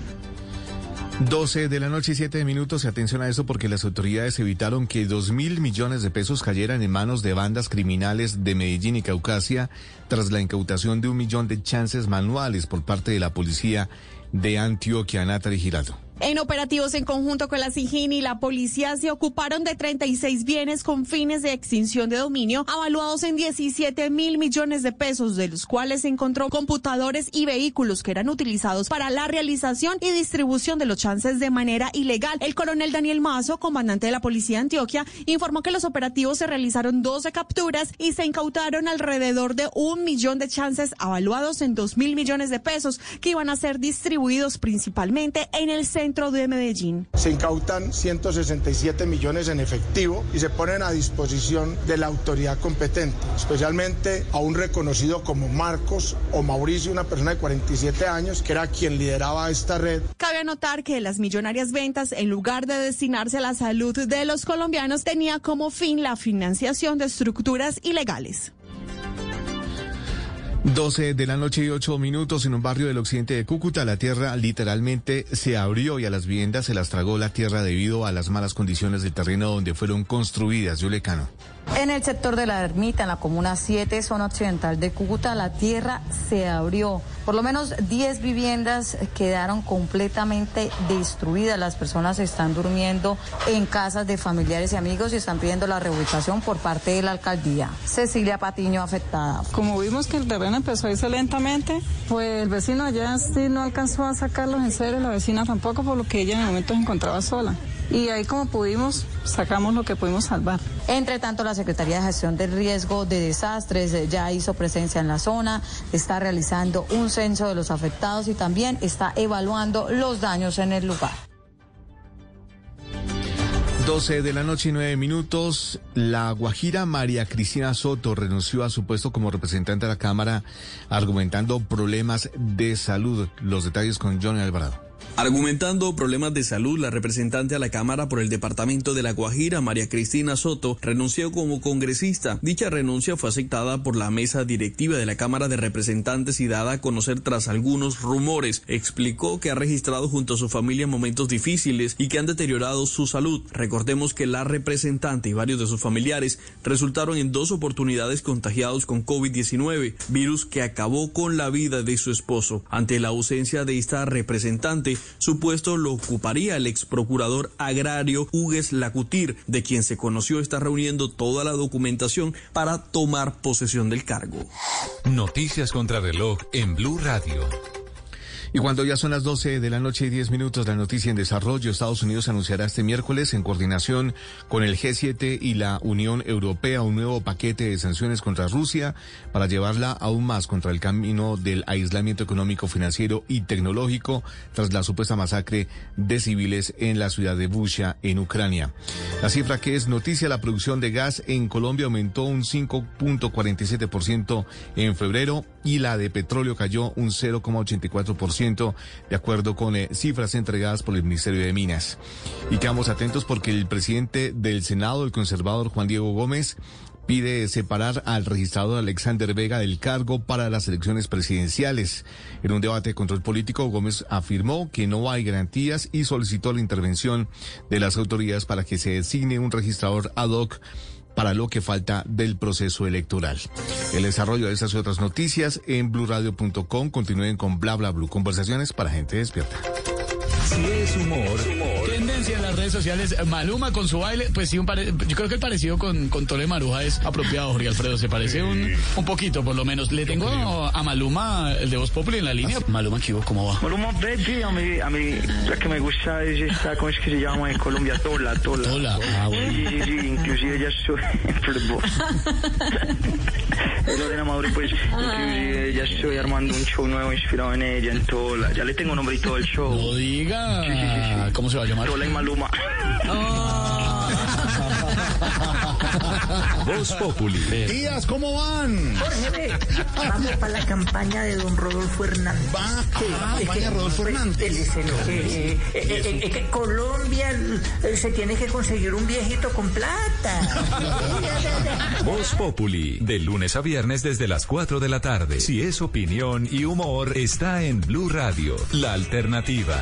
12 de la noche y 7 minutos. Y atención a esto porque las autoridades evitaron que 2 mil millones de pesos cayeran en manos de bandas criminales de Medellín y Caucasia tras la incautación de un millón de chances manuales por parte de la policía de Antioquia, Natalie Giraldo. En operativos en conjunto con la SIGIN y la policía se ocuparon de 36 bienes con fines de extinción de dominio, avaluados en 17 mil millones de pesos, de los cuales se encontró computadores y vehículos que eran utilizados para la realización y distribución de los chances de manera ilegal. El coronel Daniel Mazo, comandante de la policía de Antioquia, informó que los operativos se realizaron 12 capturas y se incautaron alrededor de un millón de chances avaluados en 2 mil millones de pesos que iban a ser distribuidos principalmente en el centro de Medellín. Se incautan 167 millones en efectivo y se ponen a disposición de la autoridad competente, especialmente a un reconocido como Marcos o Mauricio, una persona de 47 años, que era quien lideraba esta red. Cabe anotar que las millonarias ventas, en lugar de destinarse a la salud de los colombianos, tenía como fin la financiación de estructuras ilegales. 12 de la noche y 8 minutos en un barrio del occidente de Cúcuta, la tierra literalmente se abrió y a las viviendas se las tragó la tierra debido a las malas condiciones del terreno donde fueron construidas. Yulecano. En el sector de la ermita, en la comuna 7, zona occidental de Cúcuta, la tierra se abrió. Por lo menos 10 viviendas quedaron completamente destruidas. Las personas están durmiendo en casas de familiares y amigos y están pidiendo la reubicación por parte de la alcaldía. Cecilia Patiño afectada. Como vimos que el terreno empezó a irse lentamente, pues el vecino allá sí no alcanzó a sacarlos en serio, la vecina tampoco, por lo que ella en el momento se encontraba sola. Y ahí como pudimos, sacamos lo que pudimos salvar. Entre tanto, la Secretaría de Gestión del Riesgo de Desastres eh, ya hizo presencia en la zona, está realizando un censo de los afectados y también está evaluando los daños en el lugar. 12 de la noche y 9 minutos, la guajira María Cristina Soto renunció a su puesto como representante de la Cámara argumentando problemas de salud. Los detalles con Johnny Alvarado. Argumentando problemas de salud, la representante a la Cámara por el Departamento de La Guajira, María Cristina Soto, renunció como congresista. Dicha renuncia fue aceptada por la mesa directiva de la Cámara de Representantes y dada a conocer tras algunos rumores. Explicó que ha registrado junto a su familia momentos difíciles y que han deteriorado su salud. Recordemos que la representante y varios de sus familiares resultaron en dos oportunidades contagiados con COVID-19, virus que acabó con la vida de su esposo. Ante la ausencia de esta representante, su puesto lo ocuparía el ex procurador agrario Hugues Lacutir, de quien se conoció está reuniendo toda la documentación para tomar posesión del cargo. Noticias contra reloj en Blue Radio. Y cuando ya son las 12 de la noche y 10 minutos, la noticia en desarrollo, Estados Unidos anunciará este miércoles, en coordinación con el G7 y la Unión Europea, un nuevo paquete de sanciones contra Rusia para llevarla aún más contra el camino del aislamiento económico, financiero y tecnológico tras la supuesta masacre de civiles en la ciudad de Busha, en Ucrania. La cifra que es noticia, la producción de gas en Colombia aumentó un 5.47% en febrero y la de petróleo cayó un 0,84% de acuerdo con eh, cifras entregadas por el Ministerio de Minas. Y quedamos atentos porque el presidente del Senado, el conservador Juan Diego Gómez, pide separar al registrador Alexander Vega del cargo para las elecciones presidenciales. En un debate de control político, Gómez afirmó que no hay garantías y solicitó la intervención de las autoridades para que se designe un registrador ad hoc para lo que falta del proceso electoral. El desarrollo de estas y otras noticias en blurradio.com. Continúen con bla bla blue. Conversaciones para gente despierta. Si es humor, las redes sociales, Maluma con su baile, pues sí, un pare- yo creo que el parecido con, con Tole Maruja es apropiado, Jorge Alfredo, se parece un, un poquito por lo menos. Le tengo a Maluma, el de Voz Populi en la línea. Maluma, ¿qué hubo? ¿Cómo va? Maluma Veggie, a mí, a mí la que me gusta es esta, ¿cómo es que se llama en Colombia? Tola, Tola. Tola, ah, bueno. Sí, sí, sí, inclusive ya estoy, perdón. Eh, Lorena Mauri, pues, inclusive ya estoy armando un show nuevo inspirado en ella, en Tola. Ya le tengo nombre y todo el show. No diga. Sí, sí, sí, sí. ¿Cómo se va a llamar? Tola y Maluma. Voz Populi. Días, ¿cómo van? Jorge, ve, vamos para la campaña de don Rodolfo Hernández. Va, ah, es vaya Rodolfo pues, Hernández. él es el que- eh, eh, eh, es que Colombia se tiene que conseguir un viejito con plata. [laughs] Voz Populi, de lunes a viernes desde las 4 de la tarde. Si es opinión y humor, está en Blue Radio, la alternativa.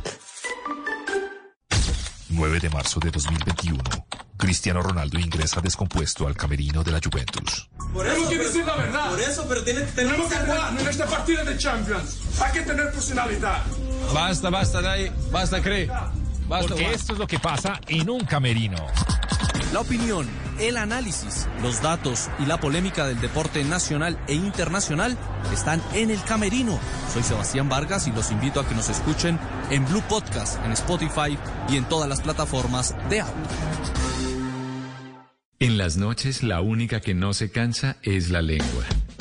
9 de marzo de 2021. Cristiano Ronaldo ingresa descompuesto al camerino de la Juventus. Por eso que decir la verdad. Por eso, pero tiene, tenemos que jugar en esta partida de Champions. Hay que tener personalidad. Basta, basta, Dai. Basta, cree. Basta, Porque esto es lo que pasa en un camerino. La opinión, el análisis, los datos y la polémica del deporte nacional e internacional están en el camerino. Soy Sebastián Vargas y los invito a que nos escuchen en Blue Podcast, en Spotify y en todas las plataformas de audio. En las noches, la única que no se cansa es la lengua.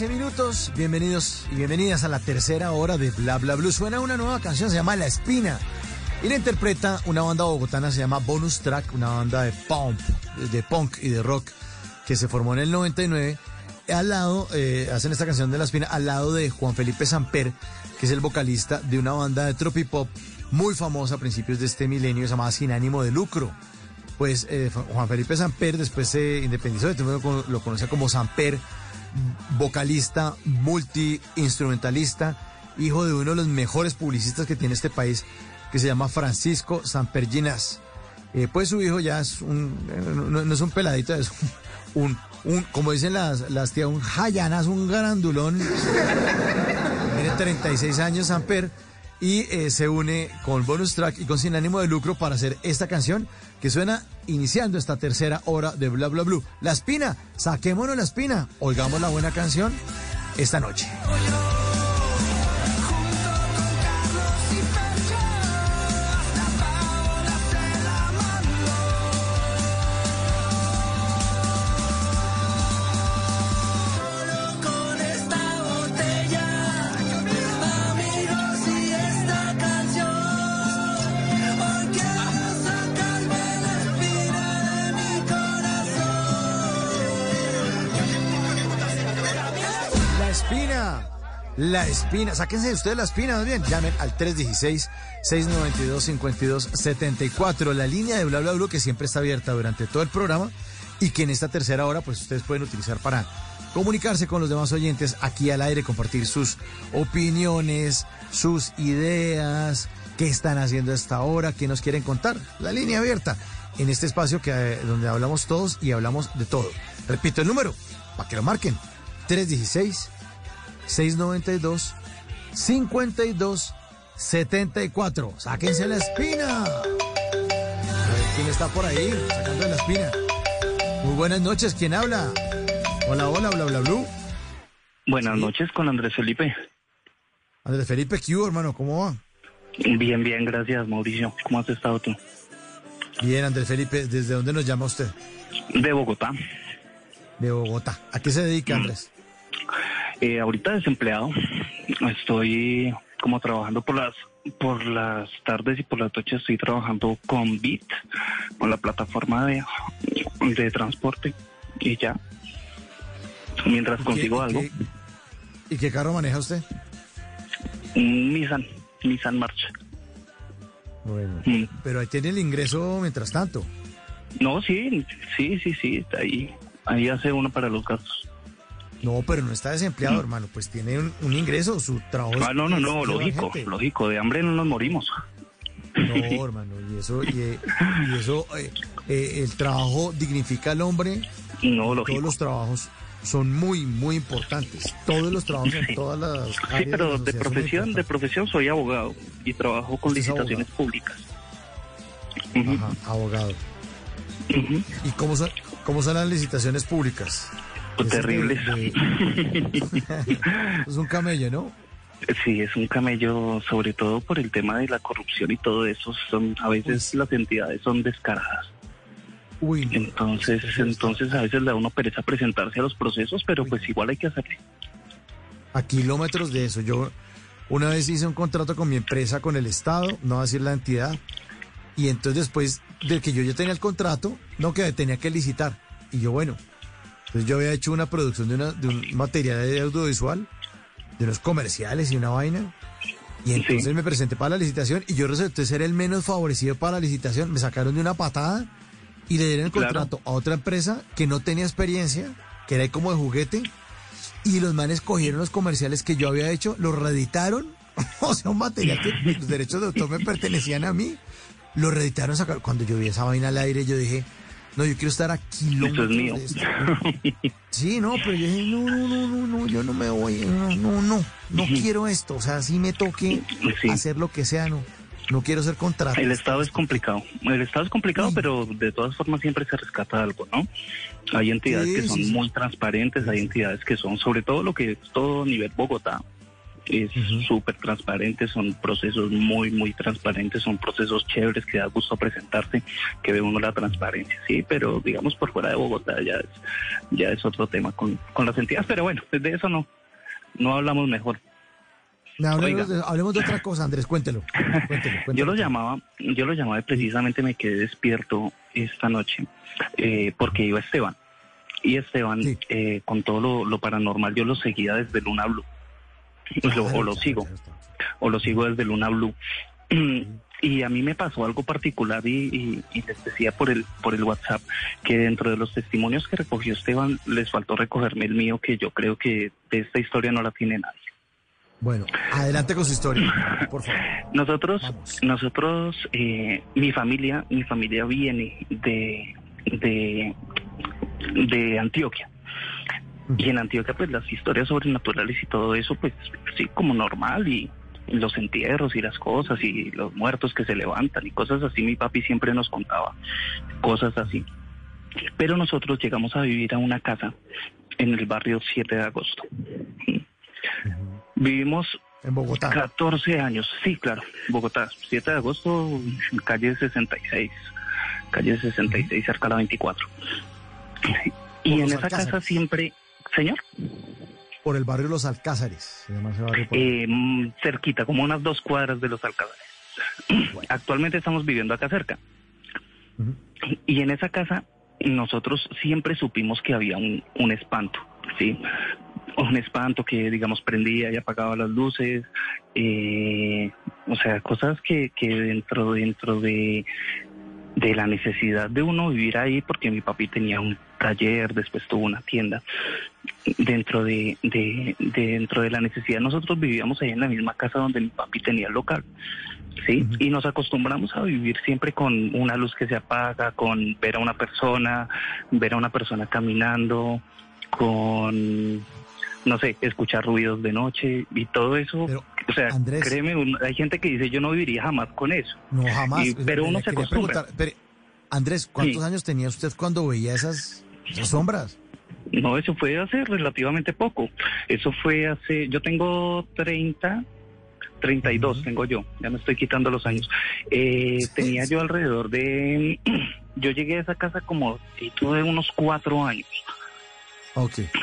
13 minutos. Bienvenidos y bienvenidas a la tercera hora de Bla Bla Blue. Suena una nueva canción, se llama La Espina. Y la interpreta una banda bogotana, se llama Bonus Track, una banda de punk, de punk y de rock que se formó en el 99. Al lado, eh, hacen esta canción de La Espina, al lado de Juan Felipe Samper, que es el vocalista de una banda de tropipop muy famosa a principios de este milenio, llamada Sin Ánimo de Lucro pues eh, Juan Felipe Samper después se independizó, lo, lo conocía como Samper vocalista, multi-instrumentalista, hijo de uno de los mejores publicistas que tiene este país, que se llama Francisco Samper Ginás. Eh, pues su hijo ya es un, no, es un peladito, es un, un, como dicen las, las tías, un jayanas, un grandulón. Tiene 36 años Samper y eh, se une con Bonus Track y con Sin Ánimo de Lucro para hacer esta canción que suena iniciando esta tercera hora de Bla Bla Blue. La espina, saquémonos la espina, oigamos la buena canción esta noche. La espina. Sáquense ustedes la espina, más bien. Llamen al 316-692-5274. La línea de Bla Bla Blue que siempre está abierta durante todo el programa y que en esta tercera hora pues ustedes pueden utilizar para comunicarse con los demás oyentes aquí al aire, compartir sus opiniones, sus ideas, qué están haciendo a esta hora, qué nos quieren contar. La línea abierta en este espacio que, eh, donde hablamos todos y hablamos de todo. Repito el número, para que lo marquen. 316 692 52 74. Sáquense la espina. A ver quién está por ahí sacando la espina. Muy buenas noches, ¿quién habla? Hola, hola, bla, bla, blue. Buenas noches con Andrés Felipe. Andrés Felipe Q, hermano, ¿cómo va? Bien, bien, gracias Mauricio. ¿Cómo has estado tú? Bien, Andrés Felipe, ¿desde dónde nos llama usted? De Bogotá. De Bogotá. ¿A qué se dedica, Andrés? Eh, ahorita desempleado. Estoy como trabajando por las por las tardes y por las noches estoy trabajando con Bit, con la plataforma de, de transporte y ya. Mientras ¿Y consigo qué- algo, qué- ¿Y qué carro maneja usted? Nissan, Nissan March. Bueno, Mm. pero ahí tiene el ingreso mientras tanto. No, sí, sí, sí, sí, ahí, ahí hace uno para los gastos. No, pero no está desempleado, hermano. Pues tiene un, un ingreso, su trabajo. es- Ah, no, no, no, lógico, gente. lógico, de hambre no nos morimos. No, hermano, y eso, y, eh, y eso, eh, eh, el trabajo dignifica al hombre. No, lógico. Todos los trabajos son muy, muy importantes. Todos los trabajos en todas las Sí, pero de profesión, de profesión soy abogado y trabajo con licitaciones públicas. Ajá, abogado. ¿Y cómo son, cómo son las licitaciones públicas? Pues terribles. [laughs] es un camello, ¿no? Sí, es un camello, sobre todo por el tema de la corrupción y todo eso. Son a veces las entidades son descaradas. Uy, entonces, entonces a veces le da uno pereza presentarse a los procesos, pero pues igual hay que hacerle. a kilómetros de eso. Yo una vez hice un contrato con mi empresa, con el Estado, no voy a decir la entidad, y entonces después de que yo ya tenía el contrato, no que tenía que licitar. Y yo, bueno, entonces yo había hecho una producción de, una, de un material de audiovisual, de unos comerciales y una vaina, y entonces me presenté para la licitación y yo resulté ser el menos favorecido para la licitación. Me sacaron de una patada y le dieron el Claro. contrato a otra empresa que no tenía experiencia, que era como de juguete, y los manes cogieron los comerciales que yo había hecho, los reeditaron, [laughs] o sea, un material que los derechos de autor me pertenecían a mí, lo reeditaron, sacaron. Cuando yo vi esa vaina al aire, yo dije, no, yo quiero estar a kilómetros mío. de esto. [laughs] Sí, no, pero yo dije, no, no, no, no, no, yo no me voy, no, no, no, no quiero esto, o sea, si me toque hacer lo que sea, no, no quiero ser contratista. El Estado es complicado. El Estado es complicado, pero de todas formas siempre se rescata algo, ¿no? Hay entidades Sí, que son muy transparentes, hay entidades que son, sobre todo lo que es todo nivel Bogotá, Es súper transparente, son procesos muy, muy transparentes, son procesos chéveres que da gusto presentarse, que ve uno la transparencia, sí, pero digamos por fuera de Bogotá ya es, ya es otro tema con, con las entidades, pero bueno, de eso no, no hablamos mejor. No, hablemos, de, hablemos de otra cosa, Andrés, cuéntelo. cuéntelo, [laughs] Yo lo llamaba, yo lo llamaba y precisamente me quedé despierto esta noche eh, porque iba Esteban. Y Esteban, eh, con todo lo, lo paranormal, yo lo seguía desde Luna Blue. Lo- o lo sigo. O lo sigo desde Luna Blue. [clears throat] Y a mí me pasó algo particular y, y- y les decía por el, por el WhatsApp que dentro de los testimonios que recogió Esteban les faltó recogerme el mío, que yo creo que de esta historia no la tiene nadie. Bueno, adelante con su historia, por favor. [clears throat] Nosotros, nosotros, eh, mi familia, mi familia viene de, de, de Antioquia. Y en Antioquia, pues las historias sobrenaturales y todo eso, pues sí, como normal y los entierros y las cosas y los muertos que se levantan y cosas así, mi papi siempre nos contaba cosas así. Pero nosotros llegamos a vivir a una casa en el barrio 7 de agosto. Vivimos en Bogotá. 14 años, sí, claro, Bogotá, 7 de agosto, calle 66, calle 66, cerca de la 24. Y en esa casa siempre, señor, Por el barrio Los Alcázares, se llama ese barrio. por ahí. eh, mm, cerquita, como unas dos cuadras de los alcázares. [clears throat] Actualmente estamos viviendo acá cerca. Y en esa casa nosotros siempre supimos que había un, un espanto, ¿sí? Un espanto que, digamos, prendía y apagaba las luces, eh, o sea, cosas que, que dentro, dentro de, de la necesidad de uno vivir ahí, porque mi papi tenía un taller, después tuvo una tienda, dentro de, de, de- dentro de la necesidad nosotros vivíamos ahí en la misma casa donde mi papi tenía el local. ¿sí? Y nos acostumbramos a vivir siempre con una luz que se apaga, con ver a una persona, ver a una persona caminando, con, no sé, escuchar ruidos de noche y todo eso. o sea, créeme, un- hay gente que dice yo no viviría jamás con eso. No, jamás. Y- pero uno se acostumbra. pero, Andrés, ¿cuántos Sí. años tenía usted cuando veía esas, esas sombras? No, eso fue hace relativamente poco. Eso fue hace, yo tengo 30, 32 tengo yo, ya me estoy quitando los años. Eh, tenía yo alrededor de, [clears throat] yo llegué a esa casa como, sí, tuve unos cuatro años.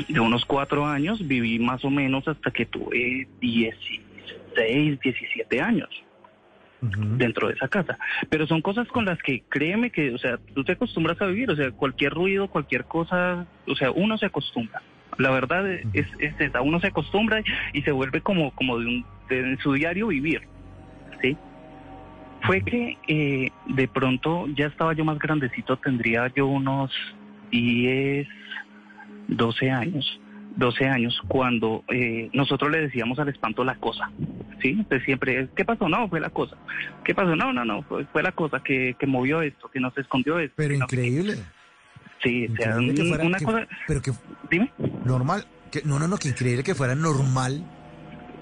De unos cuatro años viví más o menos hasta que tuve 16, 17 años dentro de esa casa. Pero son cosas con las que créeme que, o sea, tú te acostumbras a vivir, o sea, cualquier ruido, cualquier cosa, o sea, uno se acostumbra. La verdad es, es esa, uno se acostumbra y se vuelve como, como de, un, de su diario vivir, ¿sí? Fue que eh, de pronto ya estaba yo más grandecito, tendría yo unos 10, 12 años, 12 años, cuando eh, nosotros le decíamos al espanto la cosa, ¿sí? Entonces siempre, ¿qué pasó? No, fue la cosa. ¿Qué pasó? No, no, no, fue, fue la cosa que, que movió esto, que nos escondió esto. Pero que increíble. Sí, o sea, que fuera- una cosa... Pero que Dime. normal, que no, no, no, que increíble que fuera normal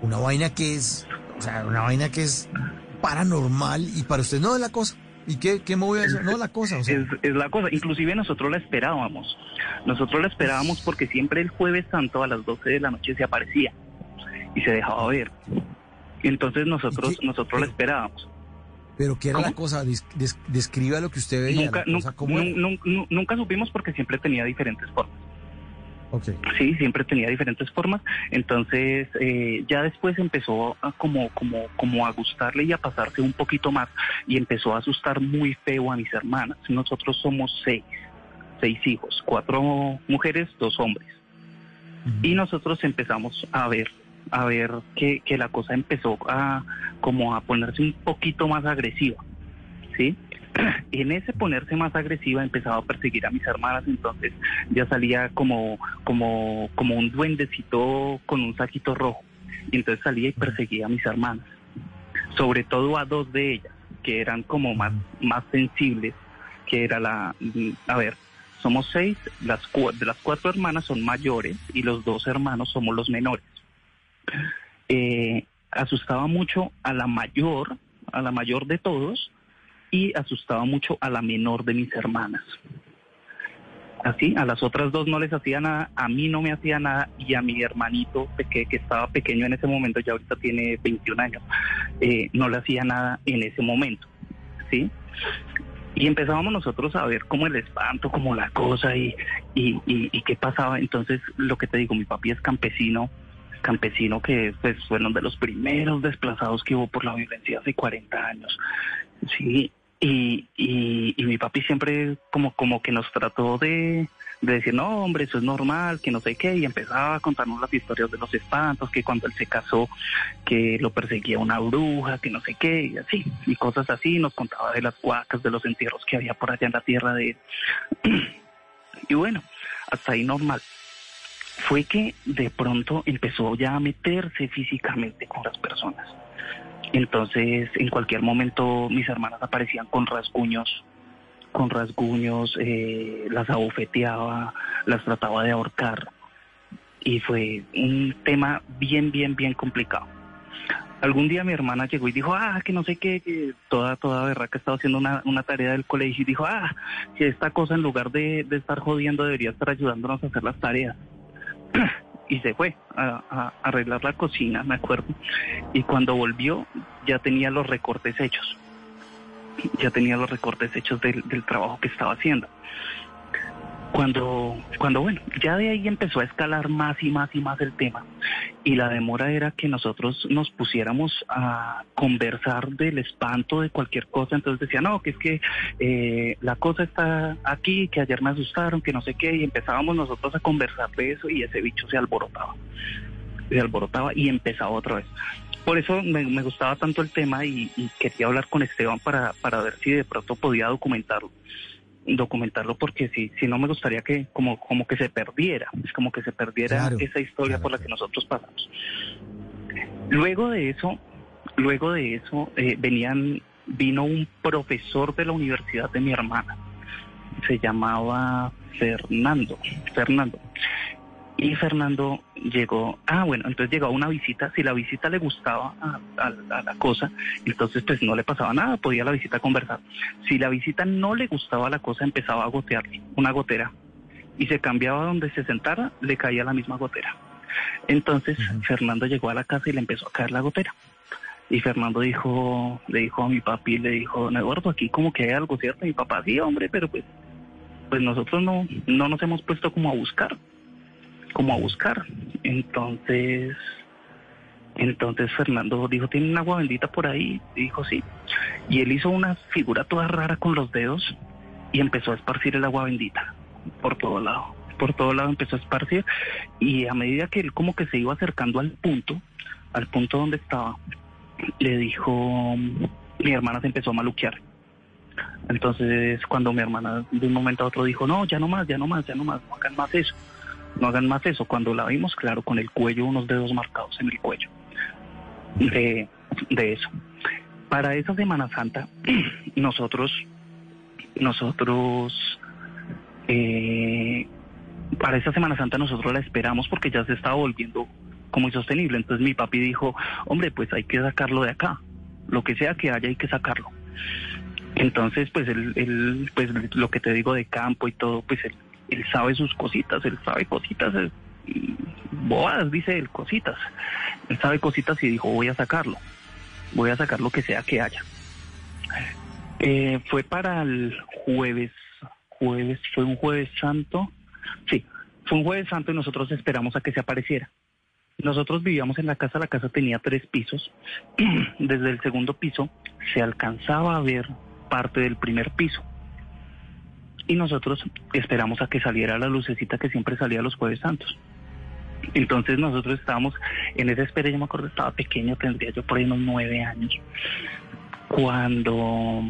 una vaina que es, o sea, una vaina que es paranormal y para usted no es la cosa. ¿Y qué, qué movió eso? No la cosa, o sea. Es, es la cosa, inclusive nosotros la esperábamos. Nosotros la esperábamos porque siempre el jueves santo a las 12 de la noche se aparecía y se dejaba ver. Y entonces nosotros nosotros la esperábamos. Pero ¿qué era la cosa? Des- des- describa lo que usted veía. Nunca, cosa, nunca, ¿cómo era? nun- nun- nunca supimos porque siempre tenía diferentes formas. Sí, siempre tenía diferentes formas. Entonces, eh, ya después empezó a como, como, como a gustarle y a pasarse un poquito más y empezó a asustar muy feo a mis hermanas. Nosotros somos seis, seis hijos, cuatro mujeres, dos hombres. Y nosotros empezamos a ver, a ver que, que la cosa empezó a como a ponerse un poquito más agresiva, ¿sí? [clears throat] En ese ponerse más agresiva empezaba a perseguir a mis hermanas, entonces ya salía como, como, como un duendecito con un saquito rojo. Y entonces salía y perseguía a mis hermanas, sobre todo a dos de ellas, que eran como más, más sensibles, que era la, a ver, somos seis, las de las cuatro hermanas son mayores y los dos hermanos somos los menores. Eh, asustaba mucho a la mayor, a la mayor de todos, y asustaba mucho a la menor de mis hermanas. Así, a las otras dos no les hacía nada, a mí no me hacía nada y a mi hermanito que, que estaba pequeño en ese momento, ya ahorita tiene 21 años, eh, no le hacía nada en ese momento, ¿sí? Y empezábamos nosotros a ver como el espanto, como la cosa y, y, y, qué pasaba. Entonces, lo que te digo, mi papi es campesino, campesino que pues fueron de los primeros desplazados que hubo por la violencia hace 40 años. Sí, y, y, y mi papi siempre como, como que nos trató de, de decir, no, hombre, eso es normal, que no sé qué, y empezaba a contarnos las historias de los espantos, que cuando él se casó, que lo perseguía una bruja, que no sé qué, y así, y cosas así, nos contaba de las huacas, de los entierros que había por allá en la tierra de él. [clears throat] y bueno, hasta ahí normal. Fue que de pronto empezó ya a meterse físicamente con las personas. Entonces, en cualquier momento mis hermanas aparecían con rasguños, con rasguños, eh, las abofeteaba, las trataba de ahorcar. Y fue un tema bien, bien, bien complicado. Algún día mi hermana llegó y dijo, ah, que no sé qué, que toda, toda berraca estaba haciendo una, una tarea del colegio y dijo, ah, si esta cosa en lugar de, de estar jodiendo debería estar ayudándonos a hacer las tareas. [clears throat] y se fue a, arreglar la cocina, me acuerdo. Y cuando volvió ya tenía los recortes hechos. Ya tenía los recortes hechos del, del trabajo que estaba haciendo. Cuando, cuando, bueno, ya de ahí empezó a escalar más y más y más el tema. Y la demora era que nosotros nos pusiéramos a conversar del espanto de cualquier cosa. Entonces decía, no, que es que eh, la cosa está aquí, que ayer me asustaron, que no sé qué. Y empezábamos nosotros a conversar de eso y ese bicho se alborotaba. Se alborotaba y empezaba otra vez. Por eso me, gustaba tanto el tema y, y quería hablar con Esteban para, para ver si de pronto podía documentarlo documentarlo porque si, si no me gustaría que como, como que se perdiera, es como que se perdiera Claro, esa historia por la que nosotros pasamos. Luego de eso, luego de eso eh, venían, vino un profesor de la universidad de mi hermana, se llamaba Fernando, Fernando. Y Fernando llegó, ah, bueno, entonces llegó a una visita, si la visita le gustaba a, a- a la cosa, entonces pues no le pasaba nada, podía la visita conversar. Si la visita no le gustaba la cosa, empezaba a gotearle una gotera y se cambiaba donde se sentara, le caía la misma gotera. Entonces Fernando llegó a la casa y le empezó a caer la gotera. Y Fernando dijo, le dijo a mi papi, le dijo, Eduardo, aquí como que hay algo, ¿cierto? Mi papá, sí, hombre, pero pues, pues nosotros no, no nos hemos puesto como a buscar como a buscar. Entonces, entonces Fernando dijo, ¿tiene un agua bendita por ahí? Dijo, sí. Y él hizo una figura toda rara con los dedos y empezó a esparcir el agua bendita por todo lado. Por todo lado empezó a esparcir y a medida que él como que se iba acercando al punto, al punto donde estaba, le dijo, mi hermana se empezó a maluquear. Entonces, cuando mi hermana de un momento a otro dijo, no, ya no más, ya no más, ya no más, no hagan más eso, no hagan más eso. Cuando la vimos, claro, con el cuello, unos dedos marcados en el cuello de, de eso. Para esa Semana Santa, [clears throat] nosotros, nosotros, eh, para esa Semana Santa nosotros la esperamos porque ya se estaba volviendo como insostenible. Entonces mi papi dijo, hombre, pues hay que sacarlo de acá. Lo que sea que haya, hay que sacarlo. Entonces, pues él, pues lo que te digo de campo y todo, pues él, él sabe sus cositas, él sabe cositas, eh, bobadas, dice él, cositas. Él sabe cositas y dijo, voy a sacarlo, voy a sacar lo que sea que haya. Eh, fue para el jueves, jueves, fue un jueves santo, sí, fue un jueves santo y nosotros esperamos a que se apareciera. Nosotros vivíamos en la casa, la casa tenía tres pisos. [clears throat] Desde el segundo piso se alcanzaba a ver parte del primer piso. Y nosotros esperamos a que saliera la lucecita que siempre salía los jueves santos. Entonces nosotros estábamos en esa espera, yo me acuerdo, estaba pequeño, tendría yo por ahí unos nueve años, cuando,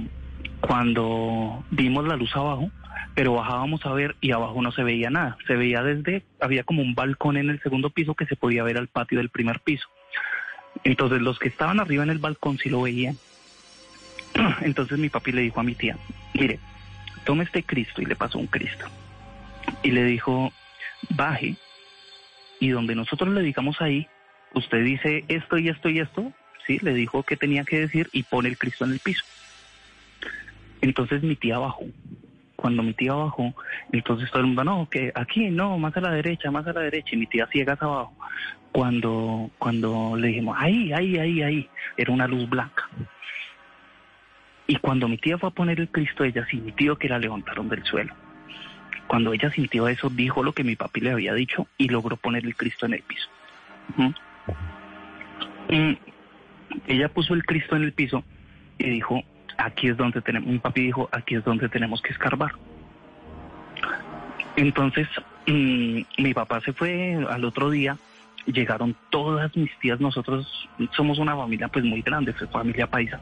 cuando vimos la luz abajo, pero bajábamos a ver y abajo no se veía nada. Se veía desde, había como un balcón en el segundo piso que se podía ver al patio del primer piso. Entonces los que estaban arriba en el balcón sí lo veían. [clears throat] Entonces mi papi le dijo a mi tía, mire, tome este Cristo y le pasó un Cristo. Y le dijo, baje y donde nosotros le digamos ahí, usted dice esto y esto y esto, sí, le dijo que tenía que decir y pone el Cristo en el piso. Entonces mi tía bajó. cuando mi tía bajó, entonces todo el mundo, no, que aquí, no, más a la derecha, más a la derecha, y mi tía ciegas abajo. Cuando, cuando le dijimos, ahí, ahí, ahí, ahí, era una luz blanca. Y cuando mi tía fue a poner el Cristo, ella sintió que la levantaron del suelo. Cuando ella sintió eso, dijo lo que mi papi le había dicho y logró poner el Cristo en el piso. Y ella puso el Cristo en el piso y dijo, aquí es donde tenemos, mi papi dijo, aquí es donde tenemos que escarbar. Entonces, mm, mi papá se fue al otro día, llegaron todas mis tías, nosotros somos una familia pues muy grande, familia paisa.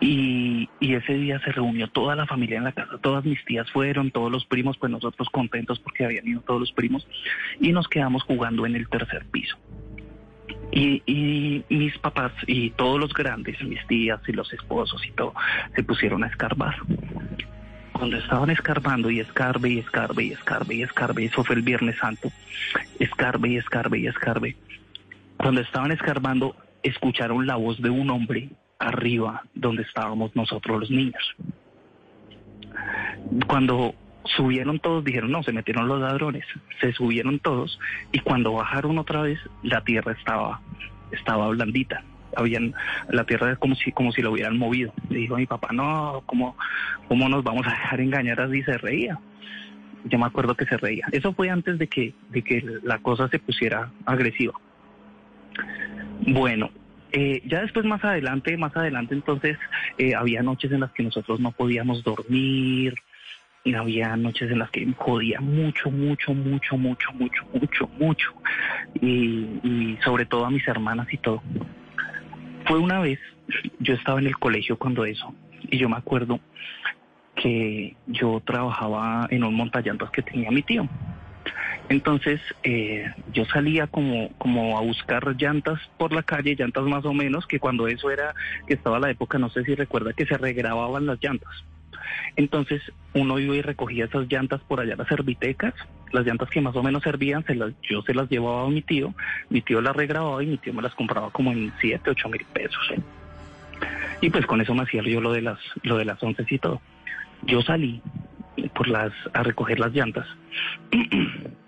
Y, y ese día se reunió toda la familia en la casa, todas mis tías fueron, todos los primos, pues nosotros contentos porque habían ido todos los primos, y nos quedamos jugando en el tercer piso. Y, y mis papás y todos los grandes, mis tías y los esposos y todo, se pusieron a escarbar. Cuando estaban escarbando y escarbe y escarbe y escarbe y escarbe, eso fue el Viernes Santo, escarbe y escarbe y escarbe. Cuando estaban escarbando, escucharon la voz de un hombre arriba donde estábamos nosotros los niños. Cuando subieron todos, dijeron, no, se metieron los ladrones, se subieron todos y cuando bajaron otra vez, la tierra estaba, estaba blandita. Habían, la tierra era como si, como si lo hubieran movido. Le dijo a mi papá, no, ¿cómo, ¿cómo nos vamos a dejar engañar así? Se reía. Yo me acuerdo que se reía. Eso fue antes de que, de que la cosa se pusiera agresiva. Bueno, eh, ya después más adelante, más adelante entonces eh, había noches en las que nosotros no podíamos dormir, y había noches en las que jodía mucho, mucho, mucho, mucho, mucho, mucho, mucho, y, y sobre todo a mis hermanas y todo. Fue una vez, yo estaba en el colegio cuando eso, y yo me acuerdo que yo trabajaba en un montallantas que tenía mi tío. Entonces eh, yo salía como, como a buscar llantas por la calle, llantas más o menos, que cuando eso era, que estaba la época, no sé si recuerda que se regrababan las llantas. Entonces uno iba y recogía esas llantas por allá, las servitecas, las llantas que más o menos servían, se las, yo se las llevaba a mi tío, mi tío las regrababa y mi tío me las compraba como en 7, 8 mil pesos. Y pues con eso me hacía yo lo de las, lo de las once y todo. Yo salí por las, a recoger las llantas. [clears throat]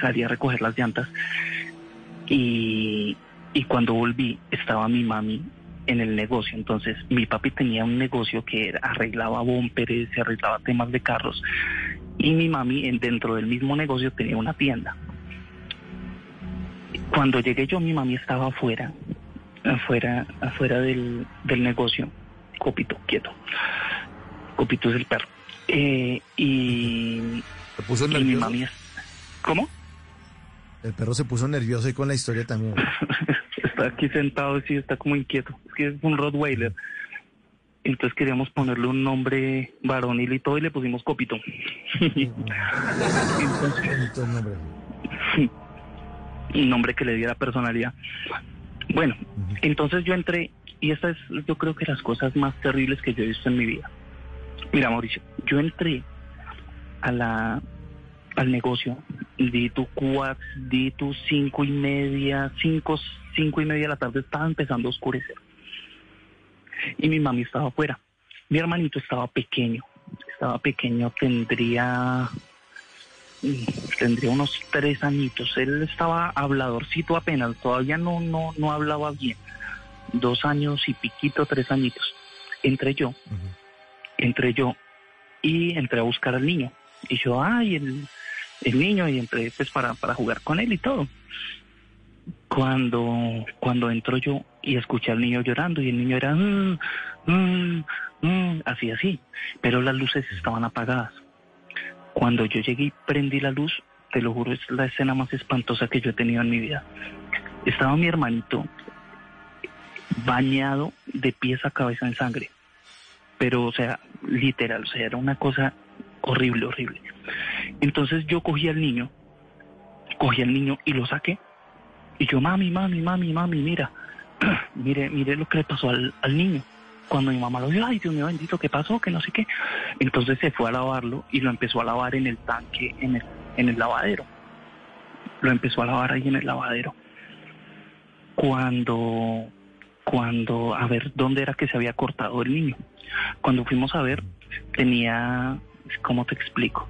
salí a recoger las llantas y, y cuando volví estaba mi mami en el negocio. Entonces mi papi tenía un negocio que arreglaba bumperes, se arreglaba temas de carros y mi mami en, dentro del mismo negocio tenía una tienda. Cuando llegué yo mi mami estaba afuera, afuera, afuera del, del negocio. Copito, quieto. Copito es el perro. Eh, y, ¿Se puso y mi mami... ¿Cómo? El perro se puso nervioso y con la historia también. [laughs] está aquí sentado y sí está como inquieto. Es que es un Rottweiler. Entonces queríamos ponerle un nombre varonil y todo y le pusimos Copito. [laughs] Nombre. un nombre que le diera personalidad. Bueno, entonces yo entré y esta es yo creo que las cosas más terribles que yo he visto en mi vida. Mira, Mauricio, yo entré a la al negocio, di tu cuatro, di tu cinco y media, cinco, cinco y media de la tarde estaba empezando a oscurecer. Y mi mami estaba afuera. Mi hermanito estaba pequeño, estaba pequeño, tendría mm, tendría unos tres añitos. Él estaba habladorcito apenas, todavía no, no, no hablaba bien. Dos años y piquito, tres añitos. Entré yo, entré yo y entré a buscar al niño. Y yo, ay, el, el niño, y entré pues para, para jugar con él y todo. Cuando, cuando entro yo y escuché al niño llorando y el niño era "Mm, mm, mm", así así, pero las luces estaban apagadas. Cuando yo llegué y prendí la luz, te lo juro, es la escena más espantosa que yo he tenido en mi vida. Estaba mi hermanito bañado de pies a cabeza en sangre, pero o sea, literal, o sea, era una cosa horrible, horrible. Entonces yo cogí al niño, cogí al niño y lo saqué. Y yo, mami, mami, mami, mami, mira, [clears throat] mire, mire lo que le pasó al, al niño. Cuando mi mamá lo vio, ay, Dios mío bendito, ¿qué pasó? Que no sé qué. Entonces se fue a lavarlo y lo empezó a lavar en el tanque, en el, en el lavadero. Lo empezó a lavar ahí en el lavadero. Cuando, cuando, a ver, ¿dónde era que se había cortado el niño? Cuando fuimos a ver, tenía, ¿cómo te explico?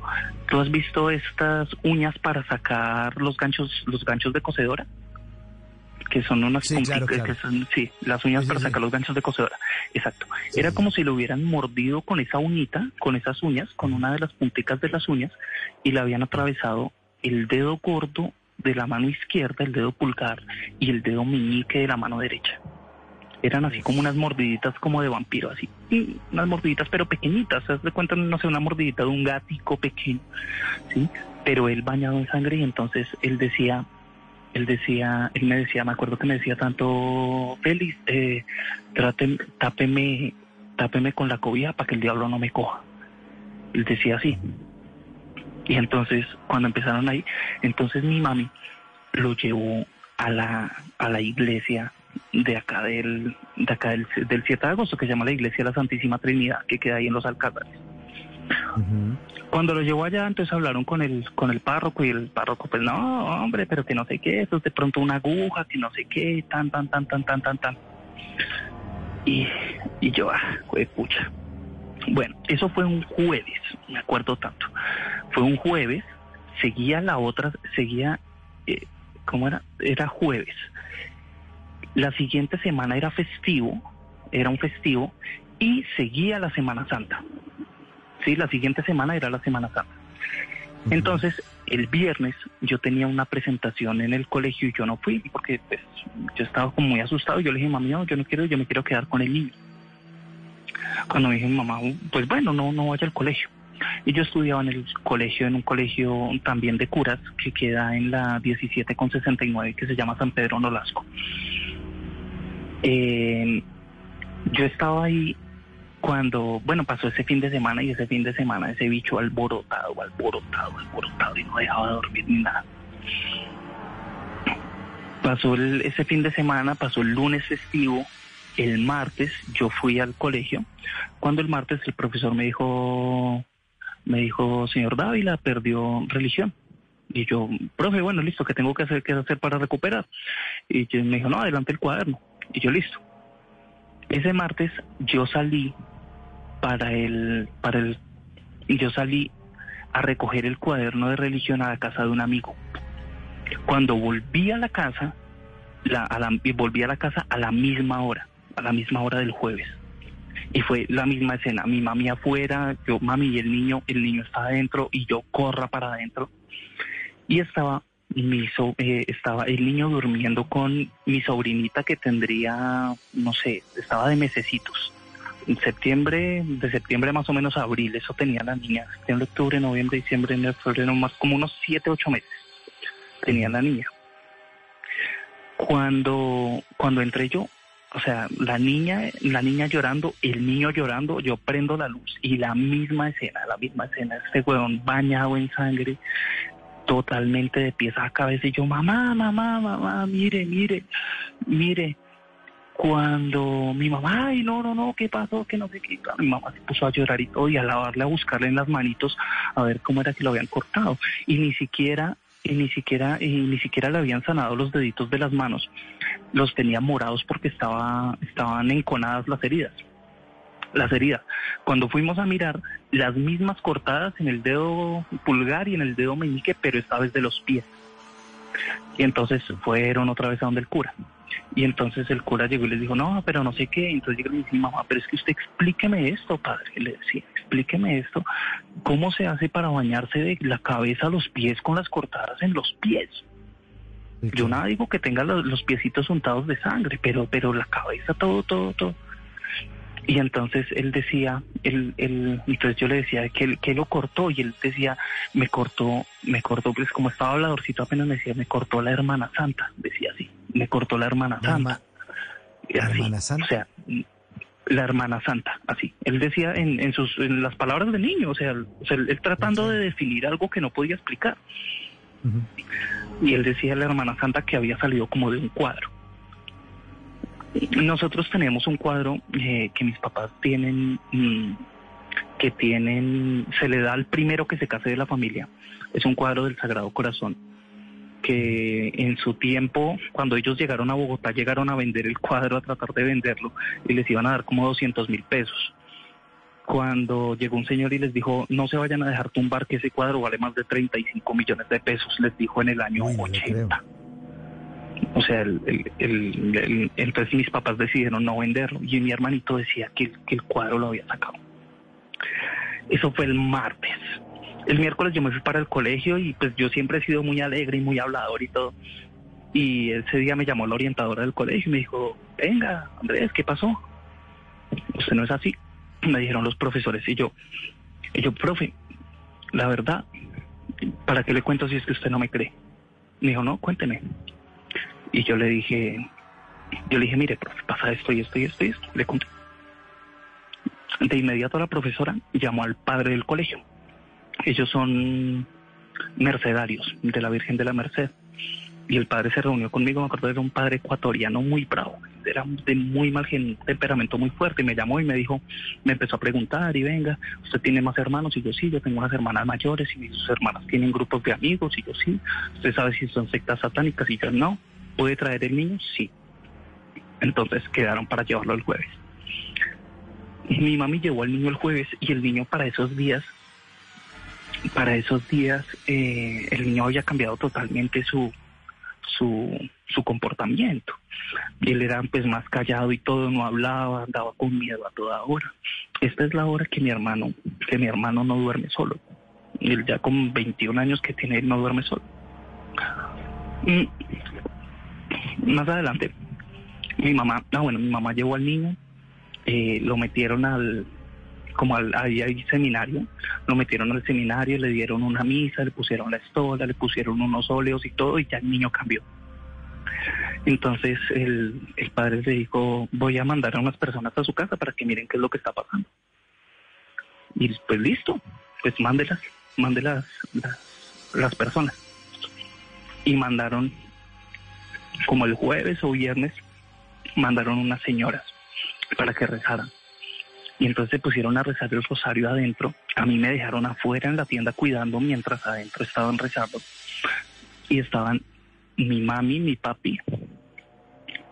¿Tú has visto estas uñas para sacar los ganchos, los ganchos de cocedora? Que son unas Sí, punticas- claro, claro. que son, sí, las uñas sí, para sí. sacar los ganchos de cocedora. Exacto. Era como si lo hubieran mordido con esa uñita, con esas uñas, con una de las punticas de las uñas, y le habían atravesado el dedo gordo de la mano izquierda, el dedo pulgar, y el dedo meñique de la mano derecha. Eran así como unas mordiditas como de vampiro, así. Unas mordiditas pero pequeñitas. Se de cuenta, no sé, una mordidita de un gatico pequeño, ¿sí? Pero él bañado en sangre y entonces él decía, él decía, él me decía, me acuerdo que me decía tanto, Félix, eh, tápeme, tápeme con la cobija para que el diablo no me coja. Él decía así. Y entonces, cuando empezaron ahí, entonces mi mami lo llevó a la, a la iglesia de acá del, de acá del, del 7 de agosto, que se llama la iglesia de la Santísima Trinidad, que queda ahí en los Alcázares. Cuando lo llevó allá, entonces hablaron con el, con el párroco y el párroco, pues no, hombre, pero que no sé qué, eso es de pronto una aguja, que no sé qué, tan, tan, tan, tan, tan, tan, tan. Y, y yo, ah, jue pucha. Bueno, eso fue un jueves, me acuerdo tanto. Fue un jueves, seguía la otra, seguía, eh, ¿cómo era? Era jueves. La siguiente semana era festivo, era un festivo, y seguía la Semana Santa. Sí, la siguiente semana era la Semana Santa. Entonces, el viernes yo tenía una presentación en el colegio y yo no fui porque pues, yo estaba como muy asustado. Yo le dije, mami, no, yo no quiero, yo me quiero quedar con el niño. Cuando me dije, mamá, pues bueno, no, no vaya al colegio. Y yo estudiaba en el colegio, en un colegio también de curas que queda en la 17 con 69 que se llama San Pedro Nolasco. Eh, yo estaba ahí cuando, bueno, pasó ese fin de semana y ese fin de semana ese bicho alborotado, alborotado, alborotado y no dejaba de dormir ni nada. Pasó el- ese fin de semana, pasó el lunes festivo, el martes yo fui al colegio, cuando el martes el profesor me dijo, me dijo, señor Dávila, perdió religión. Y yo, profe, bueno, listo, ¿qué tengo que hacer, qué hacer para recuperar? Y me dijo, no, adelante el cuaderno. Y yo, listo. Ese martes yo salí para el, para el, yo salí a recoger el cuaderno de religión a la casa de un amigo. Cuando volví a la casa, la, volví a la casa a la misma hora, a la misma hora del jueves. Y fue la misma escena, mi mami afuera, yo mami y el niño, el niño está adentro y yo corra para adentro. Y estaba mi eh, estaba el niño durmiendo con mi sobrinita que tendría, no sé, estaba de mesecitos. En septiembre, de septiembre más o menos a abril, eso tenía la niña. Septiembre, octubre, noviembre, diciembre, enero, febrero, más como unos siete, ocho meses tenía la niña. Cuando, cuando entré yo, o sea, la niña, la niña llorando, el niño llorando, yo prendo la luz y la misma escena, la misma escena, este huevón bañado en sangre, totalmente de pies a cabeza y yo, mamá, mamá, mamá, mire, mire, mire. Cuando mi mamá, ay, no, no, no, ¿qué pasó? Que no sé qué. Mi mamá se puso a llorar y todo y a lavarle, a buscarle en las manitos a ver cómo era que lo habían cortado. Y ni siquiera, y ni siquiera, y ni siquiera le habían sanado los deditos de las manos. Los tenía morados porque estaba, estaban enconadas las heridas las heridas. Cuando fuimos a mirar, las mismas cortadas en el dedo pulgar y en el dedo meñique, pero esta vez de los pies. Y entonces fueron otra vez a donde el cura. Y entonces el cura llegó y les dijo, no, pero no sé qué. Entonces llegó y dice, mamá, pero es que usted explíqueme esto, padre. Le decía, explíqueme esto. ¿Cómo se hace para bañarse de la cabeza a los pies con las cortadas en los pies? Yo nada digo que tenga los, los piecitos untados de sangre, pero, pero la cabeza, todo, todo, todo. Y entonces él decía, él, él, entonces yo le decía que, él- que lo cortó y él decía, me cortó, me cortó, pues como estaba habladorcito apenas me decía, me cortó la hermana santa, decía así, me cortó la hermana santa. Y así, O sea, la hermana santa, así. Él decía en, en sus, en las palabras del niño, o sea, él, tratando de definir algo que no podía explicar. Y él decía la hermana santa que había salido como de un cuadro. Nosotros tenemos un cuadro eh, que mis papás tienen, mm, que tienen, se le da al primero que se case de la familia. Es un cuadro del Sagrado Corazón, que en su tiempo, cuando ellos llegaron a Bogotá, llegaron a vender el cuadro, a tratar de venderlo, y les iban a dar como 200 mil pesos. cuando llegó un señor y les dijo, no se vayan a dejar tumbar que ese cuadro vale más de 35 millones de pesos, les dijo en el año 80. O sea, el, el- el- entonces mis papás decidieron no venderlo y mi hermanito decía que, el- que el cuadro lo había sacado. Eso fue el martes. El miércoles yo me fui para el colegio y pues yo siempre he sido muy alegre y muy hablador y todo. Y ese día me llamó la orientadora del colegio y me dijo, venga, Andrés, ¿qué pasó? Usted no es así. Me dijeron los profesores y yo, y yo, profe, la verdad, ¿para qué le cuento si es que usted no me cree? Me dijo, no, cuénteme. Y yo le dije, yo le dije, mire, profe, pasa esto y esto y esto y esto. Le conté. De inmediato la profesora llamó al padre del colegio. Ellos son mercedarios de la Virgen de la Merced. Y el padre se reunió conmigo, me acuerdo, era un padre ecuatoriano muy bravo, era de muy mal gen- temperamento, muy fuerte. Y me llamó y me dijo, me empezó a preguntar, y venga, ¿usted tiene más hermanos? Y yo sí, yo tengo unas hermanas mayores y sus hermanas tienen grupos de amigos. Y yo sí, ¿usted sabe si son sectas satánicas? Y yo no, ¿puede traer el niño? Sí. Entonces quedaron para llevarlo el jueves. Mi mami llevó al niño el jueves y el niño para esos días, para esos días, eh, el niño había cambiado totalmente su, su, su comportamiento. Y él era pues más callado y todo, no hablaba, andaba con miedo a toda hora. Esta es la hora que mi hermano, que mi hermano no duerme solo. Él ya con 21 años que tiene, él no duerme solo. Más adelante, mi mamá, ah bueno, mi mamá llevó al niño, eh, lo metieron al, como al, ahí hay seminario, lo metieron al seminario, le dieron una misa, le pusieron la estola, le pusieron unos óleos y todo, y ya el niño cambió. Entonces el, el padre le dijo, voy a mandar a unas personas a su casa para que miren qué es lo que está pasando. Y pues listo, pues mándelas, mándelas las, las personas. Y mandaron, como el jueves o viernes, mandaron unas señoras para que rezaran. Y entonces se pusieron a rezar el rosario adentro. A mí me dejaron afuera en la tienda cuidando mientras adentro estaban rezando. Y estaban mi mami, mi papi,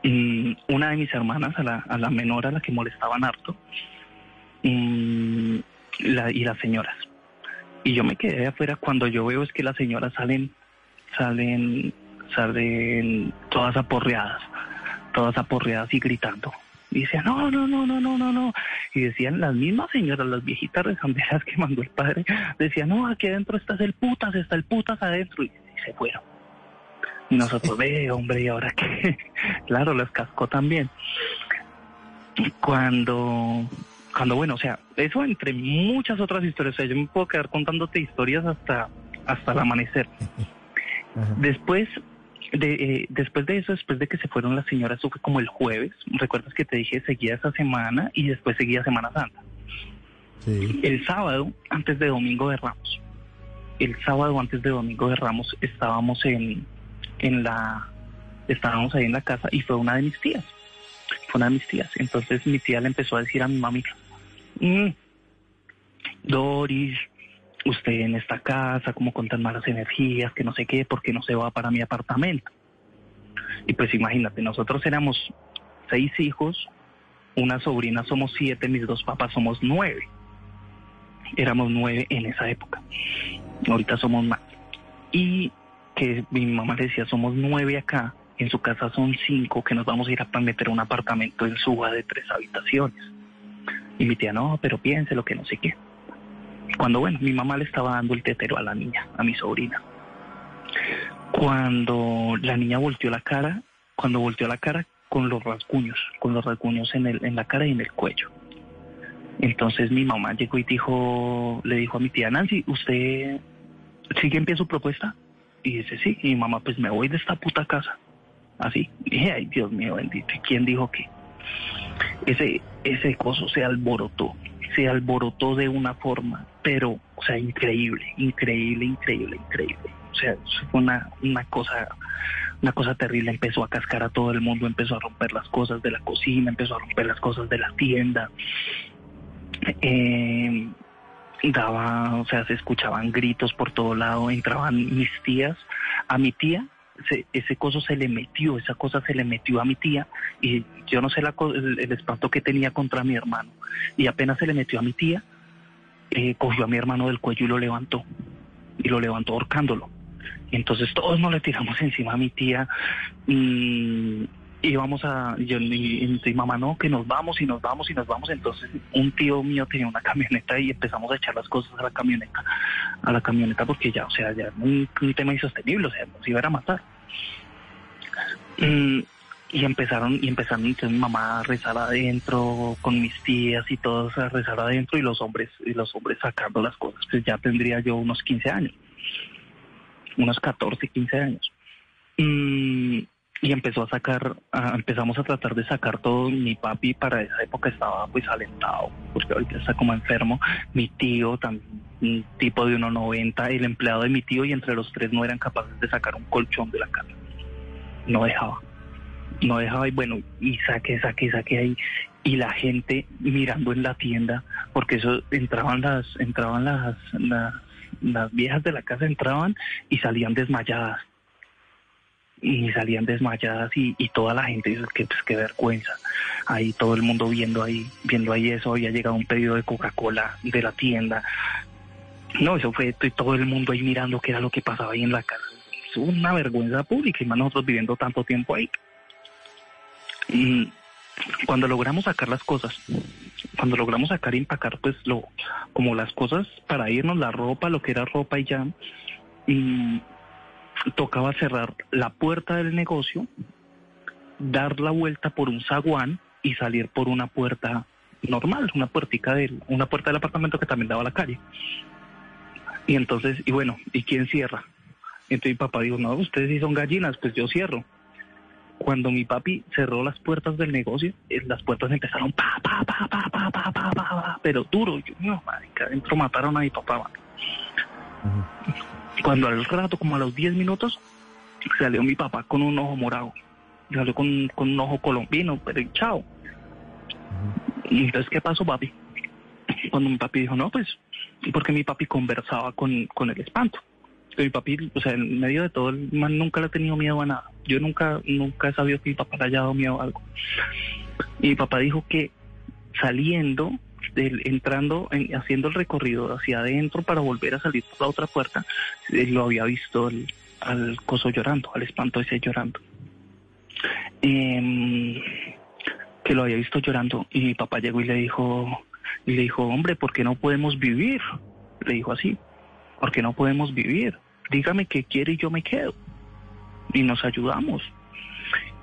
mm, una de mis hermanas, a la, a la menor a la que molestaban harto, mm, la- y las señoras. Y yo me quedé afuera cuando yo veo es que las señoras salen, salen, salen todas aporreadas, todas aporreadas y gritando. Y decían, no, no, no, no, no, no, no. Y decían las mismas señoras, las viejitas rezanderas que mandó el padre, decían, no, aquí adentro está el putas, está el putas adentro. Y, y se fueron. Y nosotros, ve, hombre, ¿y ahora qué? [laughs] claro, las cascó también. Cuando, cuando, bueno, o sea, eso entre muchas otras historias, o sea, yo me puedo quedar contándote historias hasta, hasta el amanecer. [laughs] Después de, eh, después de eso, después de que se fueron las señoras, eso fue como el jueves. Recuerdas que te dije seguía esa semana y después seguía Semana Santa. El sábado, antes de Domingo de Ramos, el sábado antes de Domingo de Ramos estábamos en, en la, estábamos ahí en la casa y fue una de mis tías. Fue una de mis tías. Entonces mi tía le empezó a decir a mi mami, "Mm, Doris, usted en esta casa, como con tan malas energías, que no sé qué, ¿por qué no se va para mi apartamento? Y pues imagínate, nosotros éramos seis hijos, una sobrina somos siete, mis dos papás somos nueve. Éramos nueve en esa época. Ahorita somos más. Y que mi mamá decía, somos nueve acá, en su casa son cinco, que nos vamos a ir a meter un apartamento en Suba de tres habitaciones. Y mi tía, no, pero piense lo que no sé qué. Cuando, bueno, mi mamá le estaba dando el tetero a la niña, a mi sobrina. Cuando la niña volteó la cara, cuando volteó la cara con los rasguños, con los rasguños en, el, en la cara y en el cuello. Entonces mi mamá llegó y dijo, le dijo a mi tía Nancy, ¿usted sigue en pie su propuesta? Y dice, sí. Y mi mamá, pues me voy de esta puta casa. Así. Dije, ay, Dios mío bendito. ¿Y quién dijo que? Ese, ese coso se alborotó. Se alborotó de una forma, pero, o sea, increíble, increíble, increíble, increíble. O sea, fue una, una cosa, una cosa terrible. Empezó a cascar a todo el mundo, empezó a romper las cosas de la cocina, empezó a romper las cosas de la tienda. Eh, daba, o sea, se escuchaban gritos por todo lado, entraban mis tías, a mi tía se- ese coso se le metió, esa cosa se le metió a mi tía y yo no sé la el, el espanto que tenía contra mi hermano. Y apenas se le metió a mi tía, eh, cogió a mi hermano del cuello y lo levantó. Y lo levantó ahorcándolo. Y entonces todos nos le tiramos encima a mi tía. Y íbamos a. Yo, y, y mamá, no, que nos vamos y nos vamos y nos vamos. Entonces un tío mío tenía una camioneta y empezamos a echar las cosas a la camioneta. A la camioneta porque ya, o sea, ya era un, un tema insostenible, o sea, nos iba a matar. Mm, y empezaron y empezaron entonces mi mamá a rezar adentro con mis tías y todos a rezar adentro y los hombres y los hombres sacando las cosas pues ya tendría yo unos 15 años unos 14 15 años Mm, y empezó a sacar empezamos a tratar de sacar todo. Mi papi para esa época estaba pues alentado porque ahorita está como enfermo. Mi tío también un tipo de 1.90 el empleado de mi tío y entre los tres no eran capaces de sacar un colchón de la casa. No dejaba no dejaba y bueno, y saqué, saqué, saqué ahí. Y la gente mirando en la tienda, porque eso entraban las, entraban las, las, las viejas de la casa entraban y salían desmayadas. Y salían desmayadas y, y toda la gente dice que pues qué vergüenza. Ahí todo el mundo viendo ahí, viendo ahí eso, había llegado un pedido de Coca-Cola de la tienda. No, eso fue todo el mundo ahí mirando qué era lo que pasaba ahí en la casa. Es una vergüenza pública y más nosotros viviendo tanto tiempo ahí. Mm, cuando logramos sacar las cosas, cuando logramos sacar y empacar, pues lo, como las cosas para irnos, la ropa, lo que era ropa y ya, mm, tocaba cerrar la puerta del negocio, dar la vuelta por un zaguán y salir por una puerta normal, una puertica del, una puerta del apartamento que también daba a la calle. Y entonces, y bueno, ¿y quién cierra? Entonces mi papá dijo, no, ustedes sí son gallinas, pues yo cierro cuando mi papi cerró las puertas del negocio, eh, las puertas empezaron pa, pa, pa, pa, pa, pa, pa, pa, pero duro. Yo, no, marica, adentro mataron a mi papá. Cuando al rato, como a los 10 minutos, salió mi papá con un ojo morado. Salió con, con un ojo colombiano, pero chao. Entonces, ¿qué pasó, papi? Cuando mi papi dijo, no, pues, porque mi papi conversaba con, con el espanto que mi papi, o sea, en medio de todo, el man nunca le ha tenido miedo a nada. Yo nunca, nunca he sabido que mi papá le haya dado miedo a algo. Y mi papá dijo que saliendo, entrando, en- haciendo el recorrido hacia adentro para volver a salir por la otra puerta, él lo había visto al, coso llorando, al espanto ese llorando. Em, que lo había visto llorando y mi papá llegó y le dijo, y le dijo, hombre, ¿por qué no podemos vivir? Le dijo así porque no podemos vivir. Dígame qué quiere y yo me quedo. Y nos ayudamos.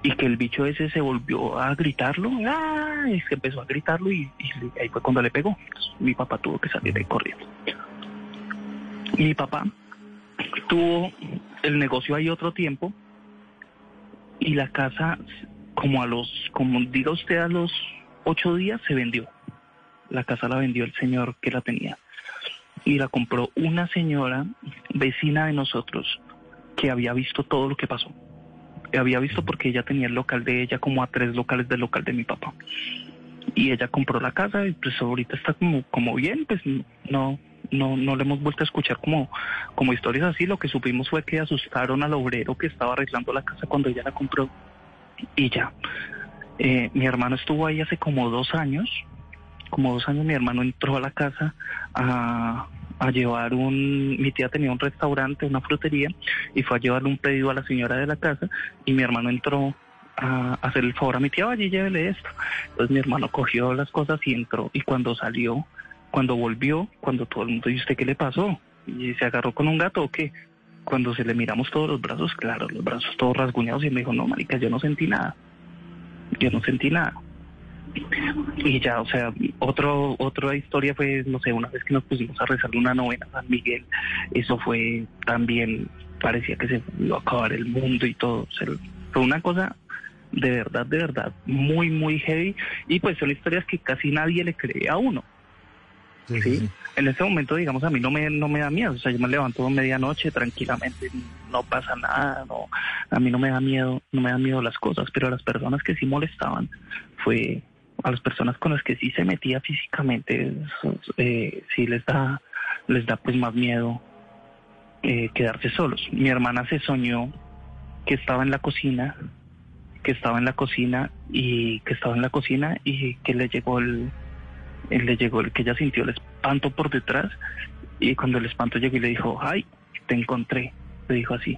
Y que el bicho ese se volvió a gritarlo, y se empezó a gritarlo y, ahí fue cuando le pegó. Mi papá tuvo que salir ahí corriendo. Mi papá tuvo el negocio ahí otro tiempo y la casa, como a los, como diga usted, a los ocho días se vendió. La casa la vendió el señor que la tenía y la compró una señora vecina de nosotros que había visto todo lo que pasó. Había visto porque ella tenía el local de ella como a tres locales del local de mi papá. Y ella compró la casa y pues ahorita está como, como bien, pues no, no, no le hemos vuelto a escuchar como, como historias así. Lo que supimos fue que asustaron al obrero que estaba arreglando la casa cuando ella la compró. Y ya. Eh, mi hermano estuvo ahí hace como dos años como dos años mi hermano entró a la casa a, a llevar un, mi tía tenía un restaurante, una frutería, y fue a llevarle un pedido a la señora de la casa, y mi hermano entró a hacer el favor a mi tía, vaya y llévele esto. Entonces mi hermano cogió las cosas y entró, y cuando salió, cuando volvió, cuando todo el mundo, ¿y usted qué le pasó? ¿Y se agarró con un gato o qué? Cuando se le miramos todos los brazos, claro, los brazos todos rasguñados, y me dijo, no, marica, yo no sentí nada. Yo no sentí nada y ya, o sea, otro, otra historia fue, no sé, una vez que nos pusimos a rezar una novena a San Miguel, eso fue también, parecía que se iba a acabar el mundo y todo, o sea, fue una cosa de verdad, de verdad, muy, muy heavy, y pues son historias que casi nadie le cree a uno. Sí, En ese momento, digamos, a mí no me, no me da miedo, o sea, yo me levanto a medianoche tranquilamente, no pasa nada, no, a mí no me da miedo, no me da miedo las cosas, pero a las personas que sí molestaban fue a las personas con las que sí se metía físicamente, eh, sí les da, les da pues más miedo eh, quedarse solos. Mi hermana se soñó que estaba en la cocina, que estaba en la cocina y que estaba en la cocina y que le llegó el, le llegó el que ella sintió el espanto por detrás y cuando el espanto llegó y le dijo, ay, te encontré, le dijo así.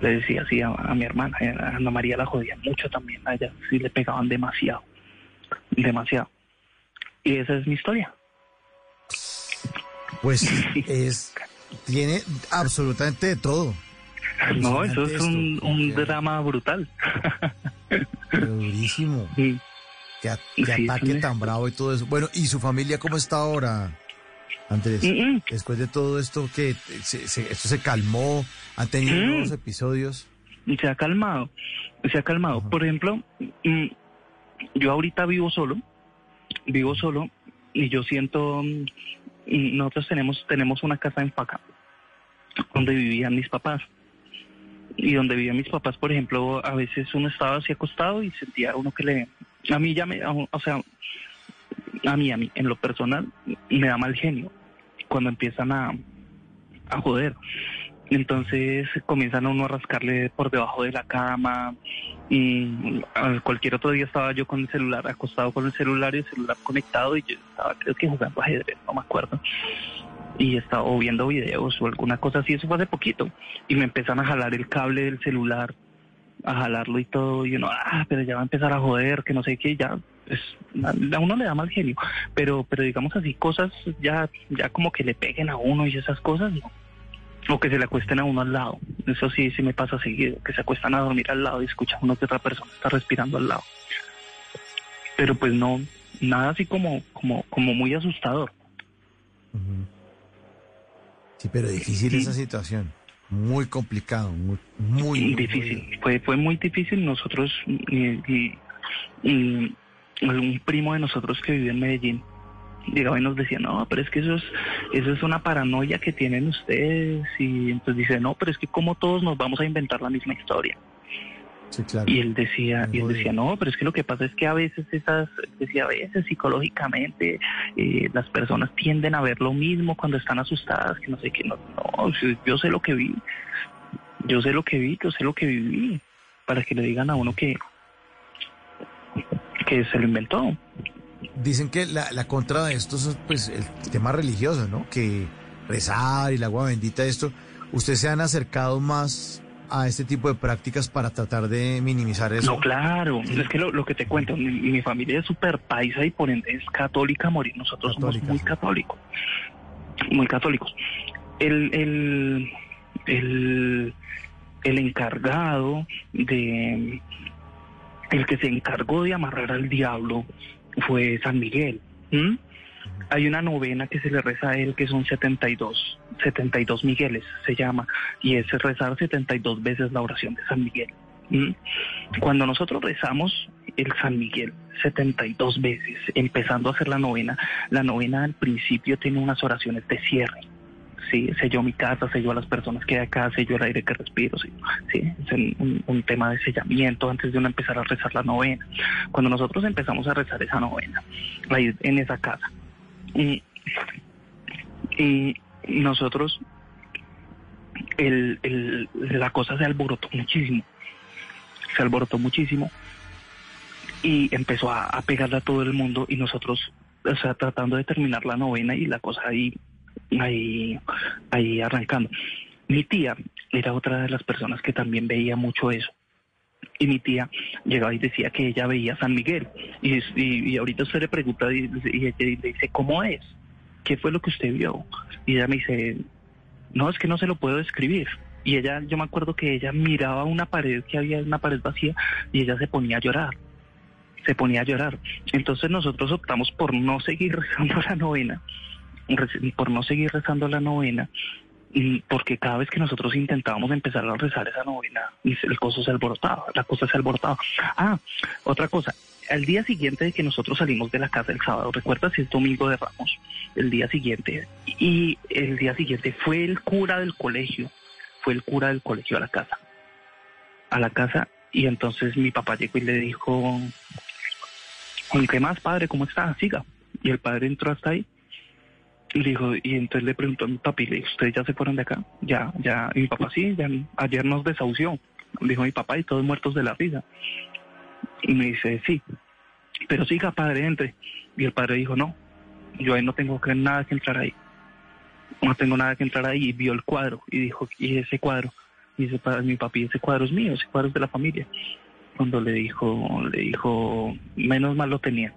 Le decía así a, a mi hermana, a Ana María la jodía mucho también, a ella sí le pegaban demasiado, demasiado. Y esa es mi historia. Pues [laughs] es, tiene absolutamente de todo. No, eso es un, drama brutal. pero [laughs] durísimo. Sí, ataque sí. tan bravo y todo eso. Bueno, ¿y su familia cómo está ahora, Andrés? Mm, Después de todo esto, que se, se- esto se calmó, han tenido Mm. nuevos episodios. se ha calmado, se ha calmado. Por ejemplo, mm, yo ahorita vivo solo, vivo solo y yo siento, mm, nosotros tenemos tenemos una casa en Paca, donde vivían mis papás. Y donde vivían mis papás, por ejemplo, a veces uno estaba así acostado y sentía uno que le... A mí ya me... O sea, a mí, a mí, en lo personal, me da mal genio cuando empiezan a, a joder. Entonces comienzan a uno a rascarle por debajo de la cama. Y cualquier otro día estaba yo con el celular, acostado con el celular y el celular conectado y yo estaba creo que jugando ajedrez, no me acuerdo. Y estaba viendo videos o alguna cosa así, eso fue hace poquito. Y me empiezan a jalar el cable del celular, a jalarlo y todo. Y uno, ah, pero ya va a empezar a joder, que no sé qué, ya. a a uno le da mal genio. Pero, pero digamos así, cosas ya, ya como que le peguen a uno y esas cosas, no. O que se le acuesten a uno al lado. Eso sí, sí me pasa seguido. Que se acuestan a dormir al lado y escuchan uno que otra persona está respirando al lado. Pero pues no, nada así como, como, como muy asustador. Sí, pero difícil esa situación. Muy complicado, muy, muy, muy difícil. Fue, fue muy difícil. Nosotros, y, y- y un primo de nosotros que vive en Medellín, llegaba y nos decía, no, pero es que eso es, eso es una paranoia que tienen ustedes. Y entonces dice, no, pero es que como todos nos vamos a inventar la misma historia. Sí, claro. Y él decía, y él decía, no, pero es que lo que pasa es que a veces esas, decía, a veces psicológicamente eh, las personas tienden a ver lo mismo cuando están asustadas, que no sé qué, no, no, yo sé lo que vi, yo sé lo que vi, yo sé lo que viví, para que le digan a uno que, que se lo inventó. Dicen que la, la contra de esto es pues el tema religioso, ¿no? Que rezar y el agua bendita, esto. ¿Ustedes se han acercado más a este tipo de prácticas para tratar de minimizar eso? No, claro, es que lo, lo que te cuento, mi, mi familia es súper paisa y por ende es católica morir, nosotros somos muy católicos, muy católicos. El, el, el, el encargado de, el que se encargó de amarrar al diablo fue San Miguel. Hay una novena que se le reza a él que son 72, 72 Migueles se llama, y es rezar 72 veces la oración de San Miguel. Cuando nosotros rezamos el San Miguel 72 veces, empezando a hacer la novena, la novena al principio tiene unas oraciones de cierre. Sí, selló mi casa, selló a las personas que hay acá, selló el aire que respiro, sí, sí, es un, un- tema de sellamiento antes de uno empezar a rezar la novena. Cuando nosotros empezamos a rezar esa novena, ahí en esa casa, y, y nosotros, el, el- la cosa se alborotó muchísimo, se alborotó muchísimo y empezó a, a pegarle a todo el mundo y nosotros, o sea, tratando de terminar la novena y la cosa ahí, ahí, ahí arrancando. Mi tía era otra de las personas que también veía mucho eso. Y mi tía llegaba y decía que ella veía San Miguel. Y, y, ahorita usted le pregunta y, le dice, ¿cómo es? ¿Qué fue lo que usted vio? Y ella me dice, no, es que no se lo puedo describir. Y ella, yo me acuerdo que ella miraba una pared, que había una pared vacía, y ella se ponía a llorar. Se ponía a llorar. Entonces nosotros optamos por no seguir [laughs] rezando la novena, por no seguir rezando la novena, y porque cada vez que nosotros intentábamos empezar a rezar esa novena, el coso se alborotaba, la cosa se alborotaba. Ah, otra cosa, al día siguiente de que nosotros salimos de la casa el sábado, recuerdas si es domingo de Ramos, el día siguiente, y el día siguiente fue el cura del colegio, fue el cura del colegio a la casa, a la casa, y entonces mi papá llegó y le dijo, ¿qué más padre? ¿Cómo está? Siga. Y el padre entró hasta ahí le dijo, y entonces le preguntó a mi papi, le dijo, ¿ustedes ya se fueron de acá? Ya, ya, y mi papá sí, ya, ayer nos desahució, dijo mi papá y todos muertos de la risa. Y me dice, sí, pero siga padre, entre. Y el padre dijo, no, yo ahí no tengo que, nada que entrar ahí. No tengo nada que entrar ahí. Y vio el cuadro y dijo, y ese cuadro. Y dice, "Pa- mi papi, ese cuadro es mío, ese cuadro es de la familia. Cuando le dijo, le dijo, menos mal lo tenía.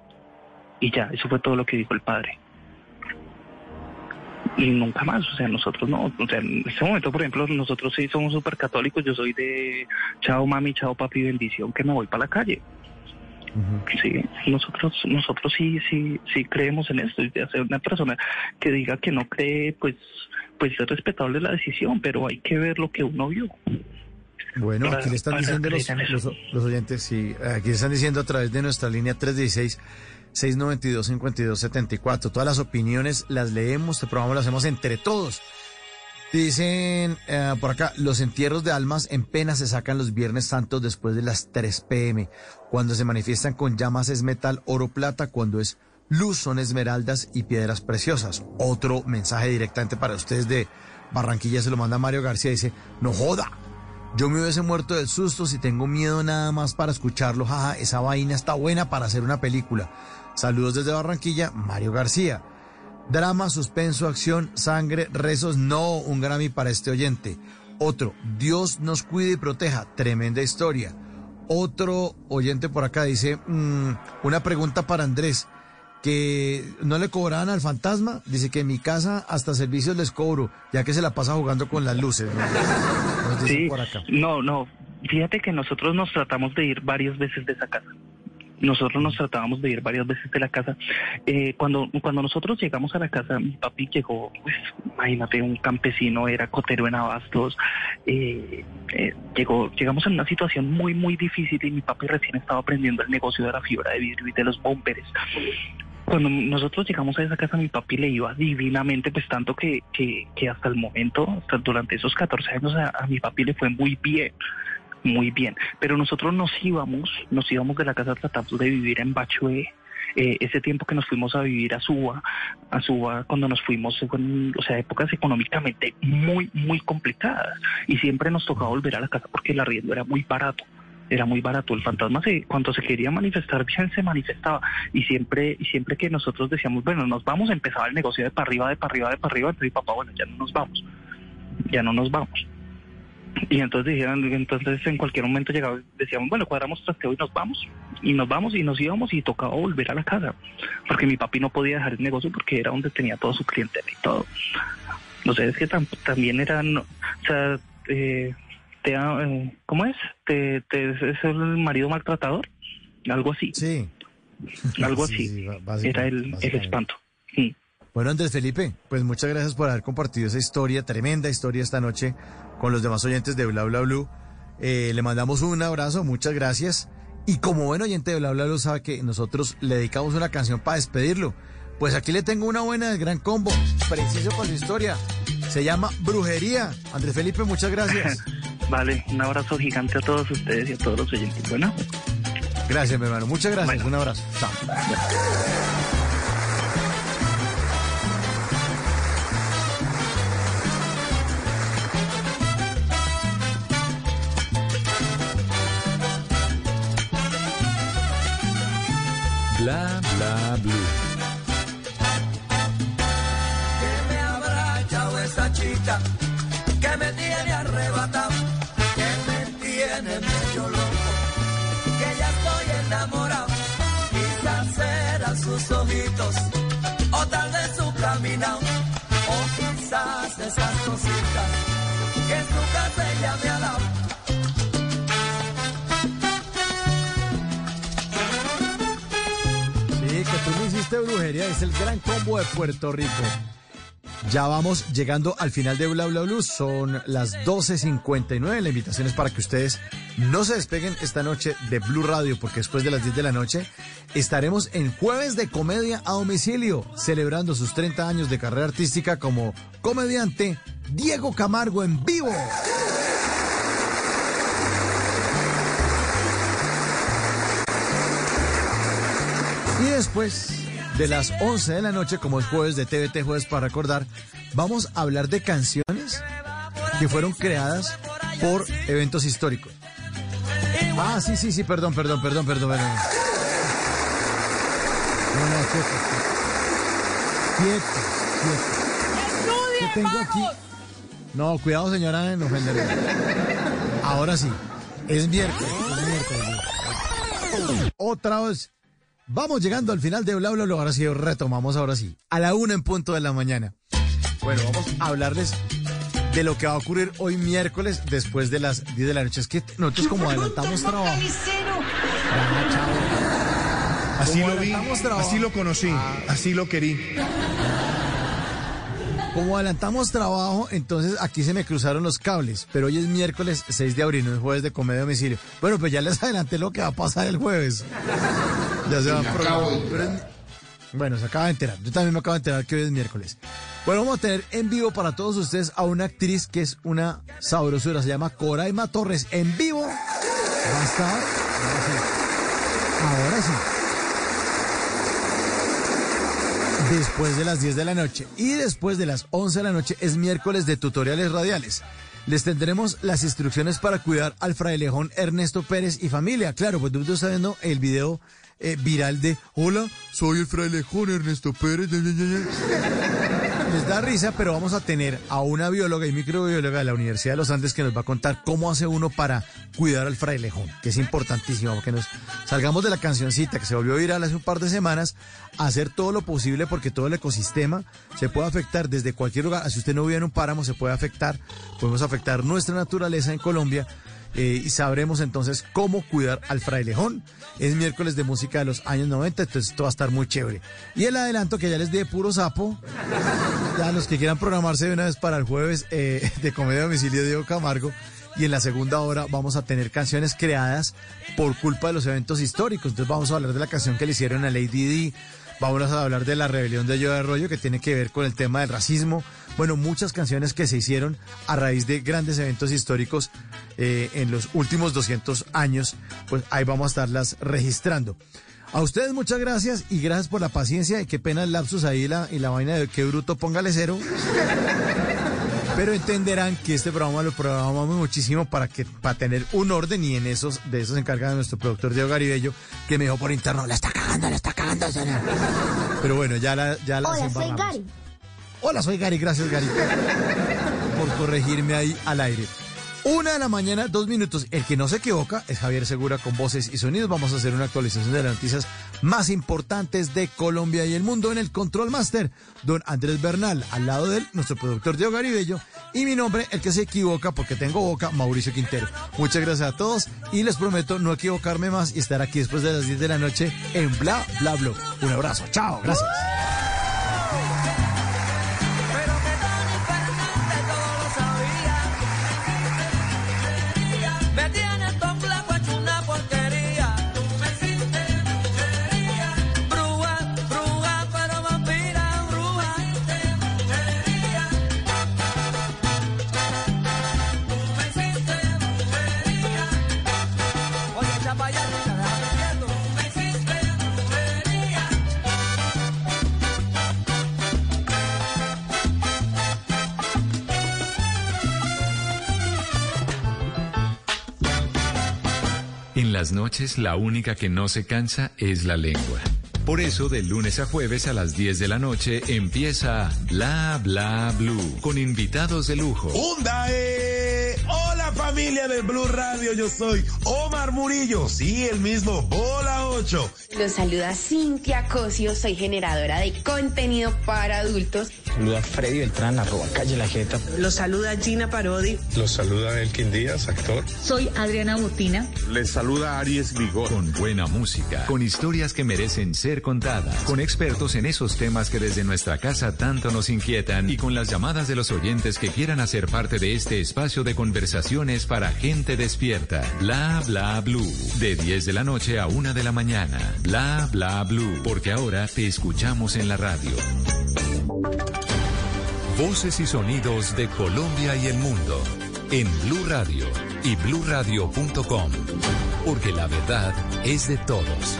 Y ya, eso fue todo lo que dijo el padre. Y nunca más, o sea, nosotros no, o sea, en este momento, por ejemplo, nosotros sí somos súper católicos, yo soy de chao mami, chao papi, bendición, que me voy para la calle. Sí, nosotros, nosotros sí, sí, sí creemos en esto. Y de hacer una persona que diga que no cree, pues, pues es respetable la decisión, pero hay que ver lo que uno vio. Bueno, aquí le están diciendo los, oyentes, sí, aquí le están diciendo a través de nuestra línea 316-692-5274. Todas las opiniones las leemos, este programa lo hacemos entre todos. Dicen eh, por acá, los entierros de almas en pena se sacan los viernes santos después de las 3 pm. Cuando se manifiestan con llamas es metal, oro, plata. Cuando es luz son esmeraldas y piedras preciosas. Otro mensaje directamente para ustedes de Barranquilla se lo manda Mario García. Dice, no joda. Yo me hubiese muerto del susto si tengo miedo nada más para escucharlo. Jaja, esa vaina está buena para hacer una película. Saludos desde Barranquilla, Mario García. Drama, suspenso, acción, sangre, rezos, no un Grammy para este oyente. Otro, Dios nos cuide y proteja, tremenda historia. Otro oyente por acá dice, mm, una pregunta para Andrés, que no le cobraban al fantasma, dice que en mi casa hasta servicios les cobro, ya que se la pasa jugando con las luces. Sí, por acá. no, no. Fíjate que nosotros nos tratamos de ir varias veces de esa casa. Nosotros nos tratábamos de ir varias veces de la casa. Eh, cuando, cuando nosotros llegamos a la casa, mi papi llegó, pues, imagínate, un campesino, era cotero en Abastos. eh, eh, llegó, llegamos en una situación muy, muy difícil y mi papi recién estaba aprendiendo el negocio de la fibra de vidrio y de los bumperes. Cuando nosotros llegamos a esa casa, mi papi le iba divinamente, pues tanto que, que, que hasta el momento, hasta durante esos 14 años, a mi papi le fue muy bien, muy bien. Pero nosotros nos íbamos, nos íbamos de la casa, tratamos de vivir en Bachué. Eh, ese tiempo que nos fuimos a vivir a Suba, a Suba cuando nos fuimos, fueron, o sea, épocas económicamente muy, muy complicadas. Y siempre nos tocaba volver a la casa porque el arriendo era muy barato era muy barato. El fantasma se, cuando se quería manifestar bien se manifestaba y siempre y siempre que nosotros decíamos bueno nos vamos empezaba el negocio de para arriba de para arriba de para arriba entonces papá bueno ya no nos vamos ya no nos vamos y entonces dijeron entonces en cualquier momento llegaba decíamos bueno cuadramos trasteo y nos vamos y nos vamos y nos íbamos y tocaba volver a la casa porque mi papi no podía dejar el negocio porque era donde tenía todo su clientela y todo no sé es que tam- también eran o sea eh, te, eh, ¿cómo es? ¿Te, te, ¿Es el marido maltratador? Algo así. Sí. Algo [laughs] Sí, así. sí, Era el, el espanto. Bueno, Andrés Felipe, pues muchas gracias por haber compartido esa historia, tremenda historia esta noche con los demás oyentes de Bla Bla Blue. Eh, le mandamos un abrazo, muchas gracias. Y como buen oyente de Bla Bla Blue sabe que nosotros le dedicamos una canción para despedirlo. Pues aquí le tengo una buena del Gran Combo, preciso con su historia. Se llama Brujería. Andrés Felipe, muchas gracias. [laughs] Vale, un abrazo gigante a todos ustedes y a todos los oyentes. Bueno. Gracias, mi hermano. Muchas gracias. Un abrazo. Chao. Bla bla blue. que me habrá echado esa chica que me tiene arrebatado, que me tiene medio loco, que ya estoy enamorado. Quizás eran sus ojitos, o tal vez su caminado, o quizás esas cositas que en su casa ella me hiciste brujería, es el gran combo de Puerto Rico. Ya vamos llegando al final de Bla Bla Blue, son las 12.59, la invitación es para que ustedes no se despeguen esta noche de Blue Radio, porque después de las 10 de la noche estaremos en Jueves de Comedia a Domicilio, celebrando sus 30 años de carrera artística como comediante Diego Camargo en vivo. Y después de las 11 de la noche, como es jueves de TVT Jueves para recordar, vamos a hablar de canciones que fueron creadas por eventos históricos. Ah, sí, sí, sí, perdón, perdón, perdón, perdón, perdón. No, no, quieto, quieto, quieto. ¿Qué tengo aquí? No, cuidado, señora, no ofenderme. Ahora sí, es miércoles, es miércoles. Otra vez. Vamos llegando al final de Bla Bla Bla. Ahora sí, retomamos ahora sí. A la una en punto de la mañana. Bueno, vamos a hablarles de lo que va a ocurrir hoy miércoles después de las 10 de la noche. Es que nosotros como adelantamos trabajo. Así lo vi, trabajo. así lo conocí, así lo querí. Como adelantamos trabajo, entonces aquí se me cruzaron los cables. Pero hoy es miércoles 6 de abril, no es jueves de comedia domicilio. Bueno, pues ya les adelanté lo que va a pasar el jueves. Ya se va a Bueno, se acaba de enterar. Yo también me acabo de enterar que hoy es miércoles. Bueno, vamos a tener en vivo para todos ustedes a una actriz que es una sabrosura. Se llama Coraima Torres. En vivo va a estar. Ahora sí. Ahora sí. Después de las 10 de la noche y después de las 11 de la noche es miércoles de tutoriales radiales. Les tendremos las instrucciones para cuidar al frailejón Ernesto Pérez y familia. Claro, pues tú estás viendo el video eh, viral de Hola, soy el frailejón Ernesto Pérez. Ya, ya, ya, ya". Les da risa, pero vamos a tener a una bióloga y microbióloga de la Universidad de los Andes que nos va a contar cómo hace uno para cuidar al frailejón, que es importantísimo, porque nos salgamos de la cancioncita que se volvió viral hace un par de semanas, hacer todo lo posible porque todo el ecosistema se puede afectar desde cualquier lugar. Si usted no vive en un páramo, se puede afectar, podemos afectar nuestra naturaleza en Colombia. Eh, y sabremos entonces cómo cuidar al frailejón. Es miércoles de música de los años 90, entonces esto va a estar muy chévere. Y el adelanto que ya les de puro sapo, ya los que quieran programarse de una vez para el jueves eh, de Comedia Domicilio Diego Camargo. Y en la segunda hora vamos a tener canciones creadas por culpa de los eventos históricos. Entonces vamos a hablar de la canción que le hicieron a Lady Di. Vamos a hablar de la rebelión de Yo de Arroyo que tiene que ver con el tema del racismo. Bueno, muchas canciones que se hicieron a raíz de grandes eventos históricos eh, en los últimos 200 años. Pues ahí vamos a estarlas registrando. A ustedes muchas gracias y gracias por la paciencia y qué pena el lapsus ahí la, y la vaina de qué bruto, póngale cero. Pero entenderán que este programa lo programamos muchísimo para que para tener un orden y en esos de esos se encarga nuestro productor Diego Garibello que me dijo por interno, la está cagando, la está cagando. señor". Pero bueno, ya la ya la Hola, soy. Gary. Hola, soy Gary, gracias Gary por corregirme ahí al aire. Una de la mañana, dos minutos. El que no se equivoca es Javier Segura con voces y sonidos. Vamos a hacer una actualización de las noticias más importantes de Colombia y el mundo en el Control Master. Don Andrés Bernal, al lado de él, nuestro productor Diego Garibello. Y mi nombre, el que se equivoca porque tengo boca, Mauricio Quintero. Muchas gracias a todos y les prometo no equivocarme más y estar aquí después de las 10 de la noche en Bla Bla. Un abrazo, chao, gracias. Las noches la única que no se cansa es la lengua. Por eso, de lunes a jueves a las 10 de la noche empieza Bla Bla Blue con invitados de lujo. ¡Onda! eh! Hola familia de Blue Radio, yo soy Omar Murillo, sí, el mismo, Bola 8. Los saluda Cintia Cosio, soy generadora de contenido para adultos. Saluda Freddy Beltrán, arroba calle la jeta. Los saluda Gina Parodi. Los saluda Elkin Díaz, actor. Soy Adriana Butina. Les saluda Aries Vigor. Con buena música, con historias que merecen ser contadas, con expertos en esos temas que desde nuestra casa tanto nos inquietan y con las llamadas de los oyentes que quieran hacer parte de este espacio de conversaciones para gente despierta. Bla bla blue. De 10 de la noche a 1 de la mañana. Bla bla blue. Porque ahora te escuchamos en la radio. Voces y sonidos de Colombia y el mundo en Blue Radio y bluradio.com, porque la verdad es de todos.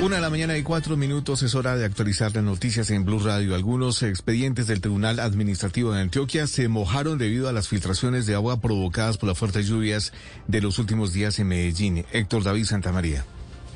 Una de la mañana y cuatro minutos es hora de actualizar las noticias en Blue Radio. Algunos expedientes del Tribunal Administrativo de Antioquia se mojaron debido a las filtraciones de agua provocadas por las fuertes lluvias de los últimos días en Medellín. Héctor David Santamaría.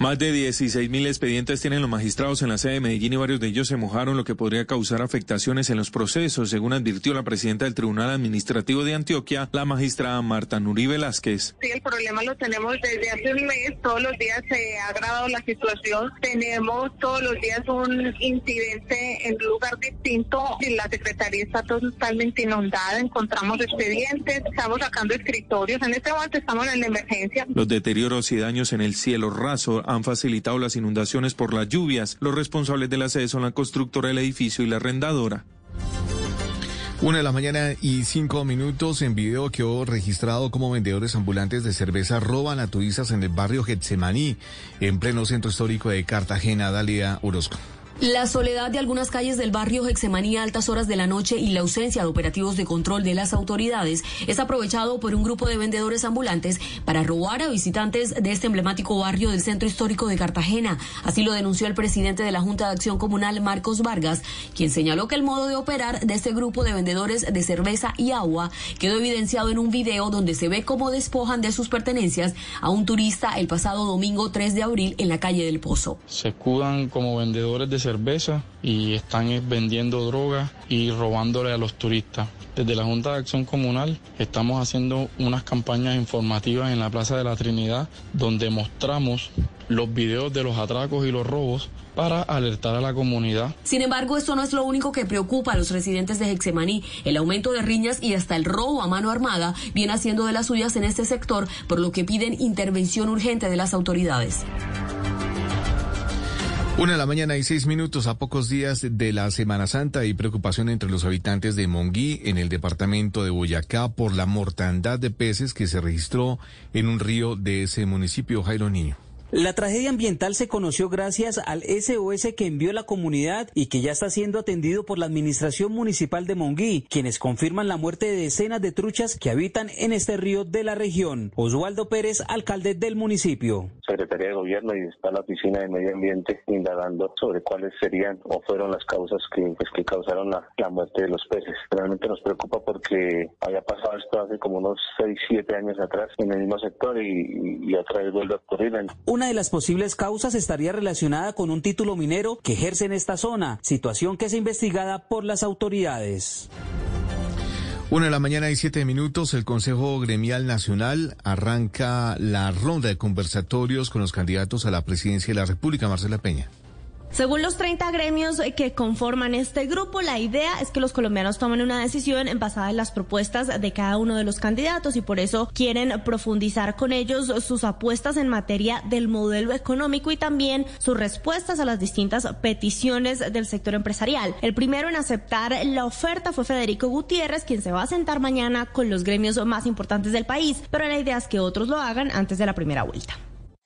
Más de 16 mil expedientes tienen los magistrados en la sede de Medellín y varios de ellos se mojaron, lo que podría causar afectaciones en los procesos, según advirtió la presidenta del Tribunal Administrativo de Antioquia, la magistrada Marta Nuri Velázquez. Sí, el problema lo tenemos desde hace un mes. Todos los días se ha agravado la situación. Tenemos todos los días un incidente en un lugar distinto. y La secretaría está totalmente inundada. Encontramos expedientes, estamos sacando escritorios. En este momento estamos en la emergencia. Los deterioros y daños en el cielo raso han facilitado las inundaciones por las lluvias. Los responsables de la sede son la constructora del edificio y la arrendadora. Una de la mañana y cinco minutos en video quedó registrado como vendedores ambulantes de cerveza roban a turistas en el barrio Getsemaní, en pleno centro histórico de Cartagena. Dalia Orozco. La soledad de algunas calles del barrio Hexemanía a altas horas de la noche y la ausencia de operativos de control de las autoridades es aprovechado por un grupo de vendedores ambulantes para robar a visitantes de este emblemático barrio del centro histórico de Cartagena. Así lo denunció el presidente de la Junta de Acción Comunal, Marcos Vargas, quien señaló que el modo de operar de este grupo de vendedores de cerveza y agua quedó evidenciado en un video donde se ve cómo despojan de sus pertenencias a un turista el pasado domingo 3 de abril en la calle del Pozo. se escudan como vendedores de cerveza y están eh, vendiendo drogas y robándole a los turistas. Desde la Junta de Acción Comunal estamos haciendo unas campañas informativas en la Plaza de la Trinidad donde mostramos los videos de los atracos y los robos para alertar a la comunidad Sin embargo, esto no es lo único que preocupa a los residentes de Hexemaní. El aumento de riñas y hasta el robo a mano armada viene haciendo de las suyas en este sector, por lo que piden intervención urgente de las autoridades. Una de la mañana y seis minutos a pocos días de la Semana Santa y preocupación entre los habitantes de Monguí en el departamento de Boyacá por la mortandad de peces que se registró en un río de ese municipio, Jairo Niño. La tragedia ambiental se conoció gracias al SOS que envió la comunidad y que ya está siendo atendido por la Administración Municipal de Monguí, quienes confirman la muerte de decenas de truchas que habitan en este río de la región. Oswaldo Pérez, alcalde del municipio. Secretaría de Gobierno y está la Oficina de Medio Ambiente indagando sobre cuáles serían o fueron las causas que, pues, que causaron la, la muerte de los peces. Realmente nos preocupa porque había pasado esto hace como unos 6, 7 años atrás en el mismo sector y, otra vez vuelve a ocurrir. Una de las posibles causas estaría relacionada con un título minero que ejerce en esta zona, situación que es investigada por las autoridades. Una de la mañana y siete minutos, el Consejo Gremial Nacional arranca la ronda de conversatorios con los candidatos a la presidencia de la República, Marcela Peña. Según los 30 gremios que conforman este grupo, la idea es que los colombianos tomen una decisión basada en las propuestas de cada uno de los candidatos y por eso quieren profundizar con ellos sus apuestas en materia del modelo económico y también sus respuestas a las distintas peticiones del sector empresarial. El primero en aceptar la oferta fue Federico Gutiérrez, quien se va a sentar mañana con los gremios más importantes del país, pero la idea es que otros lo hagan antes de la primera vuelta.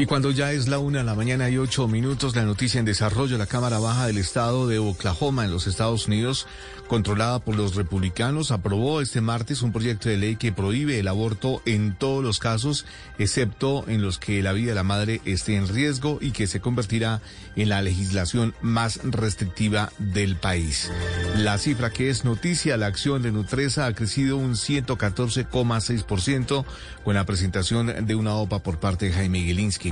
Y cuando ya es la una de la mañana y ocho minutos, la noticia en desarrollo, la Cámara Baja del Estado de Oklahoma en los Estados Unidos, controlada por los republicanos, aprobó este martes un proyecto de ley que prohíbe el aborto en todos los casos, excepto en los que la vida de la madre esté en riesgo y que se convertirá en la legislación más restrictiva del país. La cifra que es noticia, la acción de Nutresa ha crecido un 114,6% con la presentación de una OPA por parte de Jaime Gilinski.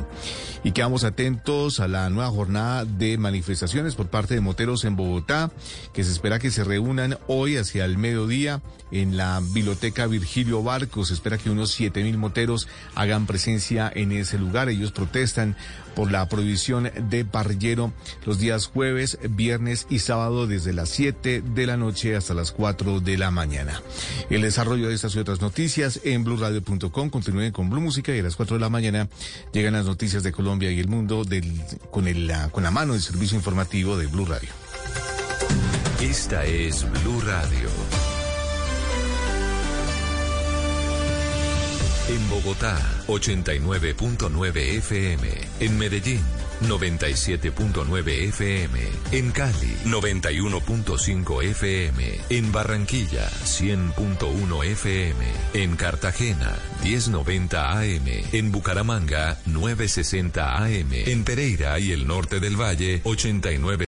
Y quedamos atentos a la nueva jornada de manifestaciones por parte de moteros en Bogotá, que se espera que se reúnan hoy hacia el mediodía en la biblioteca Virgilio Barcos. Se espera que unos 7 mil moteros hagan presencia en ese lugar. Ellos protestan por la prohibición de parrillero los días jueves, viernes y sábado desde las 7 de la noche hasta las 4 de la mañana. El desarrollo de estas y otras noticias en blueradio.com. Continúen con Blue Música y a las 4 de la mañana llegan las noticias de Colombia y el mundo con, la- con la mano del servicio informativo de Blue Radio. Esta es Blue Radio. En Bogotá, 89.9 FM. En Medellín, 97.9 FM. En Cali, 91.5 FM. En Barranquilla, 100.1 FM. En Cartagena, 1090 AM. En Bucaramanga, 960 AM. En Pereira y el norte del Valle, 89.